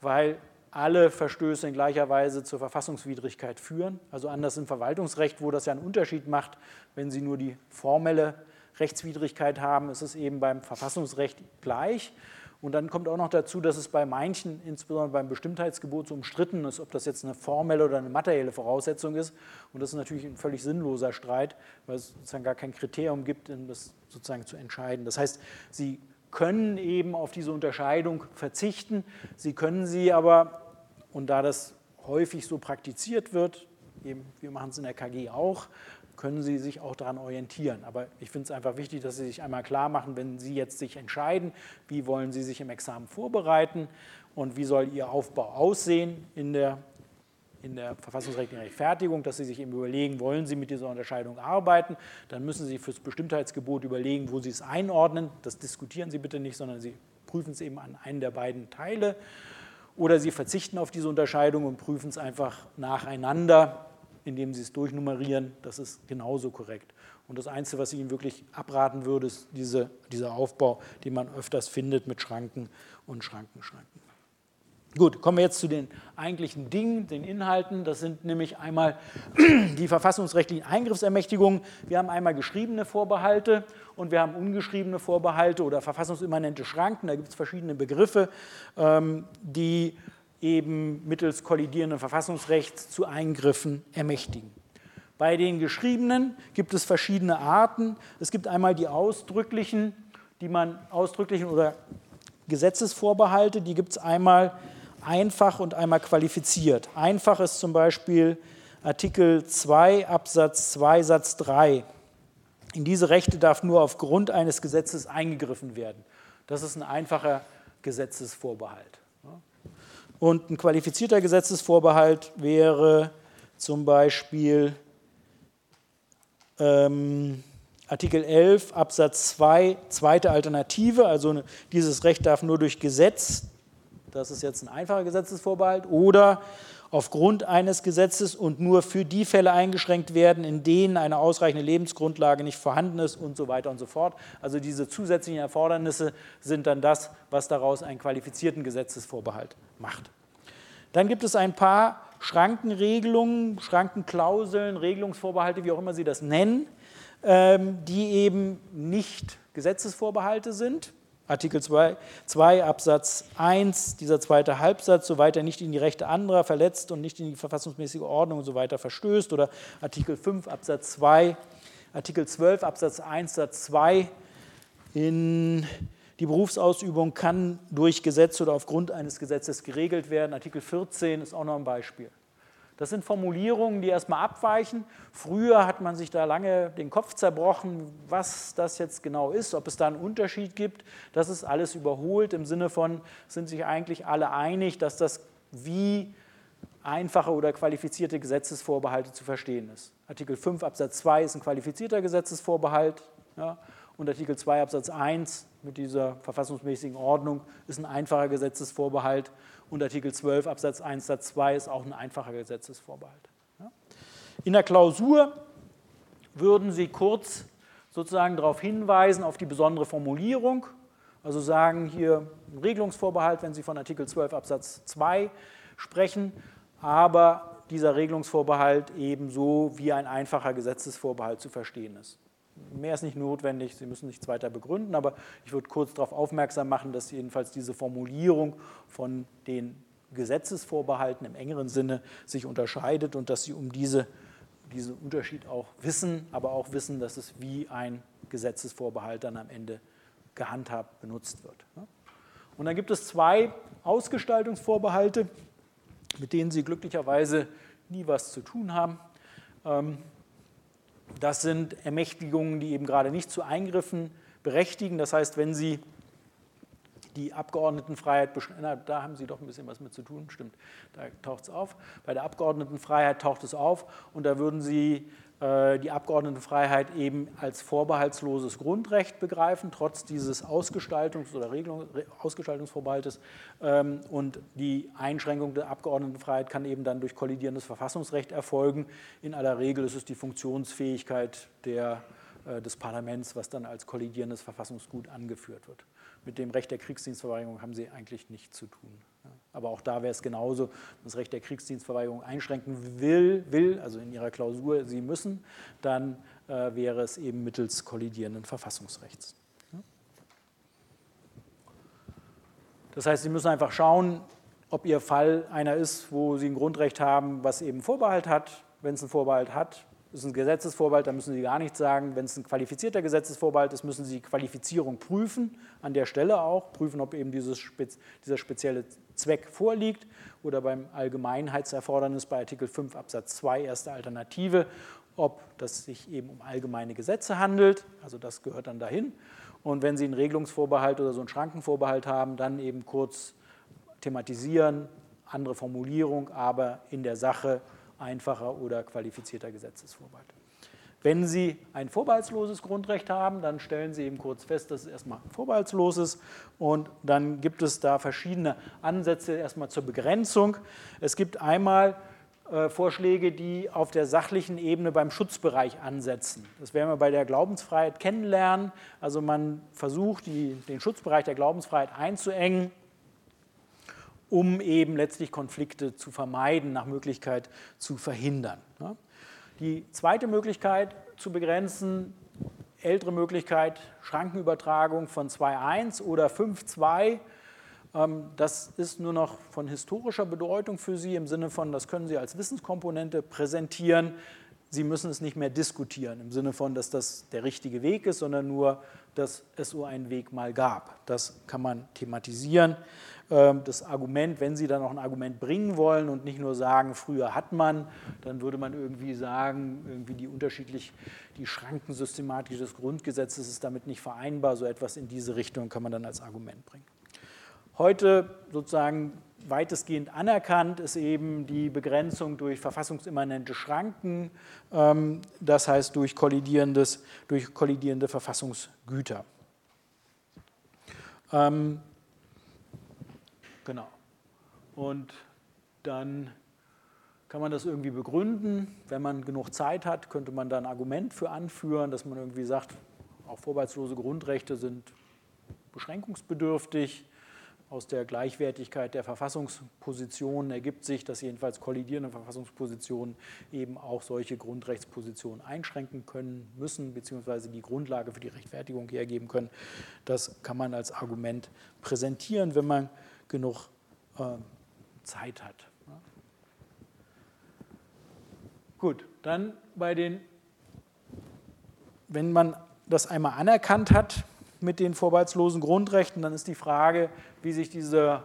Weil alle Verstöße in gleicher Weise zur Verfassungswidrigkeit führen. Also anders im Verwaltungsrecht, wo das ja einen Unterschied macht, wenn Sie nur die formelle Rechtswidrigkeit haben, ist es eben beim Verfassungsrecht gleich. Und dann kommt auch noch dazu, dass es bei manchen, insbesondere beim Bestimmtheitsgebot, so umstritten ist, ob das jetzt eine formelle oder eine materielle Voraussetzung ist. Und das ist natürlich ein völlig sinnloser Streit, weil es sozusagen gar kein Kriterium gibt, um das sozusagen zu entscheiden. Das heißt, Sie können eben auf diese Unterscheidung verzichten. Sie können sie aber, und da das häufig so praktiziert wird, eben, wir machen es in der KG auch, können Sie sich auch daran orientieren. Aber ich finde es einfach wichtig, dass Sie sich einmal klar machen, wenn Sie jetzt sich entscheiden, wie wollen Sie sich im Examen vorbereiten und wie soll Ihr Aufbau aussehen in der, in der verfassungsrechtlichen Rechtfertigung, dass Sie sich eben überlegen, wollen Sie mit dieser Unterscheidung arbeiten, dann müssen Sie fürs Bestimmtheitsgebot überlegen, wo Sie es einordnen. Das diskutieren Sie bitte nicht, sondern Sie prüfen es eben an einen der beiden Teile. Oder Sie verzichten auf diese Unterscheidung und prüfen es einfach nacheinander indem Sie es durchnummerieren, das ist genauso korrekt. Und das Einzige, was ich Ihnen wirklich abraten würde, ist diese, dieser Aufbau, den man öfters findet mit Schranken und Schrankenschranken. Gut, kommen wir jetzt zu den eigentlichen Dingen, den Inhalten. Das sind nämlich einmal [CLEARS THROAT] die verfassungsrechtlichen Eingriffsermächtigungen. Wir haben einmal geschriebene Vorbehalte und wir haben ungeschriebene Vorbehalte oder verfassungsimmanente Schranken. Da gibt es verschiedene Begriffe, ähm, die eben mittels kollidierenden Verfassungsrechts zu Eingriffen ermächtigen. Bei den geschriebenen gibt es verschiedene Arten. Es gibt einmal die ausdrücklichen, die man ausdrücklichen oder Gesetzesvorbehalte, die gibt es einmal einfach und einmal qualifiziert. Einfach ist zum Beispiel Artikel 2 Absatz 2 Satz 3. In diese Rechte darf nur aufgrund eines Gesetzes eingegriffen werden. Das ist ein einfacher Gesetzesvorbehalt. Und ein qualifizierter Gesetzesvorbehalt wäre zum Beispiel ähm, Artikel 11 Absatz 2, zweite Alternative, also dieses Recht darf nur durch Gesetz, das ist jetzt ein einfacher Gesetzesvorbehalt, oder aufgrund eines Gesetzes und nur für die Fälle eingeschränkt werden, in denen eine ausreichende Lebensgrundlage nicht vorhanden ist und so weiter und so fort. Also diese zusätzlichen Erfordernisse sind dann das, was daraus einen qualifizierten Gesetzesvorbehalt macht. Dann gibt es ein paar Schrankenregelungen, Schrankenklauseln, Regelungsvorbehalte, wie auch immer Sie das nennen, ähm, die eben nicht Gesetzesvorbehalte sind. Artikel 2, 2, Absatz 1, dieser zweite Halbsatz, soweit er nicht in die Rechte anderer verletzt und nicht in die verfassungsmäßige Ordnung und so weiter verstößt. Oder Artikel 5, Absatz 2, Artikel 12, Absatz 1, Satz 2, in die Berufsausübung kann durch Gesetz oder aufgrund eines Gesetzes geregelt werden. Artikel 14 ist auch noch ein Beispiel. Das sind Formulierungen, die erstmal abweichen. Früher hat man sich da lange den Kopf zerbrochen, was das jetzt genau ist, ob es da einen Unterschied gibt. Das ist alles überholt im Sinne von, sind sich eigentlich alle einig, dass das wie einfache oder qualifizierte Gesetzesvorbehalte zu verstehen ist. Artikel 5 Absatz 2 ist ein qualifizierter Gesetzesvorbehalt ja, und Artikel 2 Absatz 1 mit dieser verfassungsmäßigen Ordnung ist ein einfacher Gesetzesvorbehalt und Artikel 12 Absatz 1 Satz 2 ist auch ein einfacher Gesetzesvorbehalt. In der Klausur würden Sie kurz sozusagen darauf hinweisen, auf die besondere Formulierung, also sagen hier ein Regelungsvorbehalt, wenn Sie von Artikel 12 Absatz 2 sprechen, aber dieser Regelungsvorbehalt ebenso wie ein einfacher Gesetzesvorbehalt zu verstehen ist. Mehr ist nicht notwendig, Sie müssen nichts weiter begründen, aber ich würde kurz darauf aufmerksam machen, dass jedenfalls diese Formulierung von den Gesetzesvorbehalten im engeren Sinne sich unterscheidet und dass Sie um diese, diesen Unterschied auch wissen, aber auch wissen, dass es wie ein Gesetzesvorbehalt dann am Ende gehandhabt benutzt wird. Und dann gibt es zwei Ausgestaltungsvorbehalte, mit denen Sie glücklicherweise nie was zu tun haben. Das sind Ermächtigungen, die eben gerade nicht zu Eingriffen berechtigen. Das heißt, wenn Sie die Abgeordnetenfreiheit, na, da haben Sie doch ein bisschen was mit zu tun, stimmt, da taucht es auf. Bei der Abgeordnetenfreiheit taucht es auf und da würden Sie die Abgeordnetenfreiheit eben als vorbehaltsloses Grundrecht begreifen, trotz dieses Ausgestaltungs- oder Regelung, Ausgestaltungsvorbehaltes. Ähm, und die Einschränkung der Abgeordnetenfreiheit kann eben dann durch kollidierendes Verfassungsrecht erfolgen. In aller Regel ist es die Funktionsfähigkeit der, äh, des Parlaments, was dann als kollidierendes Verfassungsgut angeführt wird. Mit dem Recht der Kriegsdienstverweigerung haben sie eigentlich nichts zu tun. Aber auch da wäre es genauso, wenn das Recht der Kriegsdienstverweigerung einschränken will, will, also in ihrer Klausur, sie müssen, dann äh, wäre es eben mittels kollidierenden Verfassungsrechts. Das heißt, Sie müssen einfach schauen, ob Ihr Fall einer ist, wo Sie ein Grundrecht haben, was eben Vorbehalt hat. Wenn es einen Vorbehalt hat, ist ein Gesetzesvorbehalt, da müssen Sie gar nichts sagen. Wenn es ein qualifizierter Gesetzesvorbehalt ist, müssen Sie Qualifizierung prüfen, an der Stelle auch, prüfen, ob eben dieses, dieser spezielle Zweck vorliegt oder beim Allgemeinheitserfordernis bei Artikel 5 Absatz 2 erste Alternative, ob das sich eben um allgemeine Gesetze handelt, also das gehört dann dahin. Und wenn Sie einen Regelungsvorbehalt oder so einen Schrankenvorbehalt haben, dann eben kurz thematisieren, andere Formulierung, aber in der Sache einfacher oder qualifizierter Gesetzesvorbehalt. Wenn Sie ein vorbehaltsloses Grundrecht haben, dann stellen Sie eben kurz fest, dass es erstmal vorbehaltsloses und dann gibt es da verschiedene Ansätze erstmal zur Begrenzung. Es gibt einmal äh, Vorschläge, die auf der sachlichen Ebene beim Schutzbereich ansetzen. Das werden wir bei der Glaubensfreiheit kennenlernen. Also man versucht, die, den Schutzbereich der Glaubensfreiheit einzuengen um eben letztlich Konflikte zu vermeiden, nach Möglichkeit zu verhindern. Die zweite Möglichkeit zu begrenzen, ältere Möglichkeit, Schrankenübertragung von 2.1 oder 5.2. Ähm, das ist nur noch von historischer Bedeutung für Sie im Sinne von, das können Sie als Wissenskomponente präsentieren. Sie müssen es nicht mehr diskutieren im Sinne von, dass das der richtige Weg ist, sondern nur, dass es so einen Weg mal gab. Das kann man thematisieren. Ähm, das Argument, wenn Sie dann noch ein Argument bringen wollen und nicht nur sagen, früher hat man, dann würde man irgendwie sagen, irgendwie die unterschiedlich, die Schrankensystematik des Grundgesetzes ist damit nicht vereinbar. So etwas in diese Richtung kann man dann als Argument bringen. Heute sozusagen weitestgehend anerkannt ist eben die Begrenzung durch verfassungsimmanente Schranken, ähm, das heißt durch, kollidierendes, durch kollidierende Verfassungsgüter. Ähm, Genau. Und dann kann man das irgendwie begründen. Wenn man genug Zeit hat, könnte man da ein Argument für anführen, dass man irgendwie sagt, auch vorbehaltslose Grundrechte sind beschränkungsbedürftig. Aus der Gleichwertigkeit der Verfassungspositionen ergibt sich, dass jedenfalls kollidierende Verfassungspositionen eben auch solche Grundrechtspositionen einschränken können müssen, beziehungsweise die Grundlage für die Rechtfertigung hergeben können. Das kann man als Argument präsentieren, wenn man genug äh, Zeit hat. Gut, dann bei den, wenn man das einmal anerkannt hat, mit den vorbehaltslosen Grundrechten, dann ist die Frage, wie sich diese,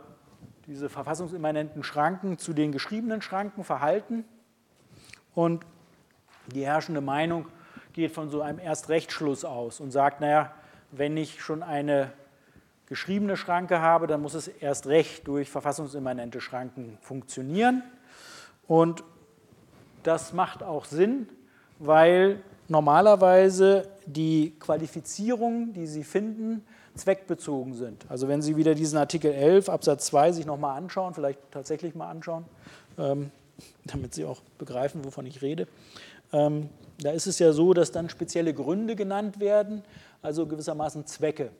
diese verfassungsimmanenten Schranken zu den geschriebenen Schranken verhalten. Und die herrschende Meinung geht von so einem Erstrechtsschluss aus und sagt, naja, wenn ich schon eine geschriebene Schranke habe, dann muss es erst recht durch verfassungsimmanente Schranken funktionieren. Und das macht auch Sinn, weil normalerweise die Qualifizierungen, die Sie finden, zweckbezogen sind. Also wenn Sie wieder diesen Artikel 11 Absatz 2 sich nochmal anschauen, vielleicht tatsächlich mal anschauen, ähm, [LAUGHS] damit Sie auch begreifen, wovon ich rede, ähm, da ist es ja so, dass dann spezielle Gründe genannt werden, also gewissermaßen Zwecke.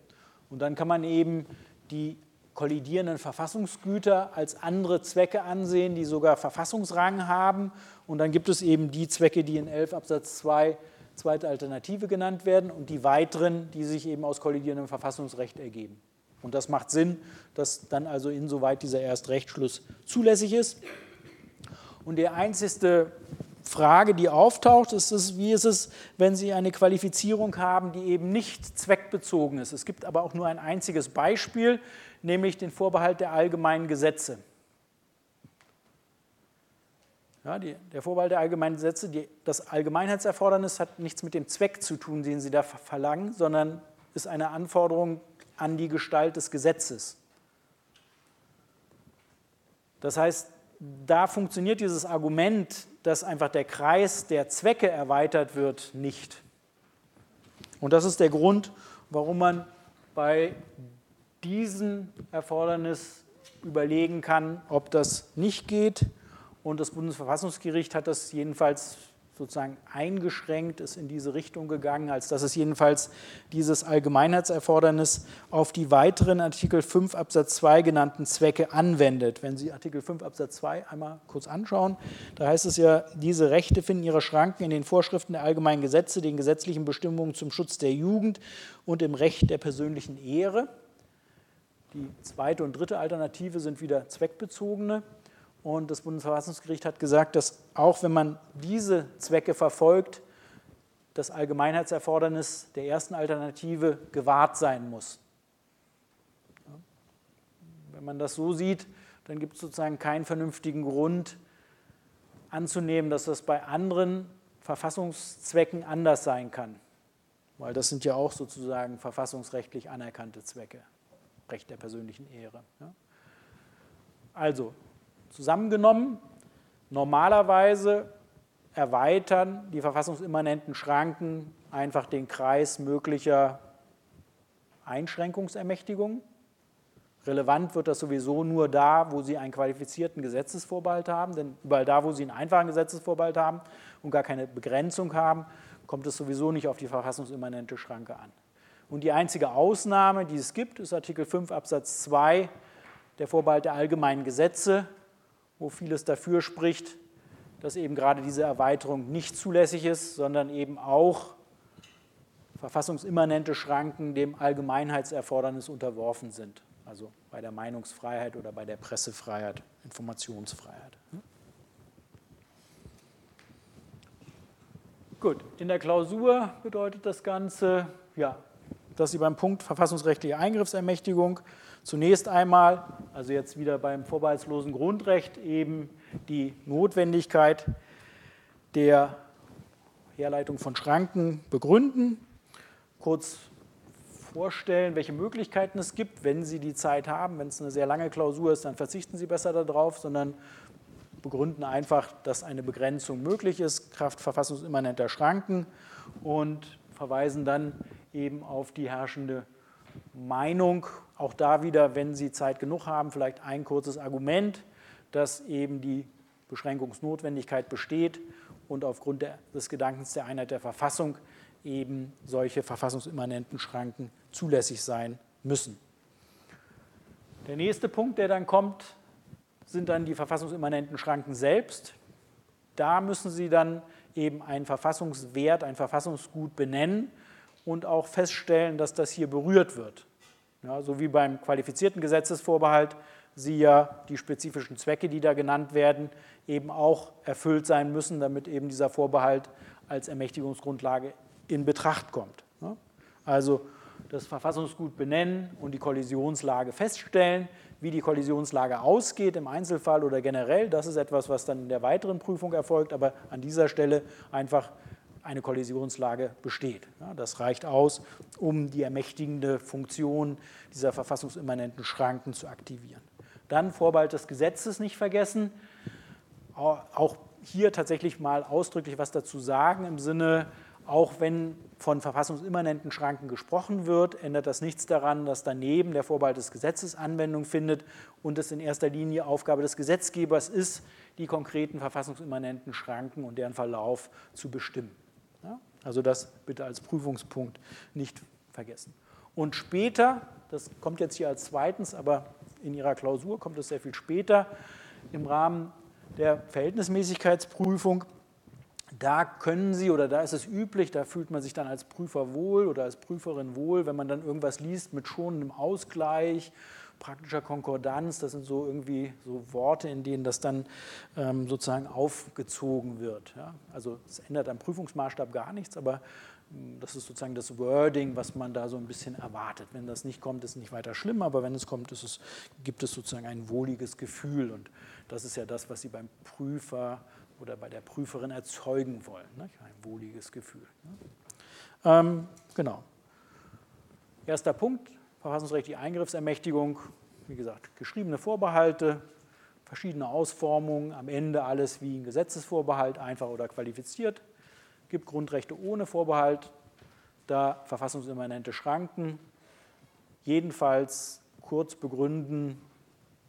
Und dann kann man eben die kollidierenden Verfassungsgüter als andere Zwecke ansehen, die sogar Verfassungsrang haben. Und dann gibt es eben die Zwecke, die in 11 Absatz 2 zweite Alternative genannt werden und die weiteren, die sich eben aus kollidierendem Verfassungsrecht ergeben. Und das macht Sinn, dass dann also insoweit dieser Erstrechtsschluss zulässig ist. Und die einzigste Frage, die auftaucht, ist es, wie ist es, wenn Sie eine Qualifizierung haben, die eben nicht zweckbezogen ist. Es gibt aber auch nur ein einziges Beispiel, nämlich den Vorbehalt der allgemeinen Gesetze. Ja, die, der Vorbehalt der allgemeinen Gesetze, die, das Allgemeinheitserfordernis hat nichts mit dem Zweck zu tun, den Sie da verlangen, sondern ist eine Anforderung an die Gestalt des Gesetzes. Das heißt, da funktioniert dieses Argument, dass einfach der Kreis der Zwecke erweitert wird, nicht. Und das ist der Grund, warum man bei diesem Erfordernis überlegen kann, ob das nicht geht. Und das Bundesverfassungsgericht hat das jedenfalls sozusagen eingeschränkt, ist in diese Richtung gegangen, als dass es jedenfalls dieses Allgemeinheitserfordernis auf die weiteren Artikel 5 Absatz 2 genannten Zwecke anwendet. Wenn Sie Artikel 5 Absatz 2 einmal kurz anschauen, da heißt es ja, diese Rechte finden ihre Schranken in den Vorschriften der allgemeinen Gesetze, den gesetzlichen Bestimmungen zum Schutz der Jugend und im Recht der persönlichen Ehre. Die zweite und dritte Alternative sind wieder zweckbezogene. Und das Bundesverfassungsgericht hat gesagt, dass auch wenn man diese Zwecke verfolgt, das Allgemeinheitserfordernis der ersten Alternative gewahrt sein muss. Wenn man das so sieht, dann gibt es sozusagen keinen vernünftigen Grund anzunehmen, dass das bei anderen Verfassungszwecken anders sein kann. Weil das sind ja auch sozusagen verfassungsrechtlich anerkannte Zwecke. Recht der persönlichen Ehre. Also, Zusammengenommen, normalerweise erweitern die verfassungsimmanenten Schranken einfach den Kreis möglicher Einschränkungsermächtigungen. Relevant wird das sowieso nur da, wo Sie einen qualifizierten Gesetzesvorbehalt haben, denn überall da, wo Sie einen einfachen Gesetzesvorbehalt haben und gar keine Begrenzung haben, kommt es sowieso nicht auf die verfassungsimmanente Schranke an. Und die einzige Ausnahme, die es gibt, ist Artikel 5 Absatz 2, der Vorbehalt der allgemeinen Gesetze, wo vieles dafür spricht, dass eben gerade diese Erweiterung nicht zulässig ist, sondern eben auch verfassungsimmanente Schranken dem Allgemeinheitserfordernis unterworfen sind. Also bei der Meinungsfreiheit oder bei der Pressefreiheit, Informationsfreiheit. Gut, in der Klausur bedeutet das Ganze, ja, dass Sie beim Punkt verfassungsrechtliche Eingriffsermächtigung Zunächst einmal, also jetzt wieder beim vorbehaltslosen Grundrecht, eben die Notwendigkeit der Herleitung von Schranken begründen, kurz vorstellen, welche Möglichkeiten es gibt, wenn Sie die Zeit haben. Wenn es eine sehr lange Klausur ist, dann verzichten Sie besser darauf, sondern begründen einfach, dass eine Begrenzung möglich ist, Kraft verfassungsimmanenter Schranken und verweisen dann eben auf die herrschende Meinung auch da wieder, wenn Sie Zeit genug haben, vielleicht ein kurzes Argument, dass eben die Beschränkungsnotwendigkeit besteht und aufgrund der, des Gedankens der Einheit der Verfassung eben solche verfassungsimmanenten Schranken zulässig sein müssen. Der nächste Punkt, der dann kommt, sind dann die verfassungsimmanenten Schranken selbst. Da müssen Sie dann eben einen Verfassungswert, ein Verfassungsgut benennen und auch feststellen, dass das hier berührt wird. Ja, so wie beim qualifizierten Gesetzesvorbehalt Sie ja die spezifischen Zwecke, die da genannt werden, eben auch erfüllt sein müssen, damit eben dieser Vorbehalt als Ermächtigungsgrundlage in Betracht kommt. Also das Verfassungsgut benennen und die Kollisionslage feststellen. Wie die Kollisionslage ausgeht im Einzelfall oder generell, das ist etwas, was dann in der weiteren Prüfung erfolgt, aber an dieser Stelle einfach eine Kollisionslage besteht. das reicht aus, um die ermächtigende Funktion dieser verfassungsimmanenten Schranken zu aktivieren. Dann Vorbehalt des Gesetzes nicht vergessen. Auch hier tatsächlich mal ausdrücklich was dazu sagen im Sinne, auch wenn von verfassungsimmanenten Schranken gesprochen wird, ändert das nichts daran, dass daneben der Vorbehalt des Gesetzes Anwendung findet und es in erster Linie Aufgabe des Gesetzgebers ist, die konkreten verfassungsimmanenten Schranken und deren Verlauf zu bestimmen. Also das bitte als Prüfungspunkt nicht vergessen. Und später, das kommt jetzt hier als zweitens, aber in Ihrer Klausur kommt es sehr viel später, im Rahmen der Verhältnismäßigkeitsprüfung. Da können Sie oder da ist es üblich, da fühlt man sich dann als Prüfer wohl oder als Prüferin wohl, wenn man dann irgendwas liest mit schonendem Ausgleich, praktischer Konkordanz, das sind so irgendwie so Worte, in denen das dann ähm, sozusagen aufgezogen wird. Ja? Also es ändert am Prüfungsmaßstab gar nichts, aber das ist sozusagen das Wording, was man da so ein bisschen erwartet. Wenn das nicht kommt, ist es nicht weiter schlimm, aber wenn es kommt, es, gibt es sozusagen ein wohliges Gefühl. Und das ist ja das, was Sie beim Prüfer oder bei der Prüferin erzeugen wollen. Ne? Ein wohliges Gefühl. Ne? Ähm, genau. Erster Punkt, verfassungsrechtliche Eingriffsermächtigung. Wie gesagt, geschriebene Vorbehalte, verschiedene Ausformungen, am Ende alles wie ein Gesetzesvorbehalt, einfach oder qualifiziert gibt Grundrechte ohne Vorbehalt, da verfassungsimmanente Schranken, jedenfalls kurz begründen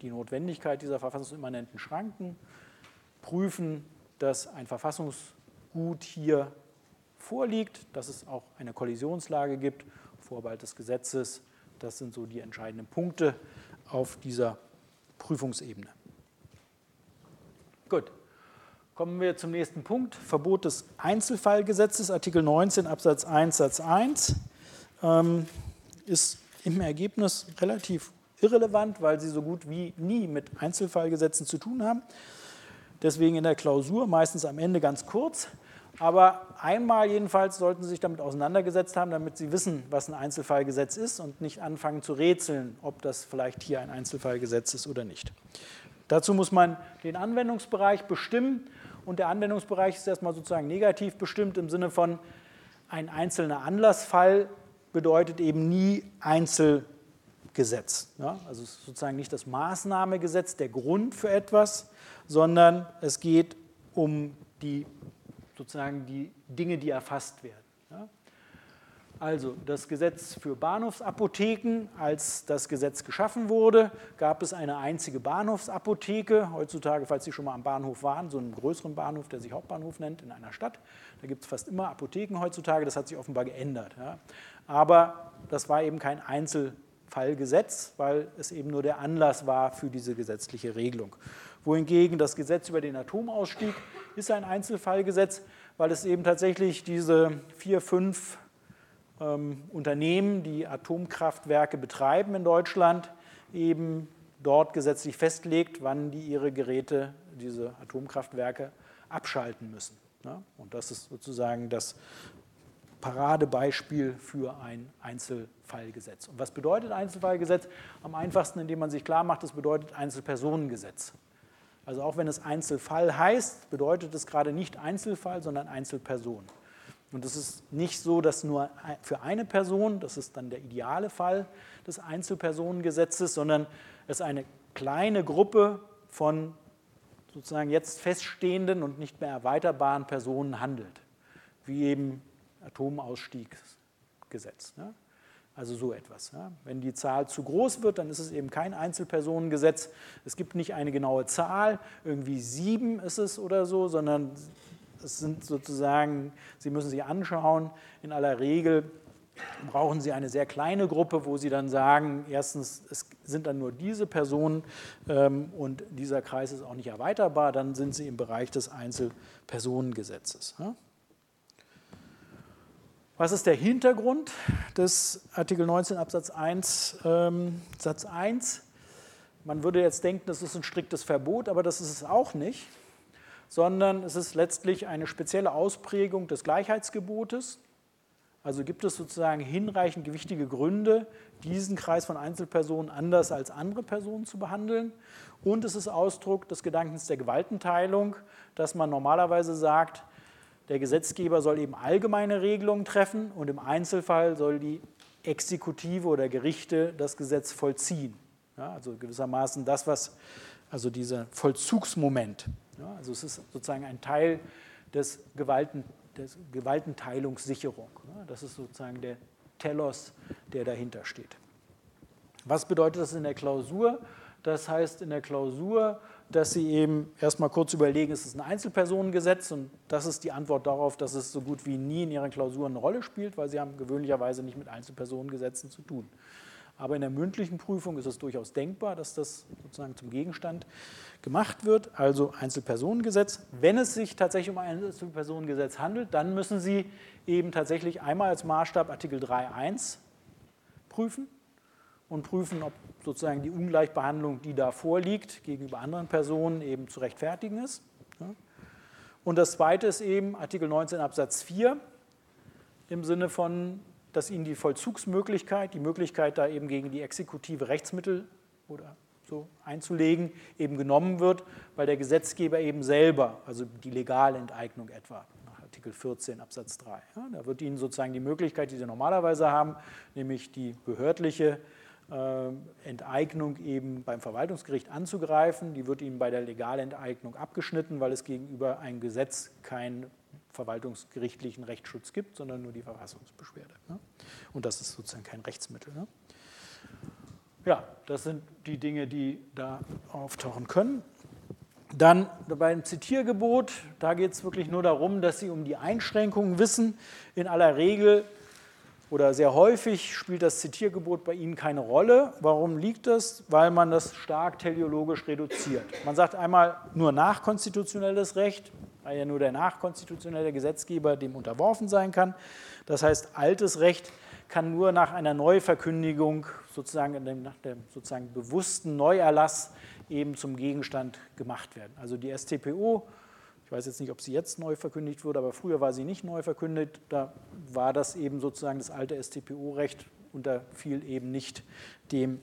die Notwendigkeit dieser verfassungsimmanenten Schranken, prüfen, dass ein Verfassungsgut hier vorliegt, dass es auch eine Kollisionslage gibt, Vorbehalt des Gesetzes, das sind so die entscheidenden Punkte auf dieser Prüfungsebene. Gut. Kommen wir zum nächsten Punkt, Verbot des Einzelfallgesetzes, Artikel 19 Absatz 1 Satz 1, ähm, ist im Ergebnis relativ irrelevant, weil sie so gut wie nie mit Einzelfallgesetzen zu tun haben. Deswegen in der Klausur meistens am Ende ganz kurz. Aber einmal jedenfalls sollten Sie sich damit auseinandergesetzt haben, damit Sie wissen, was ein Einzelfallgesetz ist und nicht anfangen zu rätseln, ob das vielleicht hier ein Einzelfallgesetz ist oder nicht. Dazu muss man den Anwendungsbereich bestimmen und der Anwendungsbereich ist erstmal sozusagen negativ bestimmt im Sinne von ein einzelner Anlassfall bedeutet eben nie Einzelgesetz. Ja? Also es ist sozusagen nicht das Maßnahmegesetz der Grund für etwas, sondern es geht um die sozusagen die Dinge, die erfasst werden. Ja? Also das Gesetz für Bahnhofsapotheken, als das Gesetz geschaffen wurde, gab es eine einzige Bahnhofsapotheke. Heutzutage, falls Sie schon mal am Bahnhof waren, so einen größeren Bahnhof, der sich Hauptbahnhof nennt, in einer Stadt, da gibt es fast immer Apotheken heutzutage. Das hat sich offenbar geändert. Ja. Aber das war eben kein Einzelfallgesetz, weil es eben nur der Anlass war für diese gesetzliche Regelung. Wohingegen das Gesetz über den Atomausstieg ist ein Einzelfallgesetz, weil es eben tatsächlich diese vier, fünf ähm, Unternehmen, die Atomkraftwerke betreiben in Deutschland, eben dort gesetzlich festlegt, wann die ihre Geräte, diese Atomkraftwerke, abschalten müssen. Ja? Und das ist sozusagen das Paradebeispiel für ein Einzelfallgesetz. Und was bedeutet Einzelfallgesetz? Am einfachsten, indem man sich klar macht, es bedeutet Einzelpersonengesetz. Also auch wenn es Einzelfall heißt, bedeutet es gerade nicht Einzelfall, sondern Einzelperson. Und es ist nicht so, dass nur für eine Person, das ist dann der ideale Fall des Einzelpersonengesetzes, sondern es eine kleine Gruppe von sozusagen jetzt feststehenden und nicht mehr erweiterbaren Personen handelt, wie eben Atomausstiegsgesetz. Ne? Also so etwas. Ja. Wenn die Zahl zu groß wird, dann ist es eben kein Einzelpersonengesetz. Es gibt nicht eine genaue Zahl, irgendwie sieben ist es oder so, sondern es sind sozusagen, Sie müssen sich anschauen, in aller Regel brauchen Sie eine sehr kleine Gruppe, wo Sie dann sagen, erstens, es sind dann nur diese Personen ähm, und dieser Kreis ist auch nicht erweiterbar, dann sind Sie im Bereich des Einzelpersonengesetzes. Ja. Was ist der Hintergrund des Artikel 19 Absatz 1 ähm, Satz 1? Man würde jetzt denken, das ist ein striktes Verbot, aber das ist es auch nicht, sondern es ist letztlich eine spezielle Ausprägung des Gleichheitsgebotes. Also gibt es sozusagen hinreichend gewichtige Gründe, diesen Kreis von Einzelpersonen anders als andere Personen zu behandeln. Und es ist Ausdruck des Gedankens der Gewaltenteilung, dass man normalerweise sagt, der Gesetzgeber soll eben allgemeine Regelungen treffen und im Einzelfall soll die Exekutive oder Gerichte das Gesetz vollziehen. Ja, also gewissermaßen das, was, also dieser Vollzugsmoment. Ja, also es ist sozusagen ein Teil des Gewalten, des Gewaltenteilungssicherung. Ja, das ist sozusagen der Telos, der dahinter steht. Was bedeutet das in der Klausur? Das heißt in der Klausur, dass Sie eben erstmal kurz überlegen, ist es ein Einzelpersonengesetz und das ist die Antwort darauf, dass es so gut wie nie in Ihren Klausuren eine Rolle spielt, weil Sie haben gewöhnlicherweise nicht mit Einzelpersonengesetzen zu tun. Aber in der mündlichen Prüfung ist es durchaus denkbar, dass das sozusagen zum Gegenstand gemacht wird, also Einzelpersonengesetz. Wenn es sich tatsächlich um ein Einzelpersonengesetz handelt, dann müssen Sie eben tatsächlich einmal als Maßstab Artikel 3.1 prüfen und prüfen, ob sozusagen die Ungleichbehandlung, die da vorliegt, gegenüber anderen Personen eben zu rechtfertigen ist. Und das Zweite ist eben Artikel 19 Absatz 4 im Sinne von, dass Ihnen die Vollzugsmöglichkeit, die Möglichkeit, da eben gegen die exekutive Rechtsmittel oder so einzulegen, eben genommen wird, weil der Gesetzgeber eben selber, also die Legalenteignung etwa, nach Artikel 14 Absatz 3, ja, da wird Ihnen sozusagen die Möglichkeit, die Sie normalerweise haben, nämlich die behördliche äh, Enteignung eben beim Verwaltungsgericht anzugreifen. Die wird Ihnen bei der Legalenteignung abgeschnitten, weil es gegenüber einem Gesetz keinen verwaltungsgerichtlichen Rechtsschutz gibt, sondern nur die Verfassungsbeschwerde. Ne? Und das ist sozusagen kein Rechtsmittel. Ne? Ja, das sind die Dinge, die da auftauchen können. Dann beim Zitiergebot, da geht es wirklich nur darum, dass Sie um die Einschränkungen wissen. In aller Regel oder sehr häufig spielt das Zitiergebot bei Ihnen keine Rolle. Warum liegt das? Weil man das stark teleologisch reduziert. Man sagt einmal nur nachkonstitutionelles Recht, weil ja nur der nachkonstitutionelle Gesetzgeber dem unterworfen sein kann. Das heißt, altes Recht kann nur nach einer Neuverkündigung, sozusagen nach dem sozusagen bewussten Neuerlass eben zum Gegenstand gemacht werden. Also die StPO ich weiß jetzt nicht, ob sie jetzt neu verkündigt wurde, aber früher war sie nicht neu verkündet. Da war das eben sozusagen das alte StPO-Recht unterfiel eben nicht dem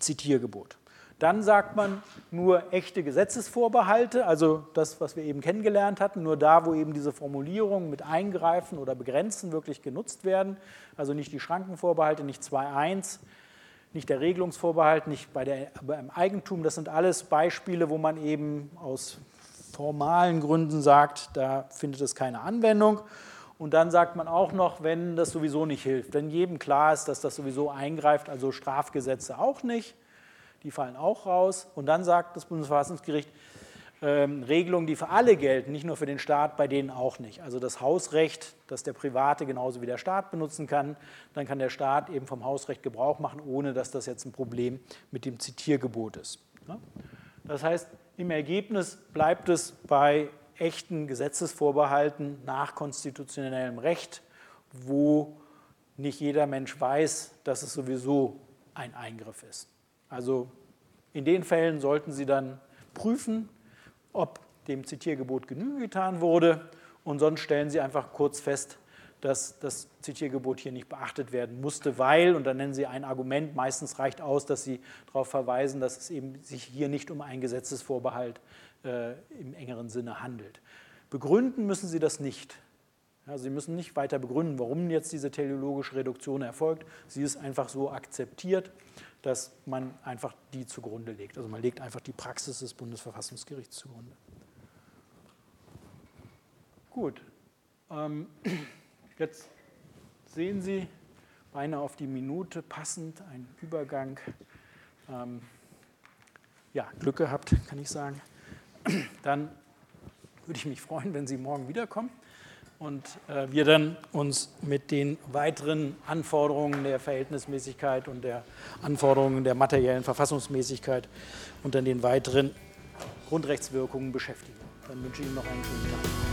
Zitiergebot. Dann sagt man nur echte Gesetzesvorbehalte, also das, was wir eben kennengelernt hatten, nur da, wo eben diese Formulierungen mit Eingreifen oder Begrenzen wirklich genutzt werden, also nicht die Schrankenvorbehalte, nicht 2.1, nicht der Regelungsvorbehalt, nicht bei der, beim Eigentum. Das sind alles Beispiele, wo man eben aus formalen Gründen sagt, da findet es keine Anwendung. Und dann sagt man auch noch, wenn das sowieso nicht hilft, wenn jedem klar ist, dass das sowieso eingreift, also Strafgesetze auch nicht, die fallen auch raus. Und dann sagt das Bundesverfassungsgericht, ähm, Regelungen, die für alle gelten, nicht nur für den Staat, bei denen auch nicht. Also das Hausrecht, das der Private genauso wie der Staat benutzen kann, dann kann der Staat eben vom Hausrecht Gebrauch machen, ohne dass das jetzt ein Problem mit dem Zitiergebot ist. Das heißt, im Ergebnis bleibt es bei echten Gesetzesvorbehalten nach konstitutionellem Recht, wo nicht jeder Mensch weiß, dass es sowieso ein Eingriff ist. Also in den Fällen sollten Sie dann prüfen, ob dem Zitiergebot Genüge getan wurde und sonst stellen Sie einfach kurz fest, dass das Zitiergebot hier nicht beachtet werden musste, weil, und dann nennen Sie ein Argument, meistens reicht aus, dass Sie darauf verweisen, dass es eben sich hier nicht um einen Gesetzesvorbehalt äh, im engeren Sinne handelt. Begründen müssen Sie das nicht. Ja, Sie müssen nicht weiter begründen, warum jetzt diese teleologische Reduktion erfolgt. Sie ist einfach so akzeptiert, dass man einfach die zugrunde legt. Also man legt einfach die Praxis des Bundesverfassungsgerichts zugrunde. Gut. Ähm, Jetzt sehen Sie beinahe auf die Minute passend, ein Übergang. Ähm, ja, Glück gehabt, kann ich sagen. [CLEARS THROAT] Dann würde ich mich freuen, wenn Sie morgen wiederkommen und äh, wir dann uns mit den weiteren Anforderungen der Verhältnismäßigkeit und der Anforderungen der materiellen Verfassungsmäßigkeit und dann den weiteren Grundrechtswirkungen beschäftigen. Dann wünsche ich Ihnen noch einen schönen Tag.